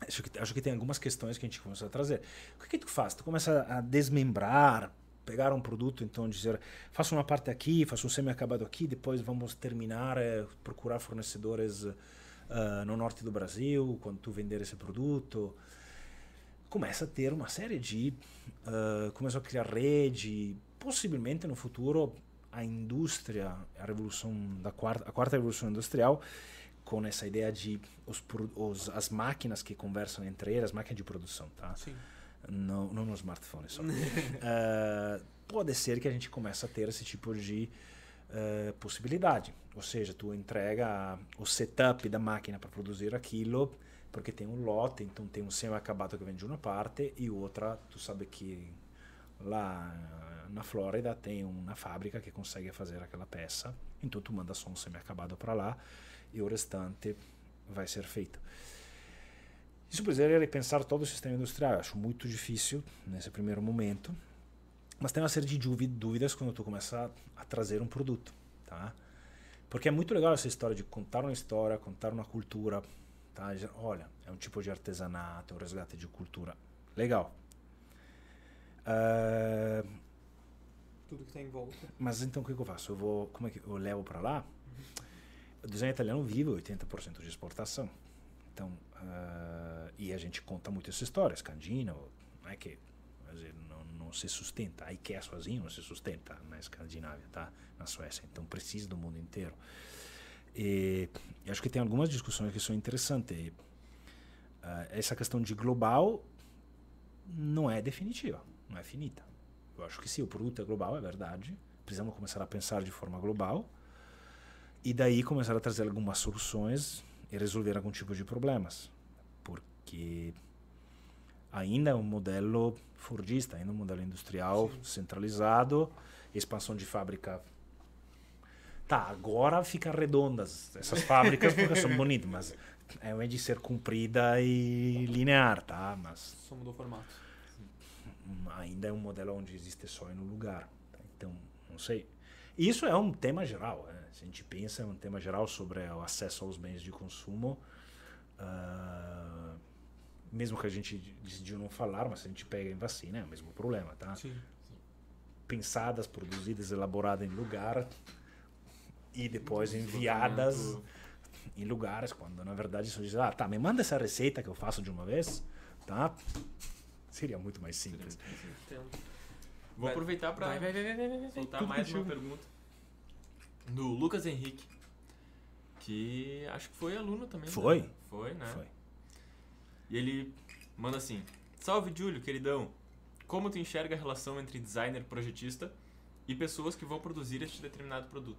acho que, acho que tem algumas questões que a gente começa a trazer. O que, que tu faz? Tu começa a desmembrar, pegar um produto, então dizer, faço uma parte aqui, faço um semi-acabado aqui, depois vamos terminar, eh, procurar fornecedores ah, no norte do Brasil, quando tu vender esse produto. Começa a ter uma série de... ah, começa a criar rede, possivelmente no futuro a indústria, a revolução da quarta, a quarta revolução industrial, com essa ideia de os, os, as máquinas que conversam entre elas, máquinas de produção, tá? Sim. não, não no smartphone só. Ah, pode ser que a gente comece a ter esse tipo de ah, possibilidade. Ou seja, tu entrega o setup da máquina para produzir aquilo, porque tem um lote, então tem um semi-acabado que vem de uma parte e outra, tu sabe que lá na Flórida tem uma fábrica que consegue fazer aquela peça, então tu manda só um semi-acabado para lá e o restante vai ser feito. Isso precisaria repensar todo o sistema industrial. Eu acho muito difícil nesse primeiro momento, mas tem uma série de dúvi- dúvidas quando tu começa a, trazer um produto, tá? Porque é muito legal essa história de contar uma história, contar uma cultura, tá? Olha, é um tipo de artesanato, é um resgate de cultura. Legal. Ah, Tudo que tá em volta. mas então o que, eu faço? Eu vou, como é que eu levo para lá? O design italiano vive 80% de exportação. Então, ah, e a gente conta muito essa história. Scandinavo, não é que dizer, não, não se sustenta. A IKEA sozinho não se sustenta na Escandinávia, tá? Na Suécia. Então precisa do mundo inteiro. E acho que tem algumas discussões que são interessantes. Ah, essa questão de global não é definitiva, não é finita. Eu acho que sim, o produto é global, é verdade. Precisamos começar a pensar de forma global e daí começar a trazer algumas soluções e resolver algum tipo de problemas. Porque ainda é um modelo fordista, ainda é um modelo industrial centralizado, expansão de fábrica. Tá, agora ficam redondas essas fábricas porque são bonitas, mas é uma de ser comprida e linear, tá? Mas Só mudou o formato. ainda é um modelo onde existe só no lugar. tá? Então, não sei. Isso é um tema geral. Se a gente pensa, é um tema geral sobre o acesso aos bens de consumo. ah, mesmo que a gente decidiu não falar, mas se a gente pega em vacina, é o mesmo problema, tá? Sim. Pensadas, produzidas, elaboradas em lugar e depois enviadas em lugares, quando na verdade só diz, ah, tá, me manda essa receita que eu faço de uma vez, tá? Seria muito mais simples. Entendo. Vou Vai- aproveitar para soltar mais uma pergunta do Lucas Henrique, que acho que foi aluno também. Foi? né? Foi, né? Foi. E ele manda assim: Salve, Júlio, queridão. Como tu enxerga a relação entre designer projetista e pessoas que vão produzir este determinado produto?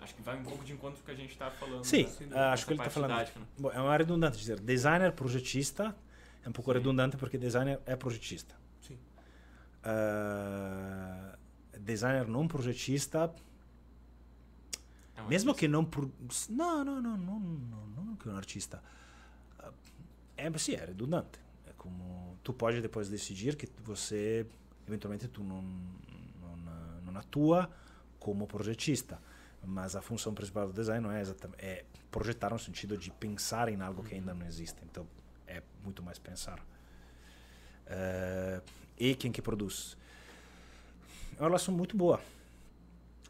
Acho que vai um pouco de encontro com o que a gente está falando. Sim, né? Ah, acho que ele está falando. didática, né? Bom, é uma redundante dizer designer projetista, é um pouco Sim. redundante porque designer é projetista. Sim. Ah, designer não projetista, um mesmo artista. que não, pro- não, não, não, não, não, não que um artista, Ah, é sim, é redundante. É como tu pode depois decidir que você eventualmente tu não, não, não atua como projetista. Mas a função principal do design não é exatamente é projetar no sentido de pensar em algo que ainda não existe. Então é muito mais pensar. Uh, e quem que produz? É uma relação muito boa.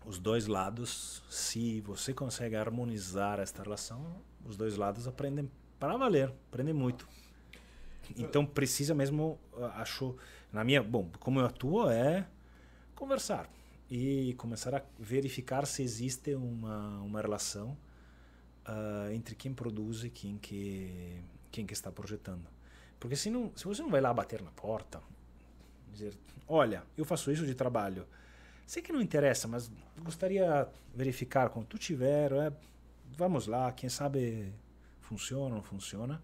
Os dois lados, se você consegue harmonizar esta relação, os dois lados aprendem para valer, aprendem muito. Então precisa mesmo, acho, na minha, bom, como eu atuo é conversar e começar a verificar se existe uma, uma relação uh, entre quem produz e quem que, quem que está projetando. Porque se, não, se você não vai lá bater na porta, dizer, olha, eu faço isso de trabalho, sei que não interessa, mas gostaria verificar quando tu tiver, é, vamos lá, quem sabe funciona ou não funciona.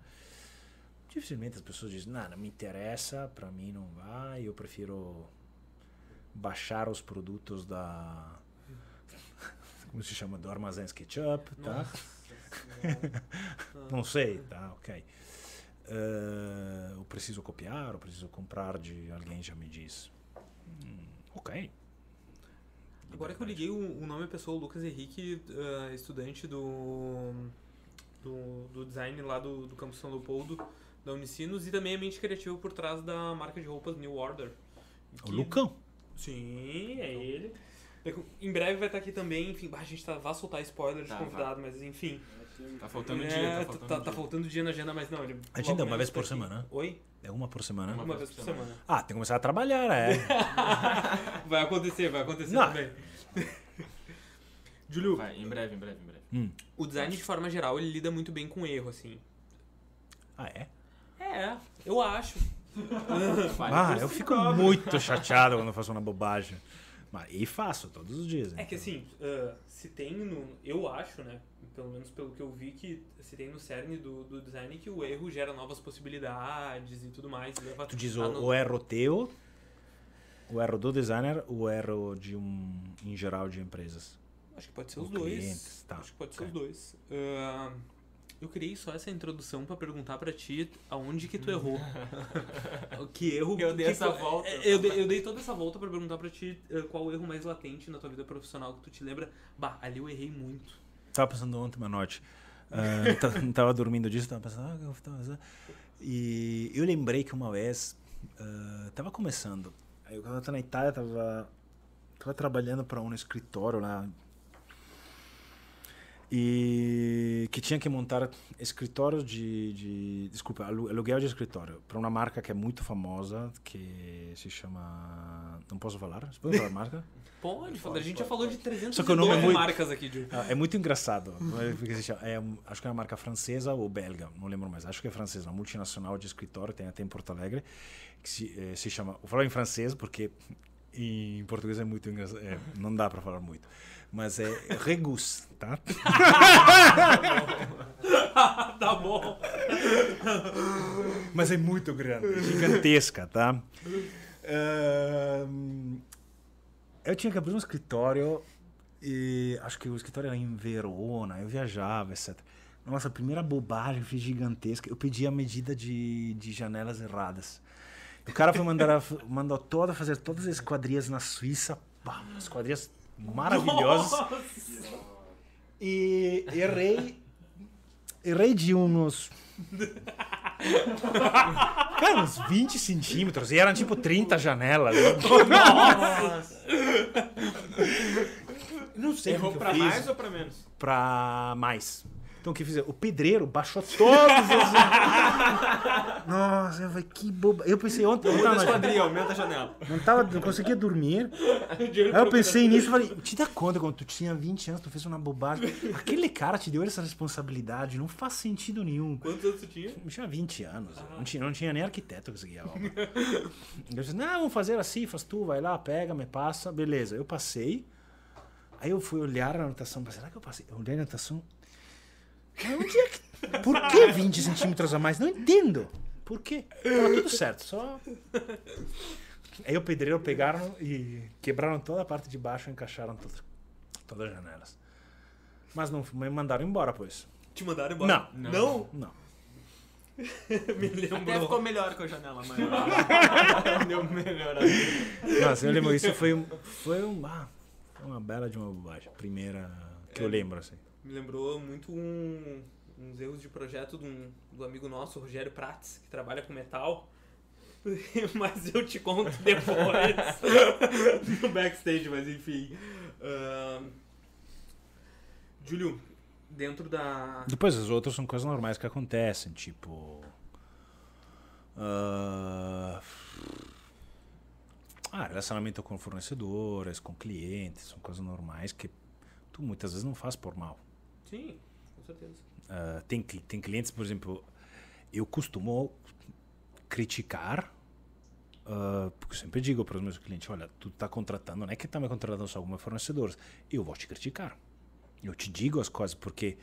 Dificilmente as pessoas dizem, não, não me interessa, para mim não vai, eu prefiro baixar os produtos da como se chama do armazém SketchUp, tá? não sei, tá, ok. Uh, eu preciso copiar, eu preciso comprar de alguém já me diz. Hum, ok. Agora que eu liguei o, o nome da pessoa, Lucas Henrique, uh, estudante do, do, do, design lá do, do campus São Leopoldo, da Unicinos, e também a mente criativa por trás da marca de roupas New Order. O Lucão? Sim, é ele. Em breve vai estar aqui também, enfim, a gente tá, vai soltar spoiler de tá, convidado, vai. mas enfim. Tá faltando é, dia, tá, tá faltando, tá, dia. tá faltando dia na agenda, mas não. Ele a agenda é uma vez por semana? Oi? É uma por semana? Uma, uma vez por semana. semana. Ah, tem que começar a trabalhar, é. vai acontecer, vai acontecer não. também. Julio. Vai, em breve, em breve, em breve. Hum. O design, de forma geral, ele lida muito bem com erro, assim. Ah, é? É, eu acho. ah, eu fico muito chateado quando eu faço uma bobagem. Mas, e faço todos os dias. É então. que assim, uh, se tem no. Eu acho, né? Pelo menos pelo que eu vi, que se tem no cerne do, do design que o erro gera novas possibilidades e tudo mais. Leva tu diz o, no... o erro teu, o erro do designer, o erro de um. em geral de empresas? Acho que pode ser os dois. Tá. Acho que pode okay. ser os dois. Uh, eu criei só essa introdução para perguntar para ti aonde que tu errou. que erro. Eu dei que, essa volta. Eu dei, eu dei toda essa volta para perguntar para ti uh, qual o erro mais latente na tua vida profissional que tu te lembra. Bah, ali eu errei muito. Tava pensando ontem, Manote. Uh, não tava dormindo disso, tava pensando. Ah, eu tava... E eu lembrei que uma vez. Uh, tava começando. Aí eu tava na Itália, tava, tava trabalhando para um escritório lá e que tinha que montar escritórios de, de desculpa aluguel de escritório para uma marca que é muito famosa que se chama não posso falar? Você pode falar a marca? Pode, a gente pode, já falou de 300 Só que o nome é muito, marcas aqui de... é muito engraçado é, acho que é uma marca francesa ou belga não lembro mais acho que é francesa uma multinacional de escritório tem até em Porto Alegre que se, eh, se chama vou falar em francês porque em português é muito engraçado é, não dá para falar muito mas é Regus, tá? tá bom. Mas é muito grande, gigantesca, tá? Uh, eu tinha que abrir um escritório e acho que o escritório era em Verona, eu viajava, etc. Nossa, a primeira bobagem foi gigantesca. Eu pedi a medida de, de janelas erradas. O cara foi mandar, mandou toda fazer todas as esquadrias na Suíça. Pá, esquadrias maravilhosos. Nossa. E errei. Errei de uns. Cara, uns 20 centímetros. E eram tipo 30 janelas. Nossa! Não sei Errou pra mais ou pra menos? Pra mais. Então o que fizeram? O pedreiro baixou todos os. Nossa, eu falei, que boba. Eu pensei ontem. Aumenta a esquadria, aumenta a janela. Não, tava, não conseguia dormir. Aí eu pensei nisso e falei, te dá conta quando tu tinha 20 anos, tu fez uma bobagem. Aquele cara te deu essa responsabilidade, não faz sentido nenhum. Quantos anos tu tinha? Eu tinha 20 anos. Ah. Não, tinha, não tinha nem arquiteto que seguia a obra. Eu disse, não, vamos fazer assim, faz tu, vai lá, pega, me passa. Beleza, eu passei. Aí eu fui olhar a anotação, será que eu passei? Eu olhei a anotação, Onde é que... Por que 20 centímetros a mais? Não entendo. Por quê? Tava tudo certo, só. Aí o pedreiro pegaram e quebraram toda a parte de baixo e encaixaram todas, todas as janelas. Mas não me mandaram embora, pois. Te mandaram embora? Não. Não? Não. Me Até lembrou. ficou melhor com a janela maior. Deu melhor. Nossa, eu lembro, isso foi, um, foi, um, ah, foi uma bela de uma bobagem. Primeira que eu lembro, assim. Me lembrou muito um- uns erros de projeto de um, do amigo nosso, Rogério Prates, que trabalha com metal. mas eu te conto depois no backstage, mas enfim. Ahn, Júlio, dentro da. Depois as outras são coisas normais que acontecem, tipo. ah, ah, relacionamento com fornecedores, com clientes, são coisas normais que tu muitas vezes não faz por mal. Sim, com certeza. Ah, tem, tem clientes, por exemplo, eu costumo criticar, ah, porque eu sempre digo para os meus clientes: olha, tu está contratando, não é que está me contratando só como fornecedor, eu vou te criticar. Eu te digo as coisas, porque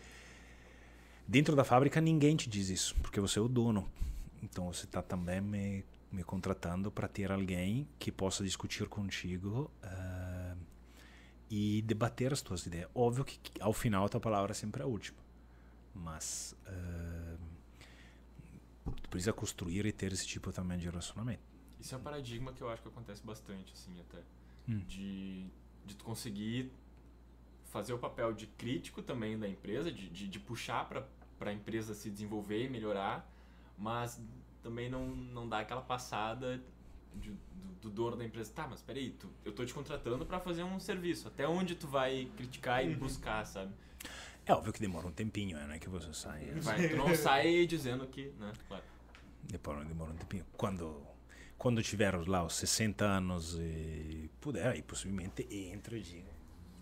dentro da fábrica ninguém te diz isso, porque você é o dono. Então você está também me, me contratando para ter alguém que possa discutir contigo ah, e debater as tuas ideias. Óbvio que ao final a tua palavra sempre é a última mas ah, tu precisa construir e ter esse tipo também de relacionamento. Isso é um paradigma que eu acho que acontece bastante, assim, até. Hum. De, de tu conseguir fazer o papel de crítico também da empresa, de, de, de puxar para a empresa se desenvolver e melhorar, mas também não, não dar aquela passada de- do, do dono da empresa. Tá, mas peraí, tu, eu tô te contratando para fazer um serviço. Até onde tu vai criticar e buscar, sabe? É óbvio que demora um tempinho, né? Não é que você sai. Vai, tu não sai dizendo que, né? Claro. Demora, demora um tempinho. Quando, quando tiver lá os 60 anos e puder, aí possivelmente entra e diga.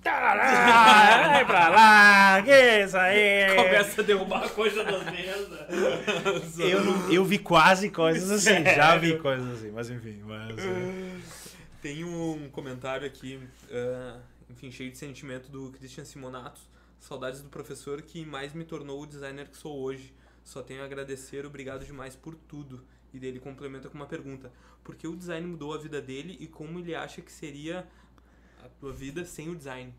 Tarará, vai pra lá, que isso aí? Começa a derrubar a coisa das mesas. Eu, não- eu vi quase coisas assim, já vi coisas assim, mas enfim. Mas, é. Tem um comentário aqui, ah, enfim, cheio de sentimento do Christian Simonato. Saudades do professor que mais me tornou o designer que sou hoje. Só tenho a agradecer, obrigado demais por tudo. E dele complementa com uma pergunta: Por que o design mudou a vida dele e como ele acha que seria a tua vida sem o design?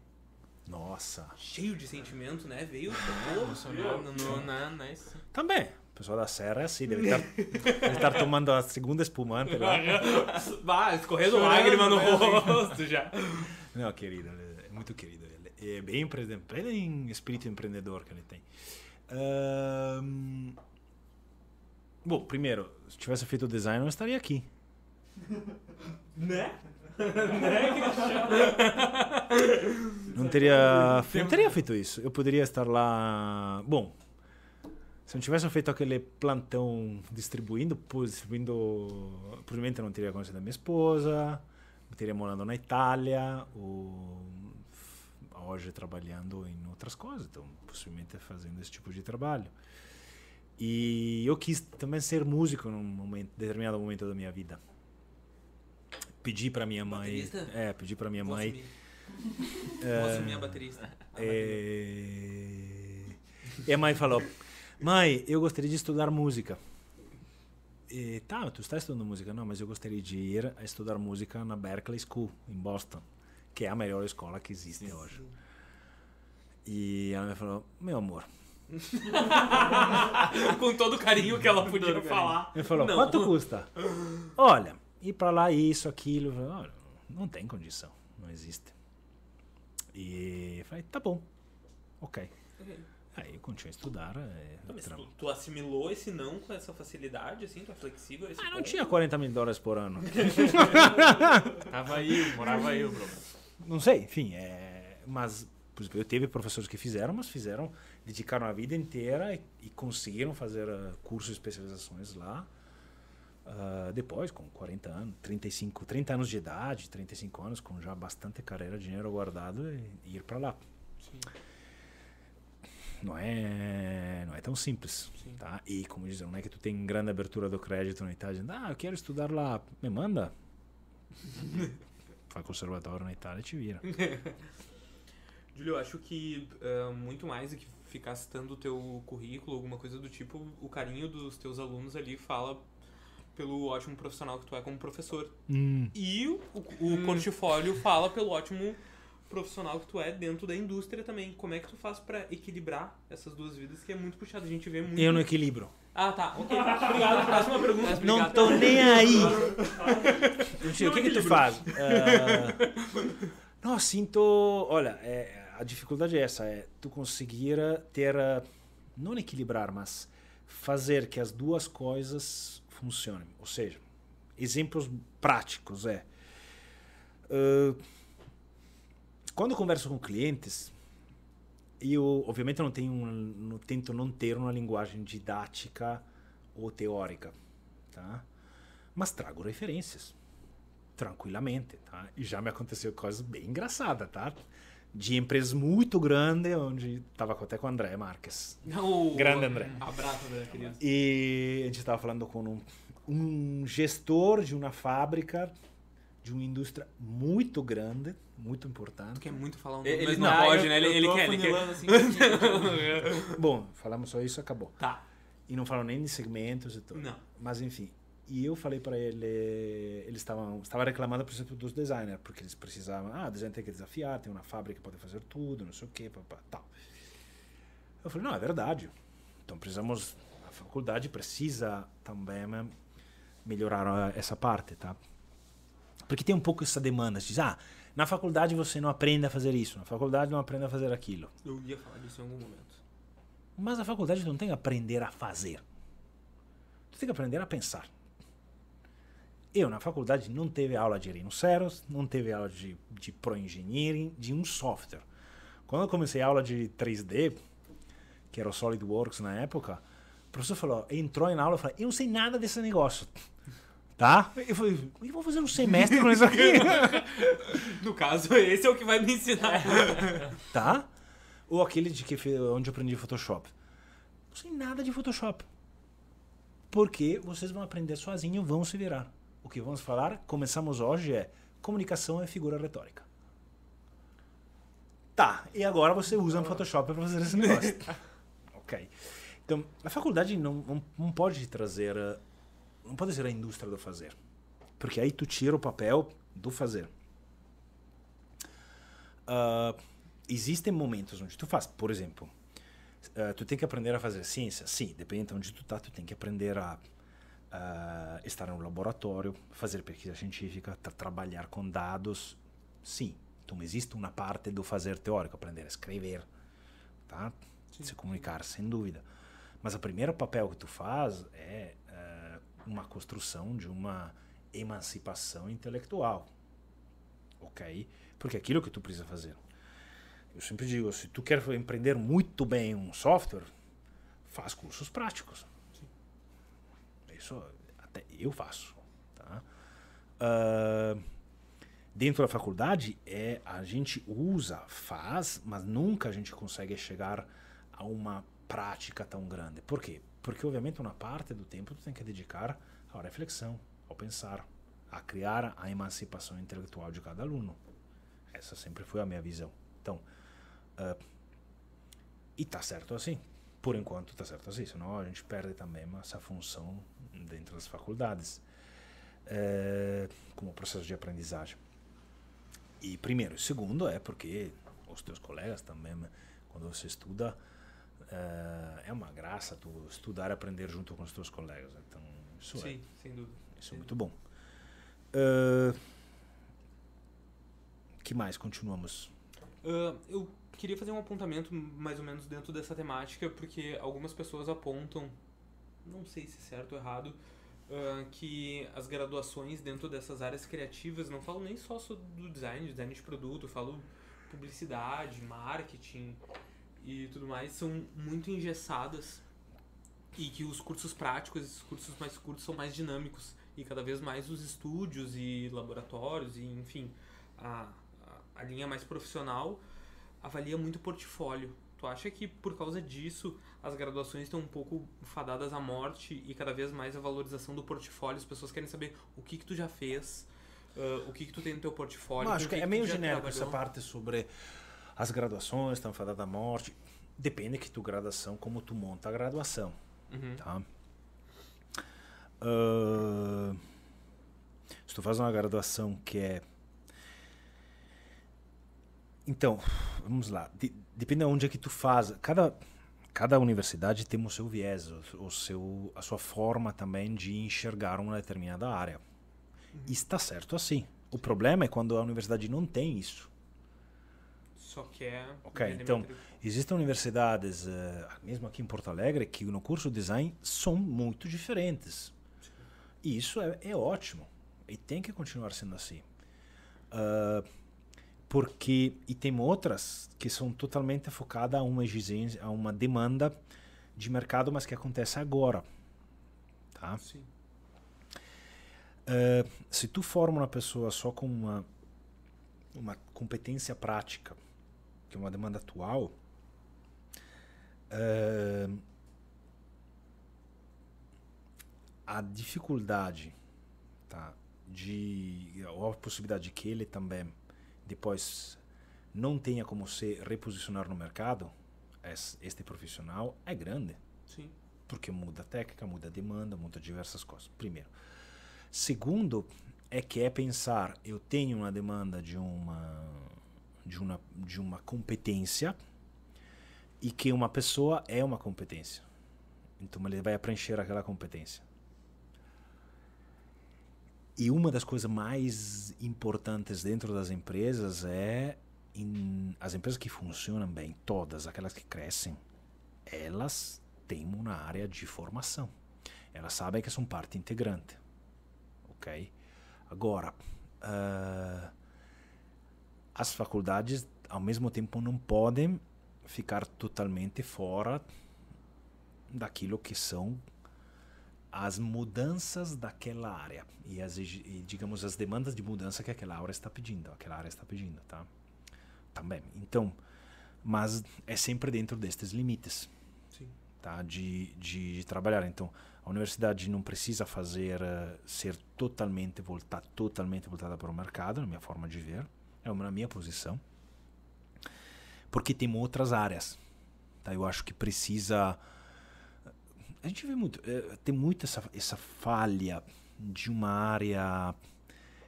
Nossa. Cheio de sentimento, né? Veio. Emocionado no, no, na, na, Também. O pessoal da Serra é assim, deve estar, deve estar tomando a segunda espumante lá. Bah, escorrendo lágrima no né? rosto já. Não, querido, ele é muito querido. Ele é bem empreendedor, bem espírito empreendedor que ele tem. Ahn, Bom, primeiro, se tivesse feito o design, eu não estaria aqui. Né? Não teria, não teria feito isso. Eu poderia estar lá. Bom, se não tivesse feito aquele plantão distribuindo, distribuindo. Provavelmente não teria conhecido a minha esposa, teria morando na Itália, ou hoje trabalhando em outras coisas, então possivelmente fazendo esse tipo de trabalho. E eu quis também ser músico num momento, determinado momento da minha vida. Pedi para minha mãe, Baterista? é, pedi para minha Vou mãe assumir. Vou assumir a baterista. é... E a mãe falou: Mãe, eu gostaria de estudar música. E, tá, tu está estudando música? Não, mas eu gostaria de ir a estudar música na Berklee School, em Boston, que é a melhor escola que existe hoje. E ela me falou: Meu amor. Com todo o carinho que ela podia falar. Ele falou: Não. Quanto custa? Olha, ir pra lá, isso, aquilo. Olha, não tem condição, não existe. E falei: Tá bom, ok. Aí eu continuei a estudar. é, Tá, mas tra- tu, tu assimilou esse não com essa facilidade, assim? Tu é flexível Ah, não ponto? tinha 40 mil dólares por ano. Tava aí, morava aí o problema. Não sei, enfim. É, mas eu teve professores que fizeram, mas fizeram, dedicaram a vida inteira e, e conseguiram fazer ah, cursos e especializações lá. Ah, depois, com 40 anos, 35, 30 anos de idade, 35 anos, com já bastante carreira, dinheiro guardado e, e ir para lá. Sim. Não é, não é tão simples, Sim. tá? E como dizem, não é que tu tem grande abertura do crédito na Itália, dizendo, ah, eu quero estudar lá, me manda. Faz conservatório na Itália e te vira. Júlio, eu acho que ah, muito mais do que ficar citando o teu currículo, alguma coisa do tipo, o carinho dos teus alunos ali fala pelo ótimo profissional que tu é como professor. Hum. E o, o portfólio fala pelo ótimo profissional que tu é dentro da indústria também. Como é que tu faz pra equilibrar essas duas vidas que é muito puxado? A gente vê muito. Eu não equilibro. Ah, tá. Ok. Obrigado. Próxima pergunta. Não tô nem aí. Tio, o que que tu faz? Ah, não, sinto... Olha, é, a dificuldade é essa, é tu conseguir ter, ah, não equilibrar, mas fazer que as duas coisas funcionem. Ou seja, exemplos práticos é... ah, quando eu converso com clientes, eu obviamente não tenho não, tento não ter uma linguagem didática ou teórica, tá? Mas trago referências tranquilamente, tá? E já me aconteceu coisas bem engraçadas, tá? De empresas muito grandes, onde estava até com o André Marques. Não, Grande André. Abraço, André, querido. E a gente estava falando com um, um gestor de uma fábrica de uma indústria muito grande, muito importante. Tu quer muito falar um nome, Ele mas não, não pode, eu- né? Ele, ele quer, ele quer. assim, Bom, falamos só isso, acabou. Tá. E não falam nem de segmentos e tudo. Não. Mas enfim. E eu falei para ele, eles estavam estava reclamando, por exemplo, dos designers, porque eles precisavam, ah, design tem que desafiar, tem uma fábrica que pode fazer tudo, não sei o quê, papá, tal. Eu falei, não, é verdade. Então precisamos, a faculdade precisa também melhorar essa parte, tá? Porque tem um pouco essa demanda, diz, ah, na faculdade você não aprende a fazer isso, na faculdade não aprende a fazer aquilo. Eu ia falar disso em algum momento. Mas a faculdade não tem que aprender a fazer. Tu tem que aprender a pensar. Eu, na faculdade, não teve aula de rinoceros, não teve aula de, de pro-engineering, de um software. Quando eu comecei a aula de 3D, que era o SolidWorks na época, o professor falou, entrou na aula e falou, eu não sei nada desse negócio. Tá? Eu falei, eu vou fazer um semestre com isso aqui. No caso, esse é o que vai me ensinar. tá? Ou aquele de que onde eu aprendi Photoshop. Não sei nada de Photoshop. Porque vocês vão aprender sozinho, vão se virar. O que vamos falar, começamos hoje, é comunicação é figura retórica. Tá, e agora você usa o Photoshop para fazer esse negócio. ok. Então, a faculdade não, não, não pode trazer. eh, Não pode ser a indústria do fazer. Porque aí tu tira o papel do fazer. Ah, existem momentos onde tu faz, por exemplo, ah, tu tem que aprender a fazer ciência. Sim, depende de onde tu tá, tu tem que aprender a, a estar no laboratório, fazer pesquisa científica, tra- trabalhar com dados. Sim, então existe uma parte do fazer teórico, aprender a escrever, tá? Se comunicar, sem dúvida. Mas o primeiro papel que tu faz é ah, uma construção de uma emancipação intelectual ok? Porque é aquilo que tu precisa fazer. Eu sempre digo, se tu quer empreender muito bem um software, faz cursos práticos. Isso até eu faço, tá? Ah, dentro da faculdade é a gente usa, faz, mas nunca a gente consegue chegar a uma prática tão grande. Por quê? Porque obviamente uma parte do tempo tu tem que dedicar à reflexão, ao pensar, a criar a emancipação intelectual de cada aluno. Essa sempre foi a minha visão. Então, ah, e tá certo assim. Por enquanto tá certo assim, senão a gente perde também essa função dentro das faculdades, eh, como processo de aprendizagem. E primeiro, e segundo é porque os teus colegas também, quando você estuda, eh, é uma graça tu estudar e aprender junto com os teus colegas. Então, isso é Sim, sem dúvida. isso é muito bom. Ah, que mais? Continuamos. Ah, eu queria fazer um apontamento mais ou menos dentro dessa temática, porque algumas pessoas apontam, não sei se é certo ou errado, ah, que as graduações dentro dessas áreas criativas, não falo nem só do design, design de produto, falo publicidade, marketing e tudo mais, são muito engessadas e que os cursos práticos, esses cursos mais curtos, são mais dinâmicos e cada vez mais os estúdios e laboratórios e enfim a, a linha mais profissional avalia muito o portfólio. Tu acha que por causa disso as graduações estão um pouco fadadas à morte e cada vez mais a valorização do portfólio? As pessoas querem saber o que que tu já fez, ah, o que que tu tem no teu portfólio. Mas acho o que é meio genérico essa trabalhou. parte sobre as graduações, estão fadadas à morte. Depende que tu graduação, como tu monta a graduação. Uhum. Tá? Ah, se tu faz uma graduação que é Então, vamos lá. De, depende de onde é que tu faz. Cada, cada universidade tem o seu viés, o, seu, a sua forma também de enxergar uma determinada área. E está certo assim. O problema é quando a universidade não tem isso. Só quer. Ok, vender então. Existem universidades, eh, mesmo aqui em Porto Alegre, que no curso de design são muito diferentes. E isso é, é ótimo. E tem que continuar sendo assim. Ah, porque e tem outras que são totalmente focadas a uma exigência, a uma demanda de mercado, mas que acontece agora. Tá? Sim. Eh, se tu forma uma pessoa só com uma, uma competência prática, que é uma demanda atual, eh, a dificuldade tá, de, ou a possibilidade de que ele também depois não tenha como se reposicionar no mercado, es- este profissional, é grande. Sim. Porque muda a técnica, muda a demanda, muda diversas coisas. Primeiro. Segundo, é que é pensar, eu tenho uma demanda de uma de uma de uma competência e que uma pessoa é uma competência. Então ele vai preencher aquela competência. E uma das coisas mais importantes dentro das empresas é em- as empresas que funcionam bem, todas aquelas que crescem, elas têm uma área de formação. Elas sabem que são parte integrante. Ok? Agora, ah, as faculdades, ao mesmo tempo, não podem ficar totalmente fora daquilo que são as mudanças daquela área e, as, e, digamos as demandas de mudança que aquela área está pedindo, aquela área está pedindo, tá? Também. Então, mas é sempre dentro destes limites Sim. tá? de, de, de trabalhar. Então, a universidade não precisa fazer eh, ser totalmente voltada, totalmente voltada para o mercado, na minha forma de ver, é uma na minha posição, porque tem outras áreas. Tá? Eu acho que precisa. A gente vê muito, eh, tem muito essa, essa falha de uma área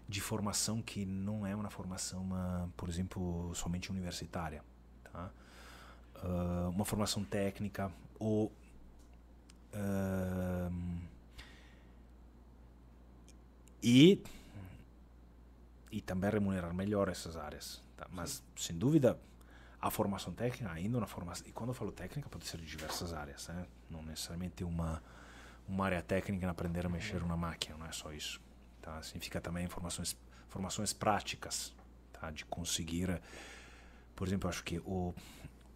de formação que não é uma formação, uma, por exemplo, somente universitária. Tá? Ah, uma formação técnica ou Ahn, e e também remunerar melhor essas áreas tá? mas sem dúvida a formação técnica ainda uma formação e quando eu falo técnica pode ser de diversas áreas né? não necessariamente uma uma área técnica em aprender a mexer na máquina não é só isso tá significa também formações formações práticas tá de conseguir por exemplo acho que o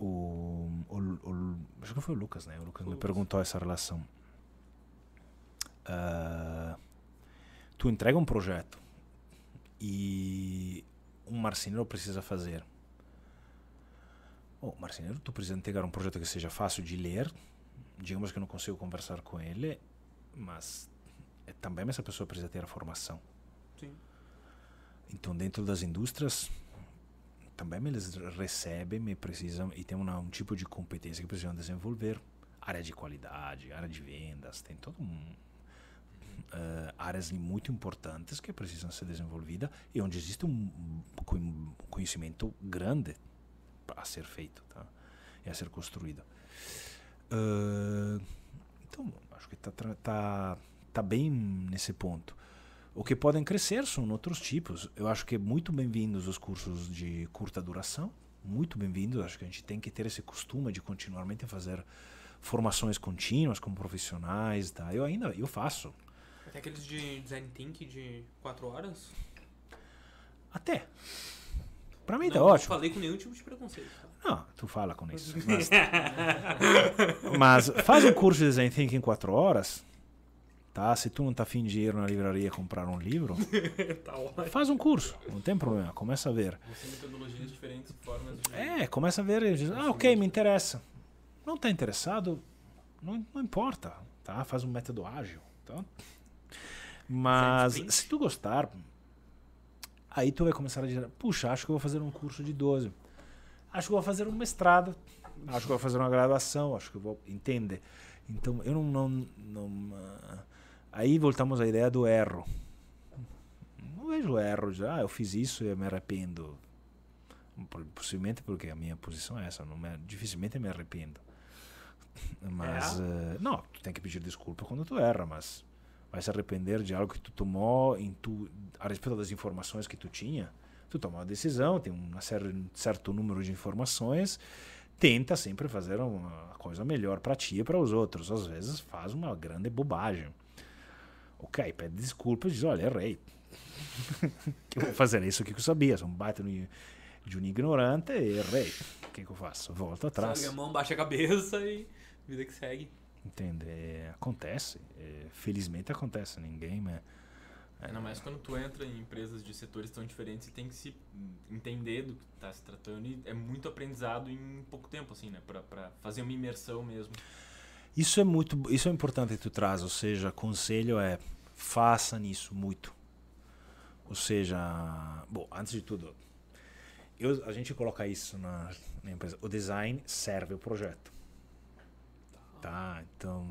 o, o, o- acho que foi o Lucas, né? O Lucas me perguntou essa relação. Ah, tu entrega um projeto e um marceneiro precisa fazer. Bom, marceneiro, tu precisa entregar um projeto que seja fácil de ler. Digamos que eu não consigo conversar com ele, mas é, também essa pessoa precisa ter a formação. Sim. Então, dentro das indústrias, também eles recebem e precisam e tem uma, um tipo de competência que precisam desenvolver. Área de qualidade, área de vendas, tem todo um eh, áreas muito importantes que precisam ser desenvolvidas e onde existe um conhe- conhecimento grande a ser feito, tá? E a ser construído. Eh, então, acho que está tá, tá bem nesse ponto. O que podem crescer são outros tipos. Eu acho que é muito bem-vindos os cursos de curta duração, muito bem-vindos. Acho que a gente tem que ter esse costume de continuamente fazer formações contínuas como profissionais, tá? Eu ainda eu faço. Até aqueles de design thinking de 4 horas. Até. Pra mim não, tá não ótimo. falei com nenhum tipo de preconceito. Tá? Não, tu fala com isso. Mas, mas faz um curso de design thinking em quatro horas, tá? Se tu não tá afim de ir na livraria comprar um livro, tá faz um curso, não tem problema. Começa a ver. Vão ser metodologias diferentes, formas de. É, começa a ver e diz, ah, ok, me interessa. Não tá interessado, não, não importa, tá? Faz um método ágil, tá? Mas se tu gostar, aí tu vai começar a dizer, puxa, acho que eu vou fazer um curso de 12. Acho que eu vou fazer um mestrado. Acho que eu vou fazer uma graduação, acho que eu vou, entende? Então, eu não, não, não ah, aí voltamos à ideia do erro. Não vejo erro de, ah, eu fiz isso e eu me arrependo. Possivelmente porque a minha posição é essa, não me, dificilmente me arrependo. Mas, é. uh, não, tu tem que pedir desculpa quando tu erra, mas vai se arrepender de algo que tu tomou em tu, a respeito das informações que tu tinha. Tu toma uma decisão, tem um certo número de informações, tenta sempre fazer uma coisa melhor para ti e para os outros. Às vezes faz uma grande bobagem. Ok, pede desculpas diz: Olha, errei. que eu vou fazer isso que eu sabia. Sou um baita de um ignorante errei. O que, que eu faço? Volto atrás. A mão, baixa a cabeça e vida que segue. Entende? É, acontece. É, felizmente acontece. Ninguém. Mas, é, não, mas quando tu entra em empresas de setores tão diferentes, você tem que se entender do que está se tratando e é muito aprendizado em pouco tempo, assim, né? Para fazer uma imersão mesmo. Isso é muito, isso é importante que tu traz, ou seja, conselho é faça nisso muito. Ou seja, bom, antes de tudo, eu, a gente coloca isso na, na empresa. O design serve o projeto. Tá, então.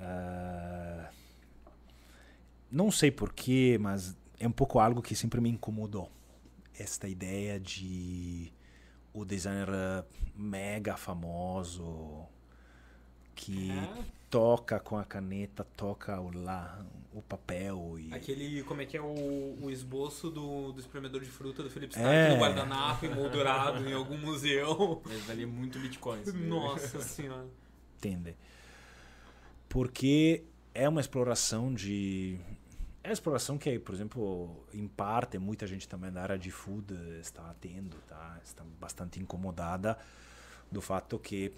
Uh, não sei porquê, mas é um pouco algo que sempre me incomodou. Esta ideia de o designer mega famoso que é. toca com a caneta, toca o, lá, o papel. E... Aquele, como é que é o, o esboço do, do espremedor de fruta do Felipe Stark é. no guardanapo emoldurado em algum museu. Mas valia muito bitcoins. Nossa senhora. Porque é uma exploração de. É uma exploração que, por exemplo, em parte, muita gente também da área de food está tendo, tá? Está bastante incomodada do fato que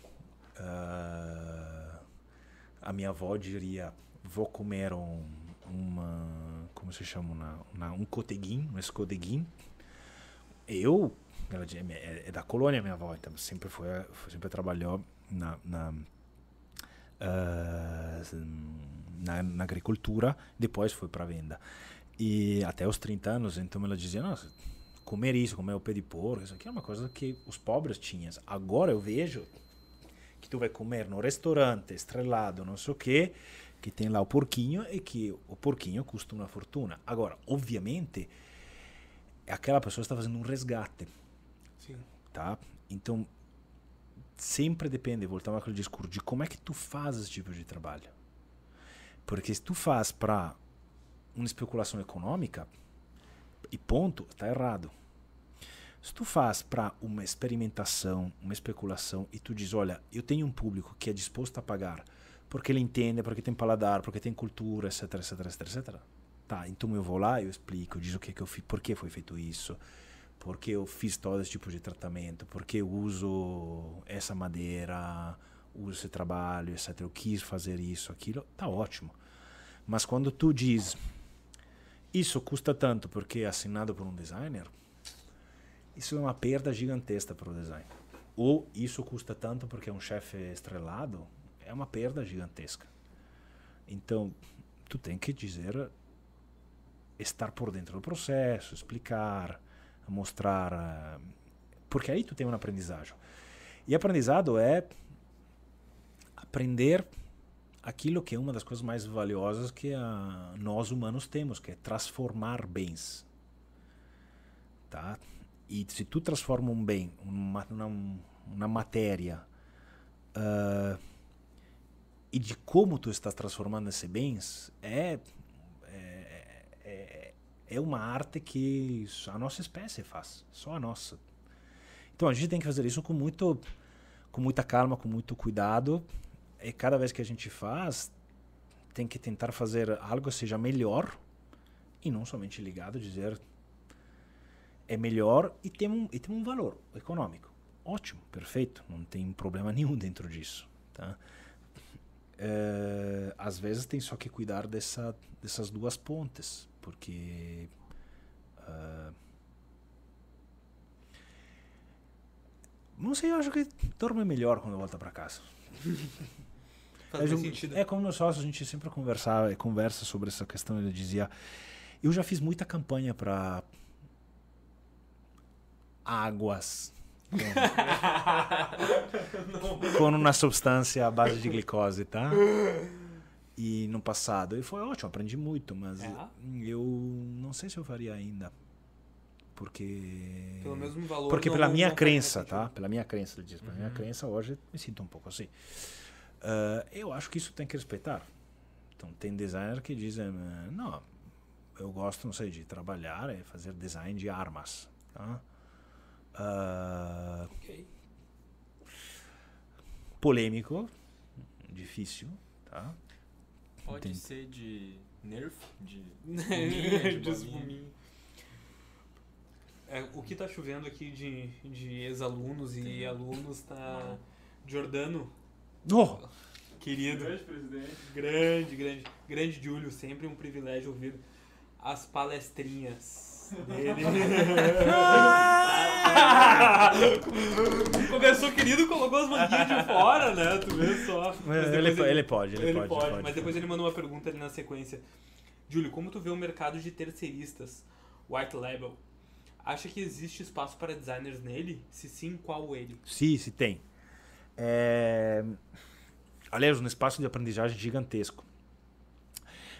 uh, a minha avó diria: vou comer um, uma. Como se chama? Uma, uma, um coteguim, um escodeguim. Eu, ela é, é, da colônia, minha avó, então sempre foi, sempre trabalhou na, na, uh, na, na, agricultura, depois foi para venda. E até os 30 anos, então ela dizia: Nossa, comer isso, comer o pé de porco, isso aqui é uma coisa que os pobres tinham. Agora eu vejo que tu vai comer no restaurante estrelado, não sei o quê, que tem lá o porquinho e que o porquinho custa uma fortuna. Agora, obviamente, aquela pessoa está fazendo um resgate. Sim. Tá? Então, sempre depende, voltamos àquele discurso, de como é que tu faz esse tipo de trabalho. Porque se tu faz para uma especulação econômica, e ponto, está errado. Se tu faz para uma experimentação, uma especulação e tu diz, olha, eu tenho um público que é disposto a pagar porque ele entende, porque tem paladar, porque tem cultura, etc, etc, etc, etc. Tá, então eu vou lá, eu explico, eu diz o que que eu fiz, por que foi feito isso, por que eu fiz todo esse tipo de tratamento, por que eu uso essa madeira, uso esse trabalho, etc. Eu quis fazer isso, aquilo, tá ótimo. Mas quando tu diz isso custa tanto porque é assinado por um designer, isso é uma perda gigantesca para o design. Ou isso custa tanto porque é um chefe estrelado, é uma perda gigantesca. Então, tu tem que dizer estar por dentro do processo, explicar, mostrar, uh, porque aí tu tem um aprendizagem. E aprendizado é aprender aquilo que é uma das coisas mais valiosas que uh, nós humanos temos, que é transformar bens. Tá? E se tu transforma um bem, uma, uma, uma matéria, uh, e de como tu estás transformando esses bens, é, é, uma arte que a nossa espécie faz, só a nossa. Então a gente tem que fazer isso com, muito, com muita calma, com muito cuidado, e cada vez que a gente faz, tem que tentar fazer algo que seja melhor, e não somente ligado dizer é melhor e tem um, e tem um valor econômico. Ótimo, perfeito, não tem problema nenhum dentro disso. Tá? É, às vezes tem só que cuidar dessa, dessas duas pontes, porque. Uh, não sei, eu acho que dorme melhor quando volta para casa. Faz é, sentido. É como meus sócios, a gente sempre conversava, conversa sobre essa questão. Ele dizia: Eu já fiz muita campanha para águas com, com uma substância à base de glicose, tá? E no passado. E foi ótimo, aprendi muito, mas é. eu não sei se eu faria ainda. Porque. Pelo mesmo valor. Porque não- pela não minha crença, tá? Pela minha crença, ele diz. Pela minha crença, hoje me sinto um pouco assim. Ah, eu acho que isso tem que respeitar. Então, tem designer que dizem, eh, não, eu gosto, não sei, de trabalhar e fazer design de armas. Tá? Ah, Ok. polêmico, difícil, tá? Pode Entendo. ser de nerf, de espuminha, de espuminha. É, o que tá chovendo aqui de, de ex-alunos e alunos tá. Jordano, Oh, querido. Grande presidente. Grande, grande, grande Júlio, sempre um privilégio ouvir as palestrinhas dele. Começou querido, colocou as manguinhas de fora, né? Tu vê só. Mas ele, depois ele pode, ele, ele pode, pode, ele pode. mas depois ele mandou uma pergunta ali na sequência. Júlio, como tu vê o mercado de terceiristas, white label? Acha que existe espaço para designers nele? Se sim, qual ele? Sim, se tem. É... Aliás, um espaço de aprendizagem gigantesco.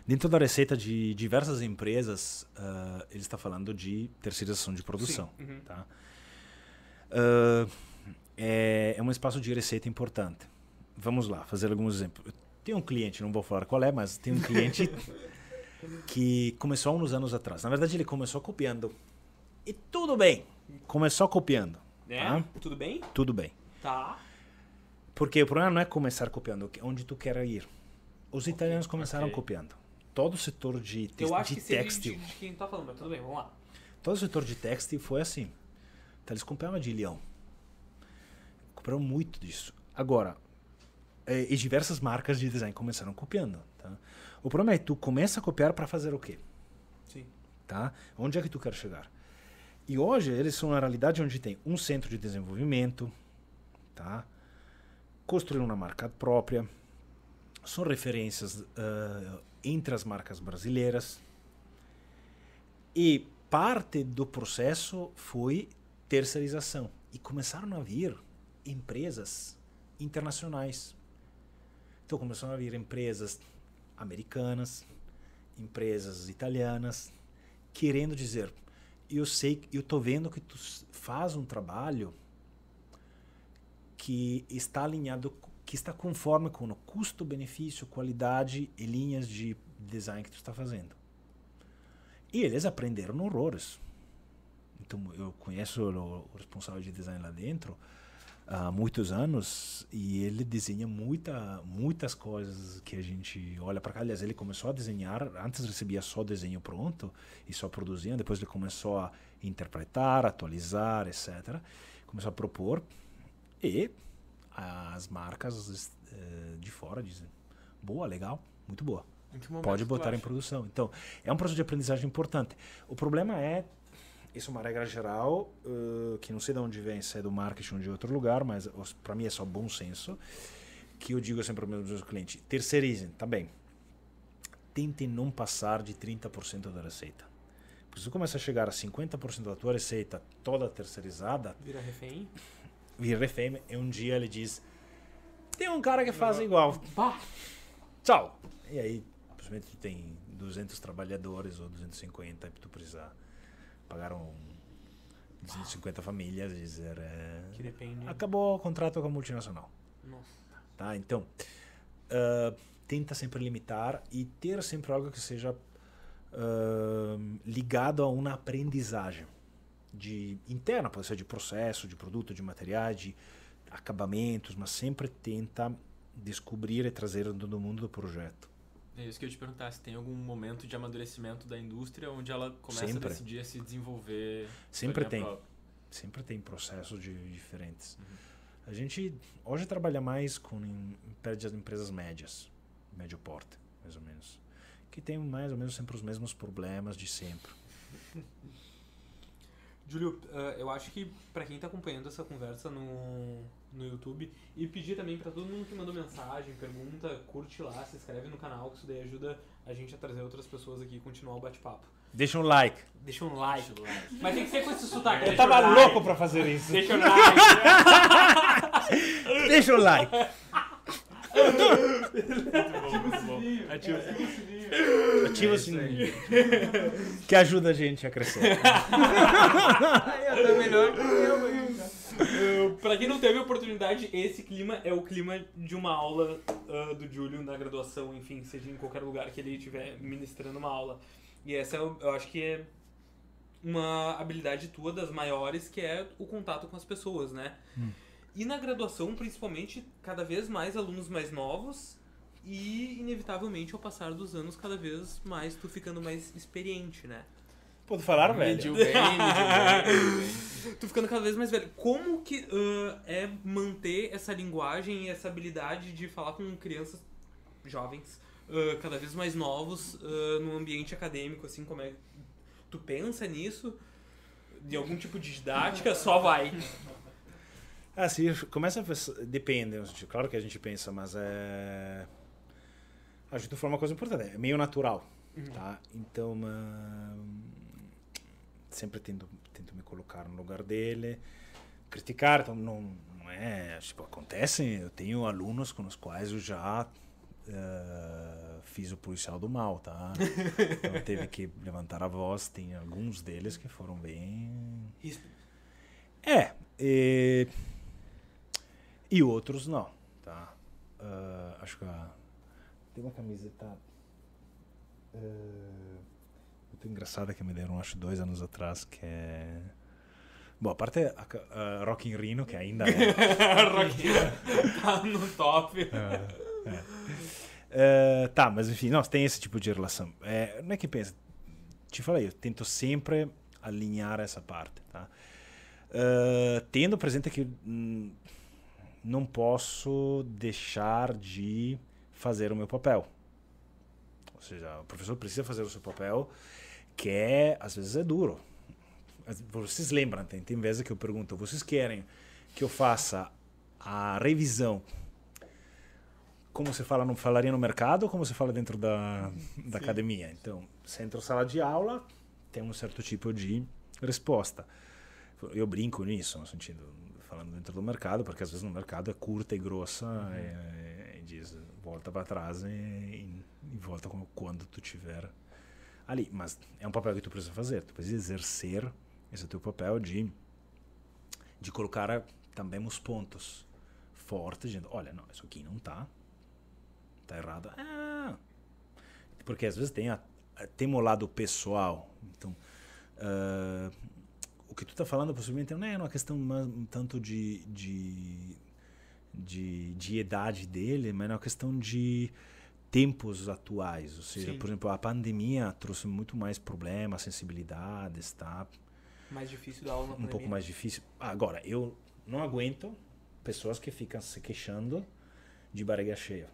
Dentro da receita de diversas empresas, ah, ele está falando de terceirização de produção. Uhum. Tá? Ah, é, é um espaço de receita importante. Vamos lá, fazer alguns exemplos. Tenho um cliente, não vou falar qual é, mas tem um cliente que começou há uns anos atrás. Na verdade, ele começou copiando. E tudo bem, começou copiando. É? Tá? Tudo bem? Tudo bem. Tá. Porque o problema não é começar copiando, é onde tu quer ir. Os italianos começaram ok. copiando. Todo o setor de, te- Eu acho de que de, têxtil, de quem tá falando, mas tudo bem, vamos lá. todo o setor de têxtil foi assim. Então, eles copiavam de leão. Copiaram muito disso. Agora, eh, e diversas marcas de design começaram copiando. Tá? O problema é que tu começa a copiar para fazer o quê? Sim. tá? Onde é que tu quer chegar? E hoje eles são uma realidade onde tem um centro de desenvolvimento, tá? Construir uma marca própria, são referências ah, entre as marcas brasileiras e parte do processo foi terceirização e começaram a vir empresas internacionais. Então começaram a vir empresas americanas, empresas italianas, querendo dizer, eu sei, eu tô vendo que tu faz um trabalho que está alinhado, que está conforme com o custo-benefício, qualidade e linhas de design que tu está fazendo. E eles aprenderam horrores. Então, eu conheço o, responsável de design lá dentro há muitos anos e ele desenha muita, muitas coisas que a gente olha para cá. Aliás, ele começou a desenhar, antes recebia só desenho pronto e só produzia, depois ele começou a interpretar, atualizar, etc. Começou a propor e as marcas eh, de fora dizem: boa, legal, muito boa pode botar em produção. Então, é um processo de aprendizagem importante. O problema é, isso é uma regra geral, eh, que não sei de onde vem, se é do marketing ou de outro lugar, mas para mim é só bom senso, que eu digo sempre para os meus clientes, terceirizem, tá bem. Tentem não passar de 30% da receita. Porque se você começa a chegar a 50% da tua receita toda terceirizada, Vira refém. Vira refém, e um dia ele diz, tem um cara que faz igual, Bah! tchau. E aí, simplesmente tu tem 200 trabalhadores ou 250 e tu precisa pagar um 250 famílias e dizer é, Que depende. acabou o contrato com a multinacional, Nossa. tá? Então, ah, tenta sempre limitar e ter sempre algo que seja ah, ligado a uma aprendizagem de interna, pode ser de processo, de produto, de materiais, de acabamentos, mas sempre tenta descobrir e trazer do mundo do projeto. É isso que eu te perguntar, se tem algum momento de amadurecimento da indústria onde ela começa Sempre. a decidir a se desenvolver. Sempre tem. própria. Sempre tem processos de, diferentes. A gente hoje trabalha mais com empresas médias, médio porte, mais ou menos, que tem mais ou menos sempre os mesmos problemas de sempre. Júlio, eh, eu acho que pra quem tá acompanhando essa conversa no, no YouTube, e pedir também pra todo mundo que mandou mensagem, pergunta, curte lá, se inscreve no canal, que isso daí ajuda a gente a trazer outras pessoas aqui e continuar o bate-papo. Deixa um like. Deixa um like. Deixa o like. Mas tem que ser com esse sotaque. Eu deixa tava um like. louco pra fazer isso. Deixa um like. Deixa um like. Muito bom. Ativa Ativa o sininho. Ativa É o isso sininho. Que ajuda a gente a crescer. eu tô melhor que eu, hein? Uh, pra quem não teve oportunidade, esse clima é o clima de uma aula uh, do Júlio na graduação, enfim, seja em qualquer lugar que ele estiver ministrando uma aula. E essa eu, eu acho que é uma habilidade tua das maiores, que é o contato com as pessoas, né? E na graduação, principalmente, cada vez mais alunos mais novos e, inevitavelmente, ao passar dos anos, cada vez mais tu ficando mais experiente, né? Pode falar, velho? Mediu bem, mediu bem, mediu bem. Tu ficando cada vez mais velho. Como que ah, é manter essa linguagem e essa habilidade de falar com crianças jovens, ah, cada vez mais novos, ah, no ambiente acadêmico, assim, como é... Tu pensa nisso? De algum tipo de didática? Só vai. Ah, sim, começa a depende, claro que a gente pensa, mas é... Que tu falou uma coisa importante, é meio natural, tá? Então, ah, sempre tento, tento me colocar no lugar dele, criticar, então não, não é, tipo, acontece, eu tenho alunos com os quais eu já eh, fiz o policial do mal, tá? Então teve que levantar a voz, tem alguns deles que foram bem... É, e, e outros não, tá? Ah, acho que a- tem uma camiseta ah, muito engraçada que me deram, acho, dois anos atrás, que é... Bom, a parte a, a Rock in Rino, que ainda é... Rock tá no top. É, tá, mas enfim, não, tem esse tipo de relação. É, não é que pensa. Te falei, eu tento sempre alinhar essa parte, tá? Tendo presente que hum, não posso deixar de fazer o meu papel. Ou seja, o professor precisa fazer o seu papel, que é, às vezes é duro. Vocês lembram, tem, tem vezes que eu pergunto, vocês querem que eu faça a revisão como você fala, não falaria no mercado ou como você fala dentro da, da academia. Então, na sala de aula, tem um certo tipo de resposta. Eu brinco nisso, no sentido, falando dentro do mercado, porque às vezes no mercado é curta e grossa e, e diz, volta para trás e, e, e volta quando tu tiver ali. Mas é um papel que tu precisa fazer, tu precisa exercer esse teu papel de, de colocar também os pontos fortes, dizendo, olha, não, isso aqui não tá, tá errado. Ah, porque às vezes tem, a, tem o lado pessoal. Então, ah, o que tu tá falando possivelmente não é uma questão um tanto de, de, de, de idade dele, mas é uma questão de tempos atuais. Ou seja, Sim. por exemplo, a pandemia trouxe muito mais problemas, sensibilidades, tá? Mais difícil da aula na um pandemia. pouco mais difícil. Agora, eu não aguento pessoas que ficam se queixando de barriga cheia.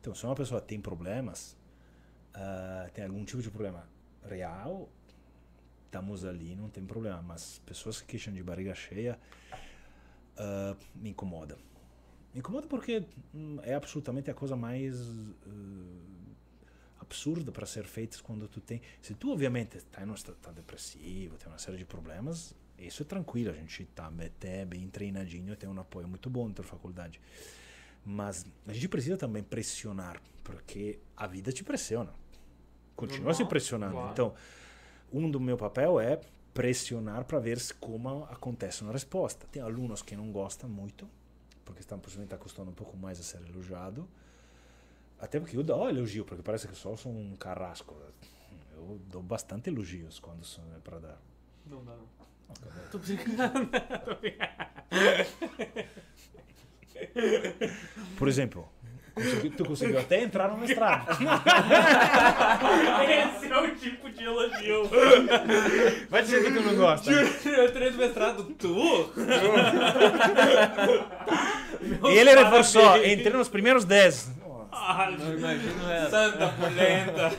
Então, se uma pessoa tem problemas, ah, tem algum tipo de problema real, estamos ali, não tem problema. Mas pessoas que queixam de barriga cheia ah, me incomoda. Me incomoda porque hum, é absolutamente a coisa mais ah, absurda para ser feita quando tu tem. Se tu, obviamente, está em um estado tá depressivo, tem uma série de problemas, isso é tranquilo, a gente está até bem treinadinho, tem um apoio muito bom da faculdade. Mas a gente precisa também pressionar, porque a vida te pressiona. Continua Normal, se pressionando. claro. Então, um do meu papel é pressionar para ver como acontece uma resposta. Tem alunos que não gostam muito, porque estão possivelmente acostumando um pouco mais a ser elogiado. Até porque eu dou elogio, porque parece que só sou um carrasco. Eu dou bastante elogios quando são é para dar. Não dá, não. Brincando. Tô brincando. Por exemplo, consegui- tu conseguiu até entrar no mestrado. Esse é o tipo de elogio. Vai dizer que tu não gosta. Eu entrei no mestrado, tu? E ele reforçou, entrei nos primeiros 10. Ah, Não imagino essa. Santa polenta.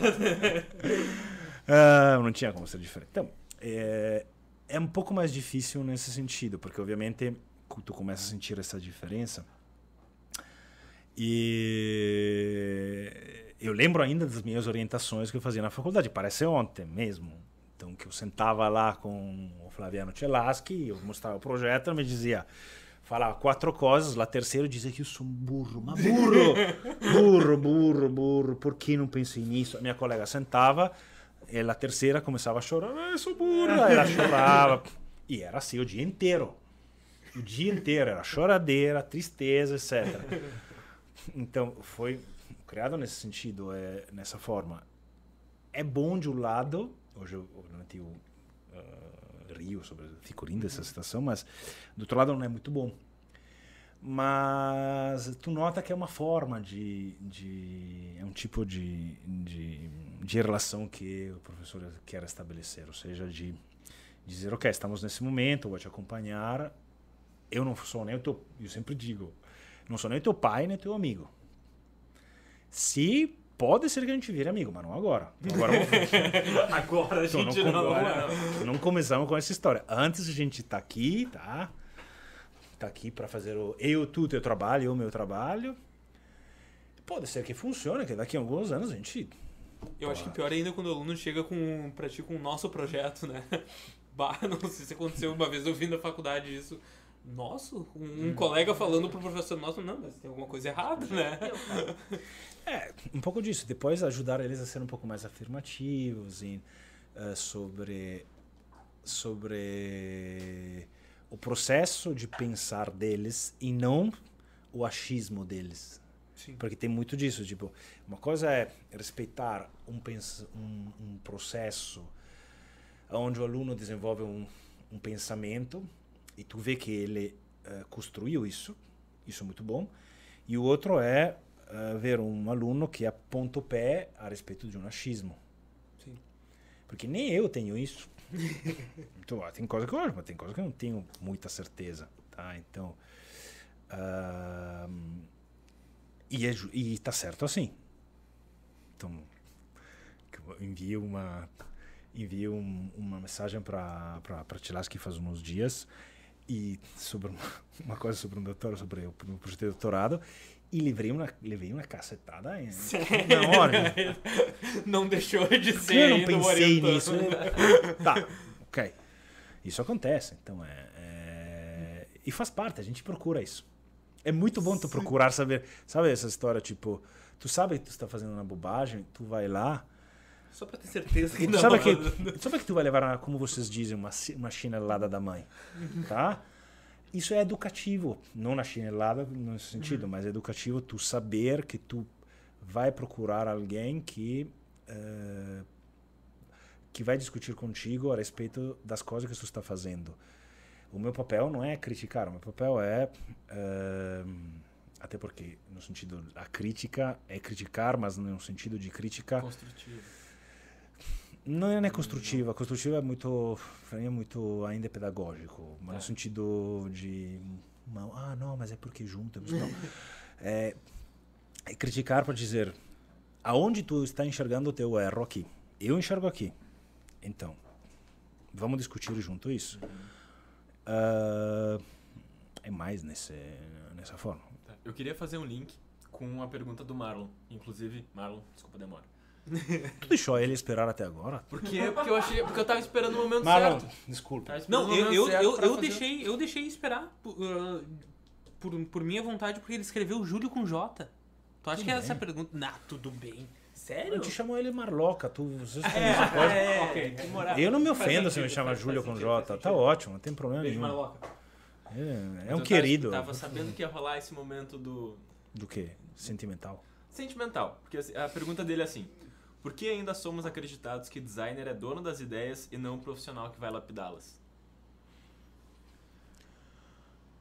Ah, não tinha como ser diferente. Então, é, é um pouco mais difícil nesse sentido, porque obviamente tu começa a sentir essa diferença. E eu lembro ainda das minhas orientações que eu fazia na faculdade, parece ontem mesmo. Então, que eu sentava lá com o Flaviano Celaschi, eu mostrava o projeto, ele me dizia: falava quatro coisas, lá terceiro dizia que eu sou um burro, mas burro, burro, burro, burro, por que não pensei nisso? A minha colega sentava e a terceira começava a chorar, ah, eu sou burra, ela chorava, e era assim o dia inteiro, o dia inteiro, era choradeira, tristeza, etc. Então, foi criado nesse sentido, é, nessa forma. É bom de um lado, hoje eu, obviamente, eu uh, rio sobre, fico rindo dessa situação, mas do outro lado não é muito bom. Mas tu nota que é uma forma de. de é um tipo de, de, de relação que o professor quer estabelecer, ou seja, de dizer, ok, estamos nesse momento, vou te acompanhar. Eu não sou nem. Eu sempre digo, não sou nem teu pai, nem teu amigo. Se pode ser que a gente vire amigo, mas não agora. Agora vamos- Agora a então, gente não, não. agora não começamos com essa história. Antes a gente tá aqui, tá? Tá aqui para fazer o eu, tu, teu trabalho, eu, meu trabalho. Pode ser que funcione, que daqui a alguns anos a gente. Eu acho que pior ainda é quando o aluno chega com, pra ti com o nosso projeto, né? Bah, não sei se aconteceu uma vez eu vim da faculdade isso. Nossa, um, um colega falando pro professor, nossa, não, mas tem alguma coisa errada, né? É, um pouco disso. Depois ajudar eles a ser um pouco mais afirmativos em, eh, sobre, sobre o processo de pensar deles e não o achismo deles. Sim. Porque tem muito disso. Tipo, uma coisa é respeitar um, pens um, um processo onde o aluno desenvolve um, um pensamento e tu vê que ele eh, construiu isso. Isso é muito bom. E o outro é eh, ver um aluno que aponta o pé a respeito de um achismo. Sim. Porque nem eu tenho isso. então, ó, tem coisa que eu acho, mas tem coisa que eu não tenho muita certeza. Tá? Então. ahn, e, é, e tá certo assim. Então, que enviei uma enviei um- uma mensagem para para Tilaski faz uns dias e sobre uma, uma coisa sobre um doutor sobre o meu projeto de doutorado e levei uma levei uma cacetada em, na hora. Não deixou de ser eu não pensei nisso? tá, ok. Isso acontece, então é, é- E faz parte, a gente procura isso. É muito bom tu procurar saber. Sabe essa história, tipo, tu sabe que tu está fazendo uma bobagem, tu vai lá. Só pra ter certeza que não. Sabe que, sabe que tu vai levar, uma- como vocês dizem, uma, uma chinelada da mãe, tá? Isso é educativo, não na chinelada nesse sentido, mas é educativo tu saber que tu vai procurar alguém que eh, que vai discutir contigo a respeito das coisas que tu está fazendo. O meu papel não é criticar, o meu papel é eh, até porque no sentido a crítica é criticar, mas no sentido de crítica Construtivo. Não é, não é construtiva. Construtiva é muito, pra mim é muito ainda pedagógico, Tá. no sentido de ah, não, mas é porque juntamos, não. É, é criticar para dizer aonde tu está enxergando o teu erro aqui. Eu enxergo aqui. Então, vamos discutir junto isso. Ah, é mais nesse, nessa forma. Tá. Eu queria fazer um link com a pergunta do Marlon. Inclusive, Marlon, desculpa a demora. Tu deixou ele esperar até agora? Por quê? Porque eu achei. Porque eu tava esperando o momento Marlon, certo. desculpa. Tava Não, eu, eu, eu, eu fazer- deixei, eu deixei esperar por, uh, por, por minha vontade, porque ele escreveu Júlio com J. Tu acha Tudo que é essa pergunta. Não, tudo bem. Eu Sério? te chamo ele Marloca, tu, vocês essa coisa. É, ok, tem moral. Eu não me ofendo se me chama faz- Júlio faz com J. Tá ótimo, não tem problema Beijo, nenhum. Marloca. É, é Eu um tava- querido. Tava sabendo que ia rolar esse momento do. Do que? Sentimental. Sentimental. Porque assim, a pergunta dele é assim: Por que ainda somos acreditados que designer é dono das ideias e não o profissional que vai lapidá-las?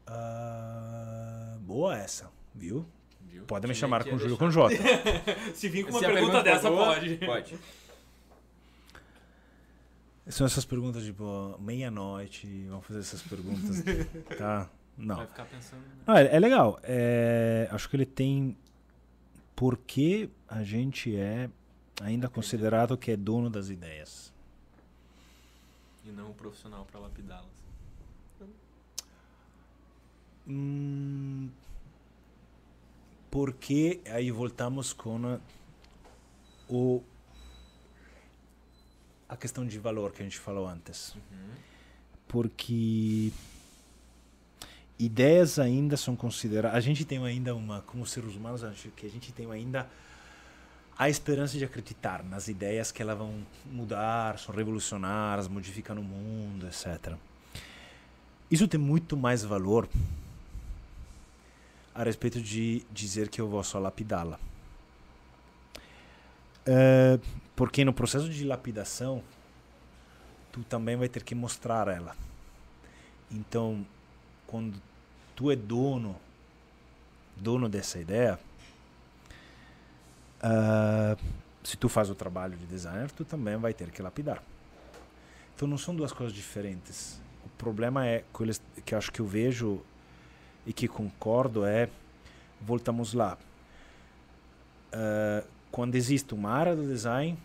Ah, boa essa, viu? Viu? Pode me chamar com Júlio com J. Se vir com uma pergunta, for dessa, boa, pode. Pode. São essas perguntas tipo, meia-noite, vamos fazer essas perguntas. tá? Não. Vai ficar pensando. né? Não, é, é legal. É, acho que ele tem. Por que a gente é ainda considerado que é dono das ideias? E não o profissional pra lapidá-las. Hum, porque aí voltamos com a, o a questão de valor que a gente falou antes. Uhum. Porque ideias ainda são consideradas. A gente tem ainda uma, como seres humanos, que a gente tem ainda a esperança de acreditar nas ideias que elas vão mudar, são revolucionárias, modificam o mundo, etc. Isso tem muito mais valor a respeito de dizer que eu vou só lapidá-la. É, porque no processo de lapidação, tu também vai ter que mostrar ela. Então, quando tu é dono, dono dessa ideia, ah, se tu faz o trabalho de designer, tu também vai ter que lapidar. Então não são duas coisas diferentes. O problema é que, que acho que eu vejo e que concordo é voltamos lá. Ah, quando existe uma área do design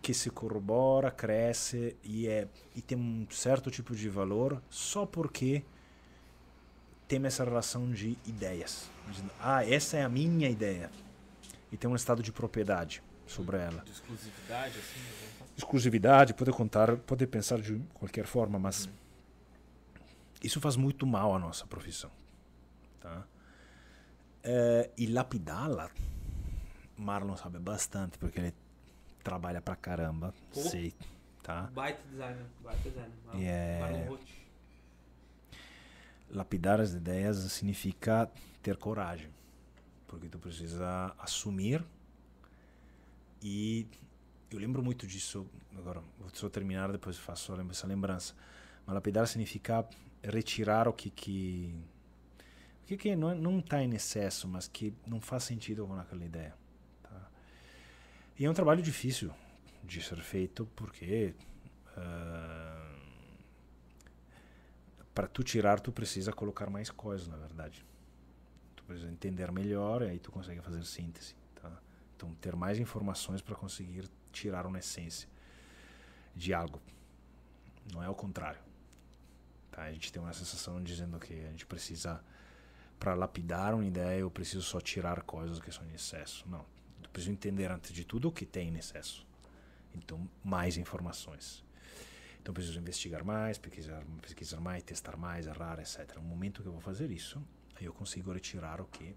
que se corrobora, cresce e é e tem um certo tipo de valor só porque tem essa relação de ideias. Ah, essa é a minha ideia. E tem um estado de propriedade sobre ela. De exclusividade, assim. né? Exclusividade, pode contar, pode pensar de qualquer forma, mas isso faz muito mal à nossa profissão. Tá? Eh, e lapidá-la, Marlon sabe bastante, porque ele trabalha pra caramba, Pô. sei, tá? Baita designer, baita designer. Mar- E é- Marlon Roth. Lapidar as ideias significa ter coragem, porque tu precisa assumir. E eu lembro muito disso. Agora vou só terminar depois faço essa lembrança. Mas lapidar significa retirar o que que o que, que não está em excesso mas que não faz sentido com aquela ideia tá? e é um trabalho difícil de ser feito porque para tu tirar tu precisa colocar mais coisas na verdade tu precisa entender melhor e aí tu consegue fazer síntese tá? então ter mais informações para conseguir tirar uma essência de algo não é o contrário tá? a gente tem uma sensação dizendo que a gente precisa para lapidar uma ideia eu preciso só tirar coisas que são em excesso não eu preciso entender antes de tudo o que tem em excesso então mais informações então preciso investigar mais, pesquisar, pesquisar mais, testar mais, errar, etc. No momento que eu vou fazer isso, aí eu consigo retirar o que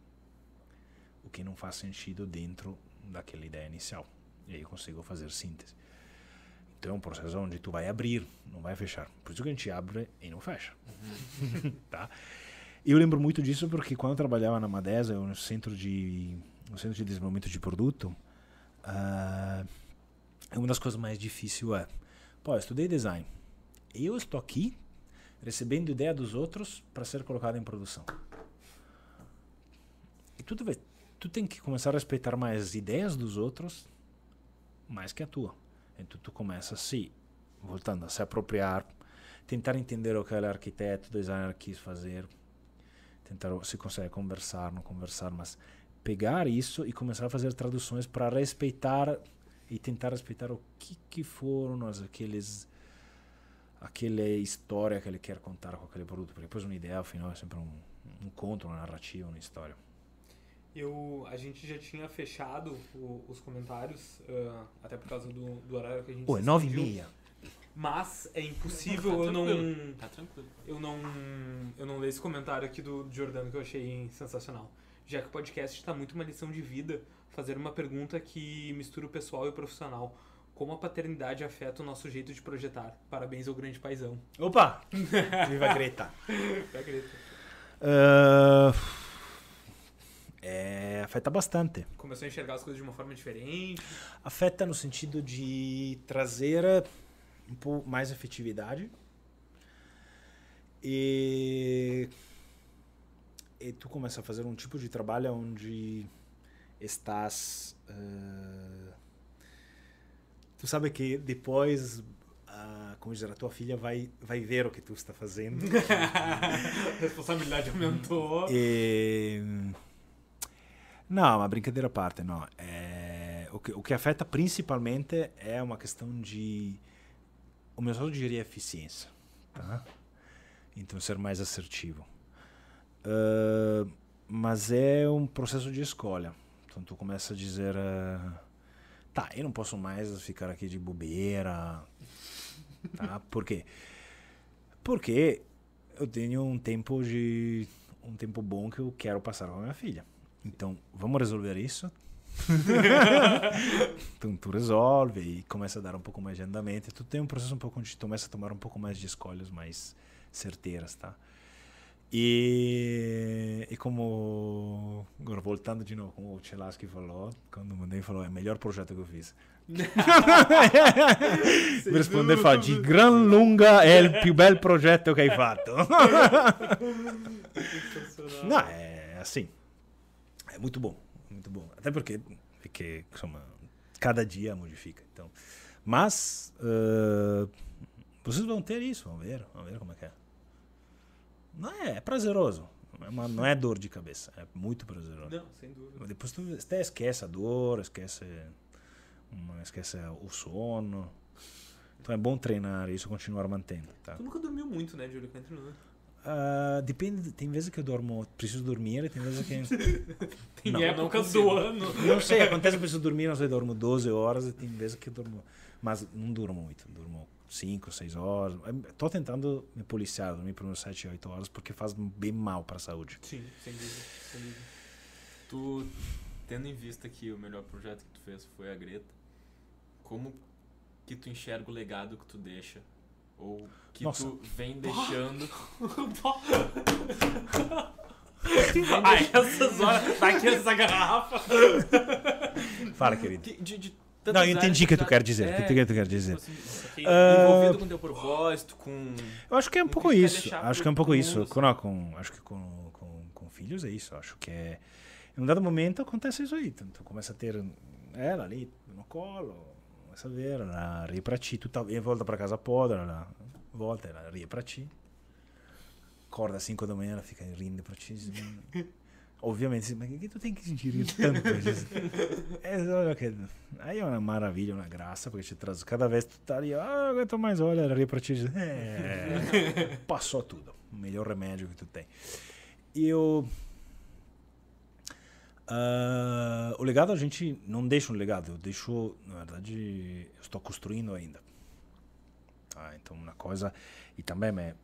o que não faz sentido dentro daquela ideia inicial. E aí eu consigo fazer síntese. Então é um processo onde tu vai abrir, não vai fechar. Por isso que a gente abre e não fecha. tá? Eu lembro muito disso porque quando eu trabalhava na Madesa, no centro de no centro de desenvolvimento de produto, ah, uma das coisas mais difíceis é Pô, eu estudei design. Eu estou aqui recebendo ideia dos outros para ser colocada em produção. Tu, deve, tu tem que começar a respeitar mais as ideias dos outros mais que a tua. Então tu começa a se, voltando a se apropriar, tentar entender o que aquele arquiteto, designer quis fazer, tentar se consegue conversar, não conversar, mas pegar isso e começar a fazer traduções para respeitar e tentar respeitar o que, que foram as, aqueles aquela história que ele quer contar com aquele produto. Porque depois uma ideia afinal é sempre um, um conto uma narrativa uma história Eu, a gente já tinha fechado o- os comentários, ah, até por causa do, do horário que a gente Pô, é e meia Mas é impossível Tá eu não. Tá tranquilo. eu não eu não ler esse comentário aqui do Jordano que eu achei sensacional. Já que o podcast está muito uma lição de vida, fazer uma pergunta que mistura o pessoal e o profissional. Como a paternidade afeta o nosso jeito de projetar? Parabéns ao grande paizão. opa viva Greta Tá, Greta? Ah, é, afeta bastante Começou a enxergar as coisas de uma forma diferente. afeta no sentido de trazer um pouco mais efetividade e, e tu começa a fazer um tipo de trabalho onde estás eh, tu sabe que depois a, como dizer, a tua filha vai vai ver o que tu está fazendo a responsabilidade aumentou. e... Não, uma brincadeira à parte, não. É... O, que, o que afeta principalmente é uma questão de. O meu só diria eficiência. Tá? Então, ser mais assertivo. Ah, mas é um processo de escolha. Então, tu começa a dizer: ah, tá, eu não posso mais ficar aqui de bobeira. Tá? Por quê? Porque eu tenho um tempo de um tempo bom que eu quero passar com a minha filha. Então, vamos resolver isso? então tu resolve e começa a dar um pouco mais de andamento. Tu tem um processo um pouco onde tu começa a tomar um pouco mais de escolhas mais certeiras, tá? E, e como agora voltando de novo como o Chelaski falou, quando o mandei falou é o melhor projeto que eu fiz. Mi risponde fa di gran lunga è il più bel progetto che hai fatto. No, é assim. É muito bom, muito bom. Até porque, porque insomma, cada dia modifica. Então, mas eh, vocês vão ter isso, vão ver, vão ver como é que é. Não é, é prazeroso. Não é, uma- não é dor de cabeça, é muito prazeroso. Não, sem dúvida. Depois tu até esquece a dor, esquece, uma- esquece o sono. Então é bom treinar isso, continuar mantendo, tá? Tu nunca dormiu muito, né, Júlio? Cá Ah, depende, tem vezes que eu dormo, preciso dormir, e tem vezes que Tem Não, épocas não do ano. não sei, acontece que eu preciso dormir, não sei, dormo 12 horas e tem vezes que eu durmo, mas não durmo muito, durmo 5, 6 horas. Tô tentando me policiar, dormir por umas 7, 8 horas porque faz bem mal para a saúde. Sim, sem dúvida. Sem dúvida. Tu, tendo em vista que o melhor projeto que tu fez foi a Greta, como que tu enxerga o legado que tu deixa? Ou que Nossa. tu vem deixando... Ai, essas horas. Tá aqui essa garrafa. Fala, querido. que- de, de Não, eu entendi áreas o que tu já- quer dizer, o É, que tu quer dizer. tipo assim, Ah, envolvido com teu propósito, com... Eu acho que é um pouco isso. Acho que é um pouco isso. mundo, Com, não, com- acho que com, com, com filhos é isso. Acho que é. Em um dado momento acontece isso aí. Tu, tu começa a ter ela ali no colo, começa a ver, ela ri pra ti. Tu tá, e volta pra casa podre, ela volta, ela ri pra ti. Acorda às 5 da manhã, ela fica rindo pra ti. diz, "Hum." Obviamente, mas o que tu tem que sentir tanto? Diz, é, olha que- aí é uma maravilha, uma graça, porque te traz. Cada vez tu tá ali, ah, eu aguento mais, olha, ela ri pra ti. diz, É, passou tudo. O melhor remédio que tu tem. E eu. ah, o legado a gente não deixa um legado, eu deixo, na verdade, eu estou construindo ainda. Tá? Então, uma coisa. E também é.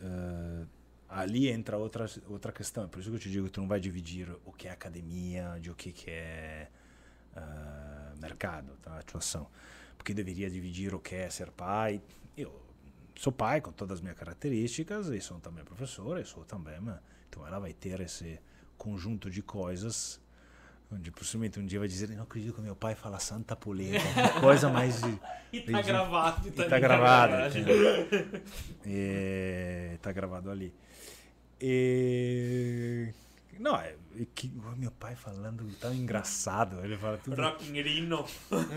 ah, ali entra outra, outra questão. Por isso que eu te digo que tu não vai dividir o que é academia de o que, que é ah, mercado, tá? atuação. Porque deveria dividir o que é ser pai. Eu sou pai com todas as minhas características e sou também professor, e sou também. Então ela vai ter esse conjunto de coisas onde possivelmente um dia vai dizer não acredito que meu pai fala santa polenta coisa mais de, E tá Entendi. gravado. e tá tá gravado entendeu? e, tá gravado ali e não é é que meu pai falando tão engraçado ele fala tudo Rock'n'Rino.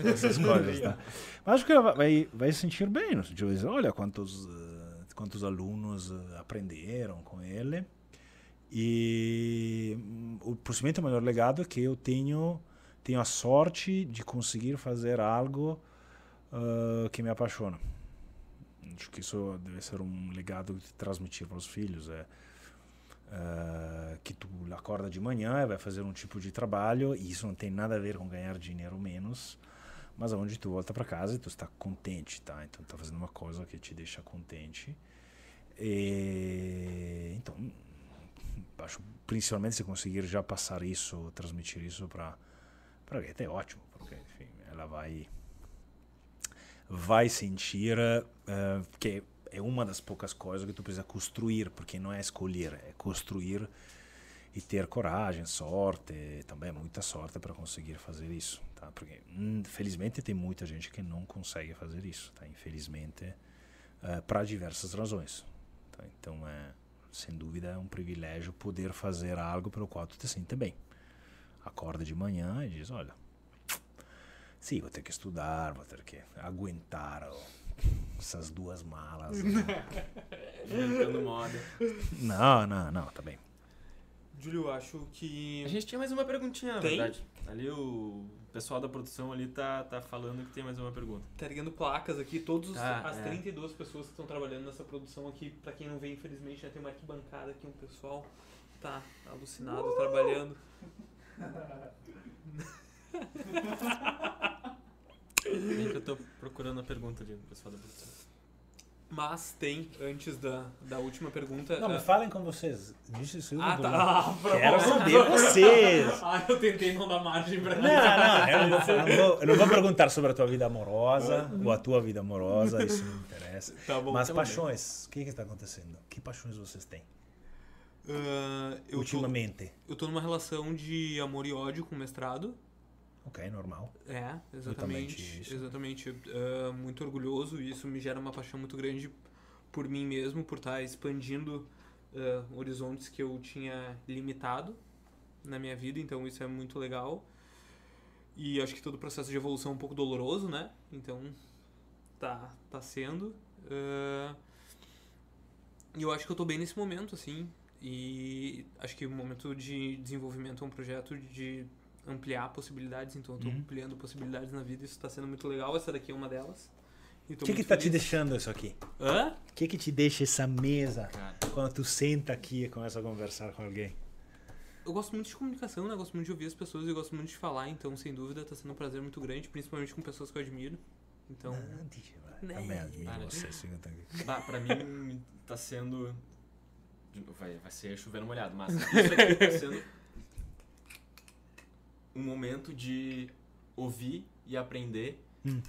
essas coisas, tá? Mas acho que ela vai, vai se sentir bem, no sentido de dizer, olha quantos, eh, quantos alunos eh, aprenderam com ele. E hum, o possivelmente o maior legado é que eu tenho, tenho a sorte de conseguir fazer algo ah, que me apaixona. Acho que isso deve ser um legado de transmitir para os filhos. É, ah, que tu acorda de manhã e vai fazer um tipo de trabalho e isso não tem nada a ver com ganhar dinheiro menos, mas aonde tu volta para casa e tu está contente, tá? Então tá fazendo uma coisa que te deixa contente. E, então, acho principalmente se conseguir já passar isso, transmitir isso para para Greta é ótimo, porque enfim, ela vai vai sentir eh, que é uma das poucas coisas que tu precisa construir, porque não é escolher, é construir e ter coragem, sorte, também muita sorte para conseguir fazer isso, tá? Porque infelizmente tem muita gente que não consegue fazer isso, tá? Infelizmente, para diversas razões. Tá? Então é sem dúvida é um privilégio poder fazer algo pelo qual tu te sente bem. Acorda de manhã e diz, olha, sim, vou ter que estudar, vou ter que aguentar ó, essas duas malas. né? Moda. não, não, não, tá bem. Júlio, acho que. A gente tinha mais uma perguntinha, na Tem? verdade. Ali o pessoal da produção ali tá, tá falando que tem mais uma pergunta. Tá ligando placas aqui, todas Tá, as é. 32 pessoas que estão trabalhando nessa produção aqui, pra quem não vê, infelizmente, já tem uma arquibancada aqui, um pessoal tá alucinado trabalhando. Bem que eu tô procurando a pergunta ali do pessoal da produção. Mas tem, antes da, da última pergunta. Não, ah, me falem com vocês. Disse isso. Ah, tá. Ah. Quero saber vocês. Ah, eu tentei não dar margem pra Não, não, eu não, vou, eu não vou- eu não vou perguntar sobre a tua vida amorosa ou a tua vida amorosa, isso não me interessa. Tá bom, Mas tá paixões, o que que está acontecendo? Que paixões vocês têm Ah, eu, tô, ultimamente? eu tô numa relação de amor e ódio com o mestrado. Ok, normal. É, exatamente. isso. Exatamente. Ah, muito orgulhoso e isso me gera uma paixão muito grande por mim mesmo, por estar expandindo ah, horizontes que eu tinha limitado na minha vida, então isso é muito legal. E acho que todo o processo de evolução é um pouco doloroso, né? Então tá, tá sendo. Ah, E eu acho que eu tô bem nesse momento, assim. E acho que o momento de desenvolvimento é um projeto de ampliar possibilidades, então eu tô Uhum. ampliando possibilidades na vida, isso tá sendo muito legal, essa daqui é uma delas. O que que muito tá te feliz. deixando isso aqui? Hã? O que que te deixa essa mesa Cara, quando tu senta aqui e começa a conversar com alguém? Eu gosto muito de comunicação, né? Eu gosto muito de ouvir as pessoas e gosto muito de falar, então sem dúvida tá sendo um prazer muito grande, principalmente com pessoas que eu admiro. Então, Ah, deixa. Né? Também admiro você, tá pra mim tá sendo. Vai, vai ser chovendo molhado, mas isso aqui tá sendo um momento de ouvir e aprender Hum.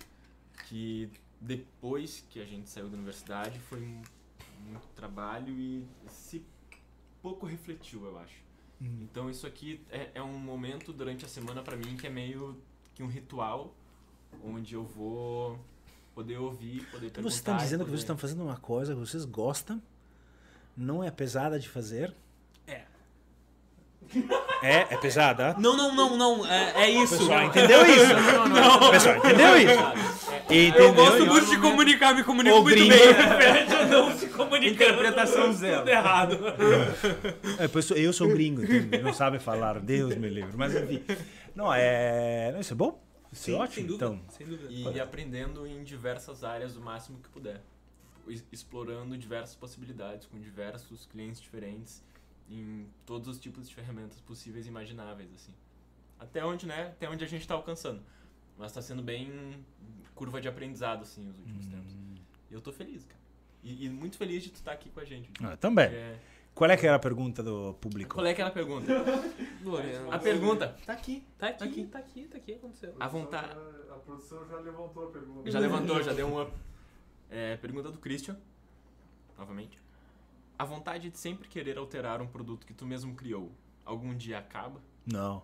que depois que a gente saiu da universidade foi muito trabalho e se pouco refletiu, eu acho. Hum. Então isso aqui é, é um momento durante a semana pra mim que é meio que um ritual onde eu vou poder ouvir, poder Então perguntar. vocês estão dizendo que poder- vocês estão fazendo uma coisa que vocês gostam, não é pesada de fazer? É. É, é pesada? Não, não, não, não. É, é isso. Pessoal, entendeu isso? Não, Pessoal, entendeu isso? É, Entendeu? Eu gosto muito de momento. comunicar, me comunico O muito gringo- bem. Eu não se comunicando. Interpretação zero. Tudo errado. É, pessoal, eu sou gringo, então não sabe falar, Deus me livre. Mas enfim, não, é, não, isso é bom? Isso é ótimo, sem dúvida. então. Sem dúvida. E aprendendo em diversas áreas o máximo que puder. Explorando diversas possibilidades com diversos clientes diferentes em todos os tipos de ferramentas possíveis e imagináveis, assim. Até onde, né? Até onde a gente tá alcançando. Mas tá sendo bem curva de aprendizado, assim, os últimos tempos. E eu tô feliz, cara. E, e muito feliz de tu estar aqui com a gente. Ah, também. É... Qual é que era a pergunta do público? Qual é aquela pergunta? Lorena. A pergunta tá aqui. Tá aqui, aqui. tá aqui, tá aqui, aconteceu. A vontade. A produção já levantou a pergunta. Já levantou, já deu um up. É, pergunta do Christian, novamente. A vontade de sempre querer alterar um produto que tu mesmo criou, algum dia acaba? Não.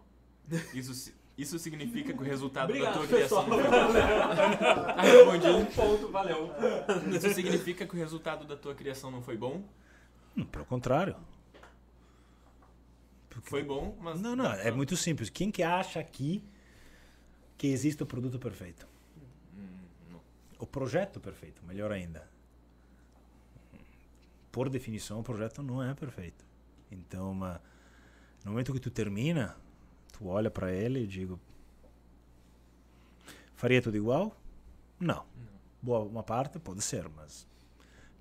Isso, isso significa que o resultado da Obrigado, tua criação pessoal. não foi bom? Tá respondido. ponto, valeu. Isso significa que o resultado da tua criação não foi bom? Hum, Pelo contrário. Foi bom, mas... Não, não, é muito simples. Quem que acha aqui que existe o produto perfeito? Hum. O projeto perfeito, melhor ainda. Por definição, o projeto não é perfeito. Então, uma- no momento que tu termina, tu olha para ele e digo: faria tudo igual? Não. Boa uma parte pode ser, mas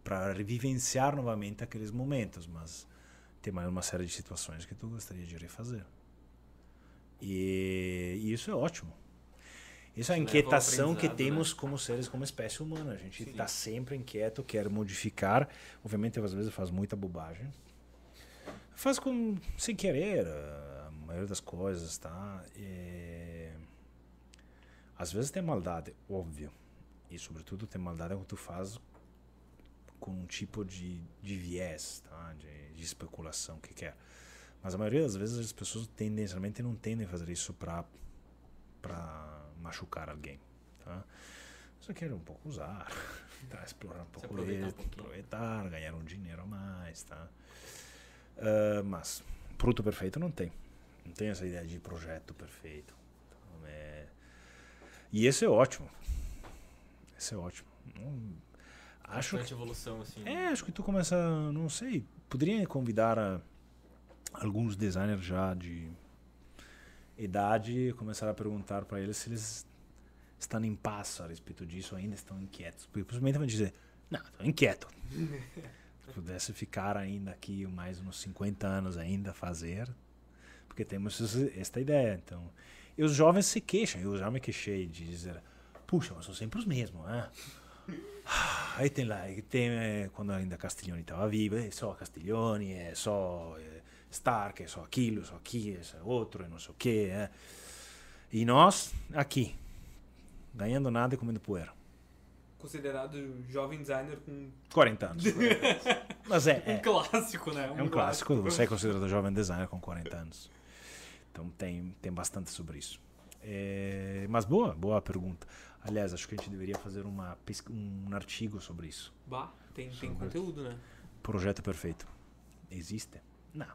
para revivenciar novamente aqueles momentos, mas tem mais uma série de situações que tu gostaria de refazer. E, e isso é ótimo. Isso é a inquietação que temos como seres, como espécie humana. A gente está sempre inquieto, quer modificar. Obviamente, às vezes faz muita bobagem. Faz com, sem querer, a maioria das coisas, tá? E, às vezes tem maldade, óbvio. E, sobretudo, tem maldade quando tu faz com um tipo de, de viés, tá? De, de especulação que quer. Mas a maioria das vezes as pessoas tendencialmente não tendem a fazer isso para para machucar alguém, tá? Só querem um pouco usar, tá? explorar um pouco aproveitar um aproveitar, ganhar um dinheiro a mais, tá? Ah, mas produto perfeito não tem. Não tem essa ideia de projeto perfeito. Então, é... E esse é ótimo. Esse é ótimo. Não- Acho Bastante evolução, assim. é, acho que tu começa, não sei, poderia convidar a- alguns designers já de idade e começar a perguntar para eles se eles estão em paz a respeito disso, ainda estão inquietos. Vão dizer, não, estou inquieto. Se pudesse ficar ainda aqui mais uns 50 anos ainda fazer, porque temos esta ideia. Então, e os jovens se queixam, eu já me queixei de dizer, puxa, mas são sempre os mesmos, né? Aí tem lá, tem, eh, quando ainda Castiglione estava vivo, é só Castiglione, é só eh, Stark, é só aquilo, só aqui, é só outro, e não sei o quê. é. E nós, aqui, ganhando nada e comendo poeira. Considerado jovem designer com 40 anos. Mas é, um é, clássico, né? é um clássico, você é considerado jovem designer com 40 anos. Então tem, tem bastante sobre isso. É, mas boa, boa pergunta. Aliás, acho que a gente deveria fazer uma, um artigo sobre isso. Bah, tem, tem Sobre- conteúdo, né? Projeto perfeito. Existe? Não.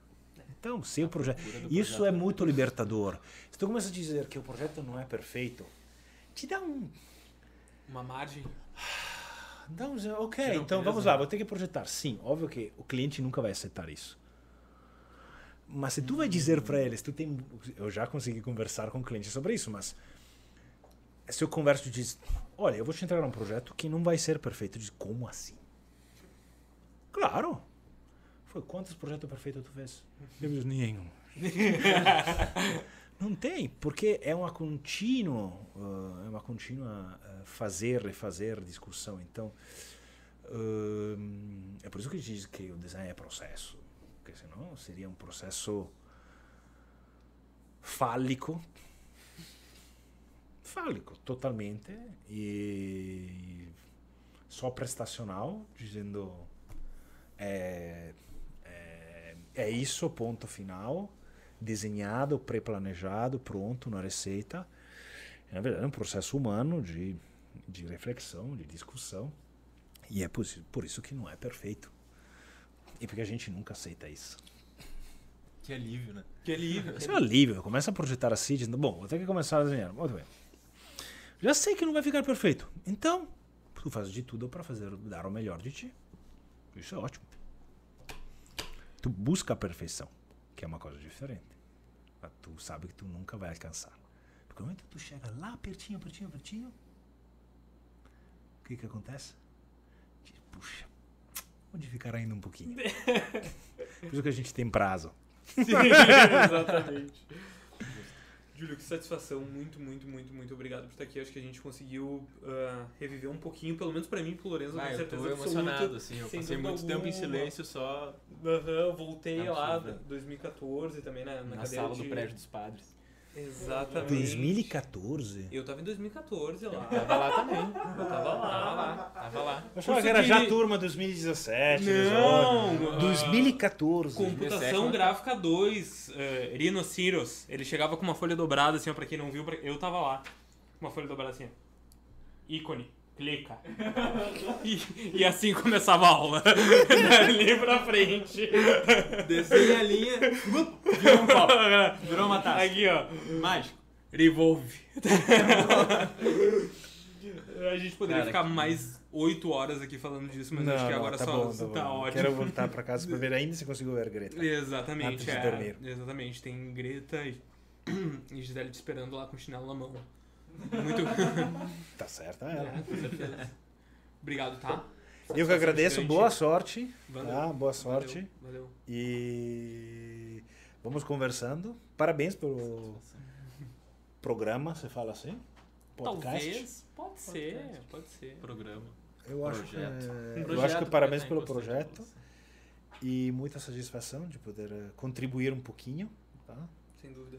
Então, se o projeto. Isso projeto. é muito libertador. Se tu começa a dizer que o projeto não é perfeito, te dá um. Uma margem. Dá um ok, então vamos né? lá, vou ter que projetar. Sim, óbvio que o cliente nunca vai aceitar isso. Mas se tu vai dizer para eles, tu tem, eu já consegui conversar com o cliente sobre isso, mas se eu converso e diz, olha, eu vou te entregar um projeto que não vai ser perfeito, diz, como assim? Claro. Quantos projetos perfeitos tu fez? Eu disse, nenhum. Não tem, porque é uma contínua, uh, é uma contínua uh, fazer, refazer discussão. Então, um, é por isso que diz que o design é processo, porque senão seria um processo fálico, fálico totalmente e só prestacional, dizendo é, é, é isso, ponto final desenhado, pré-planejado, pronto na receita. Na verdade, é um processo humano de, de reflexão, de discussão. E é por, isso- por isso que não é perfeito. E porque a gente nunca aceita isso. Que alívio, né? Que alívio. Isso é um alívio. Começa a projetar assim, dizendo: Bom, vou ter que começar a desenhar. Muito bem. Já sei que não vai ficar perfeito. Então, tu faz de tudo para fazer dar o melhor de ti. Isso é ótimo. Tu busca a perfeição, que é uma coisa diferente. Mas tu sabe que tu nunca vai alcançar. Porque no momento que tu chega lá pertinho, pertinho, pertinho, o que que acontece? Diz, Puxa, onde ficar ainda um pouquinho? Por isso que a gente tem prazo. Sim, exatamente. Júlio, que satisfação. Muito, muito, muito, muito obrigado por estar aqui. Acho que a gente conseguiu ah, reviver um pouquinho, pelo menos pra mim pro Lorenzo, Ah, com eu certeza tô absoluta. emocionado, assim. Eu sem passei muito tempo em alguma. silêncio só Aham, voltei lá, Absurdo. 2014 também na, na, na cadeira sala de... do prédio dos padres. Exatamente. 2014? Eu tava em 2014 lá. Tava lá também. Eu tava lá. Tava lá. Tava lá. Eu achava que era já turma 2017, Não, 2018. ah, 2014. Computação 2017, Gráfica 2, uh, Rhinoceros. Ele chegava com uma folha dobrada, assim, ó, pra quem não viu, pra- eu tava lá. Uma folha dobrada assim, ó. Ícone, clica. e, e assim começava a aula. Dali pra frente. Desenha a linha. Virou um copo. Virou uma taça. Aqui, ó. Mágico. Revolve. A gente poderia Cara, ficar que- mais 8 horas aqui falando disso, mas acho que agora só tá, ótimo. Quero voltar pra casa pra ver ainda se consigo ver Greta. Exatamente, Antes de é, dormir. exatamente. Tem Greta e, e Gisele te esperando lá com o chinelo na mão. Muito. Tá certo, É, ela. certeza. Obrigado, tá? Eu que agradeço, boa sorte. Valeu. Tá? Boa sorte. Valeu. valeu. E vamos conversando. Parabéns pelo programa, você fala assim? Podcast. Talvez. Pode ser, pode ser. Programa. Eu acho, que, Projeto. é- eu Projeto acho que parabéns pelo projeto e muita satisfação de poder eh, contribuir um pouquinho. Tá? Sem dúvida.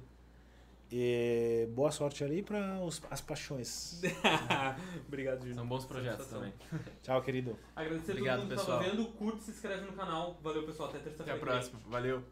E boa sorte ali para as paixões. Obrigado, Júlio. São bons projetos também. Tchau, querido. Agradecer a Obrigado, todo mundo que pessoal. tava vendo. Curte, se inscreve no canal. Valeu, pessoal. Até Até terça-feira. a próxima. Valeu.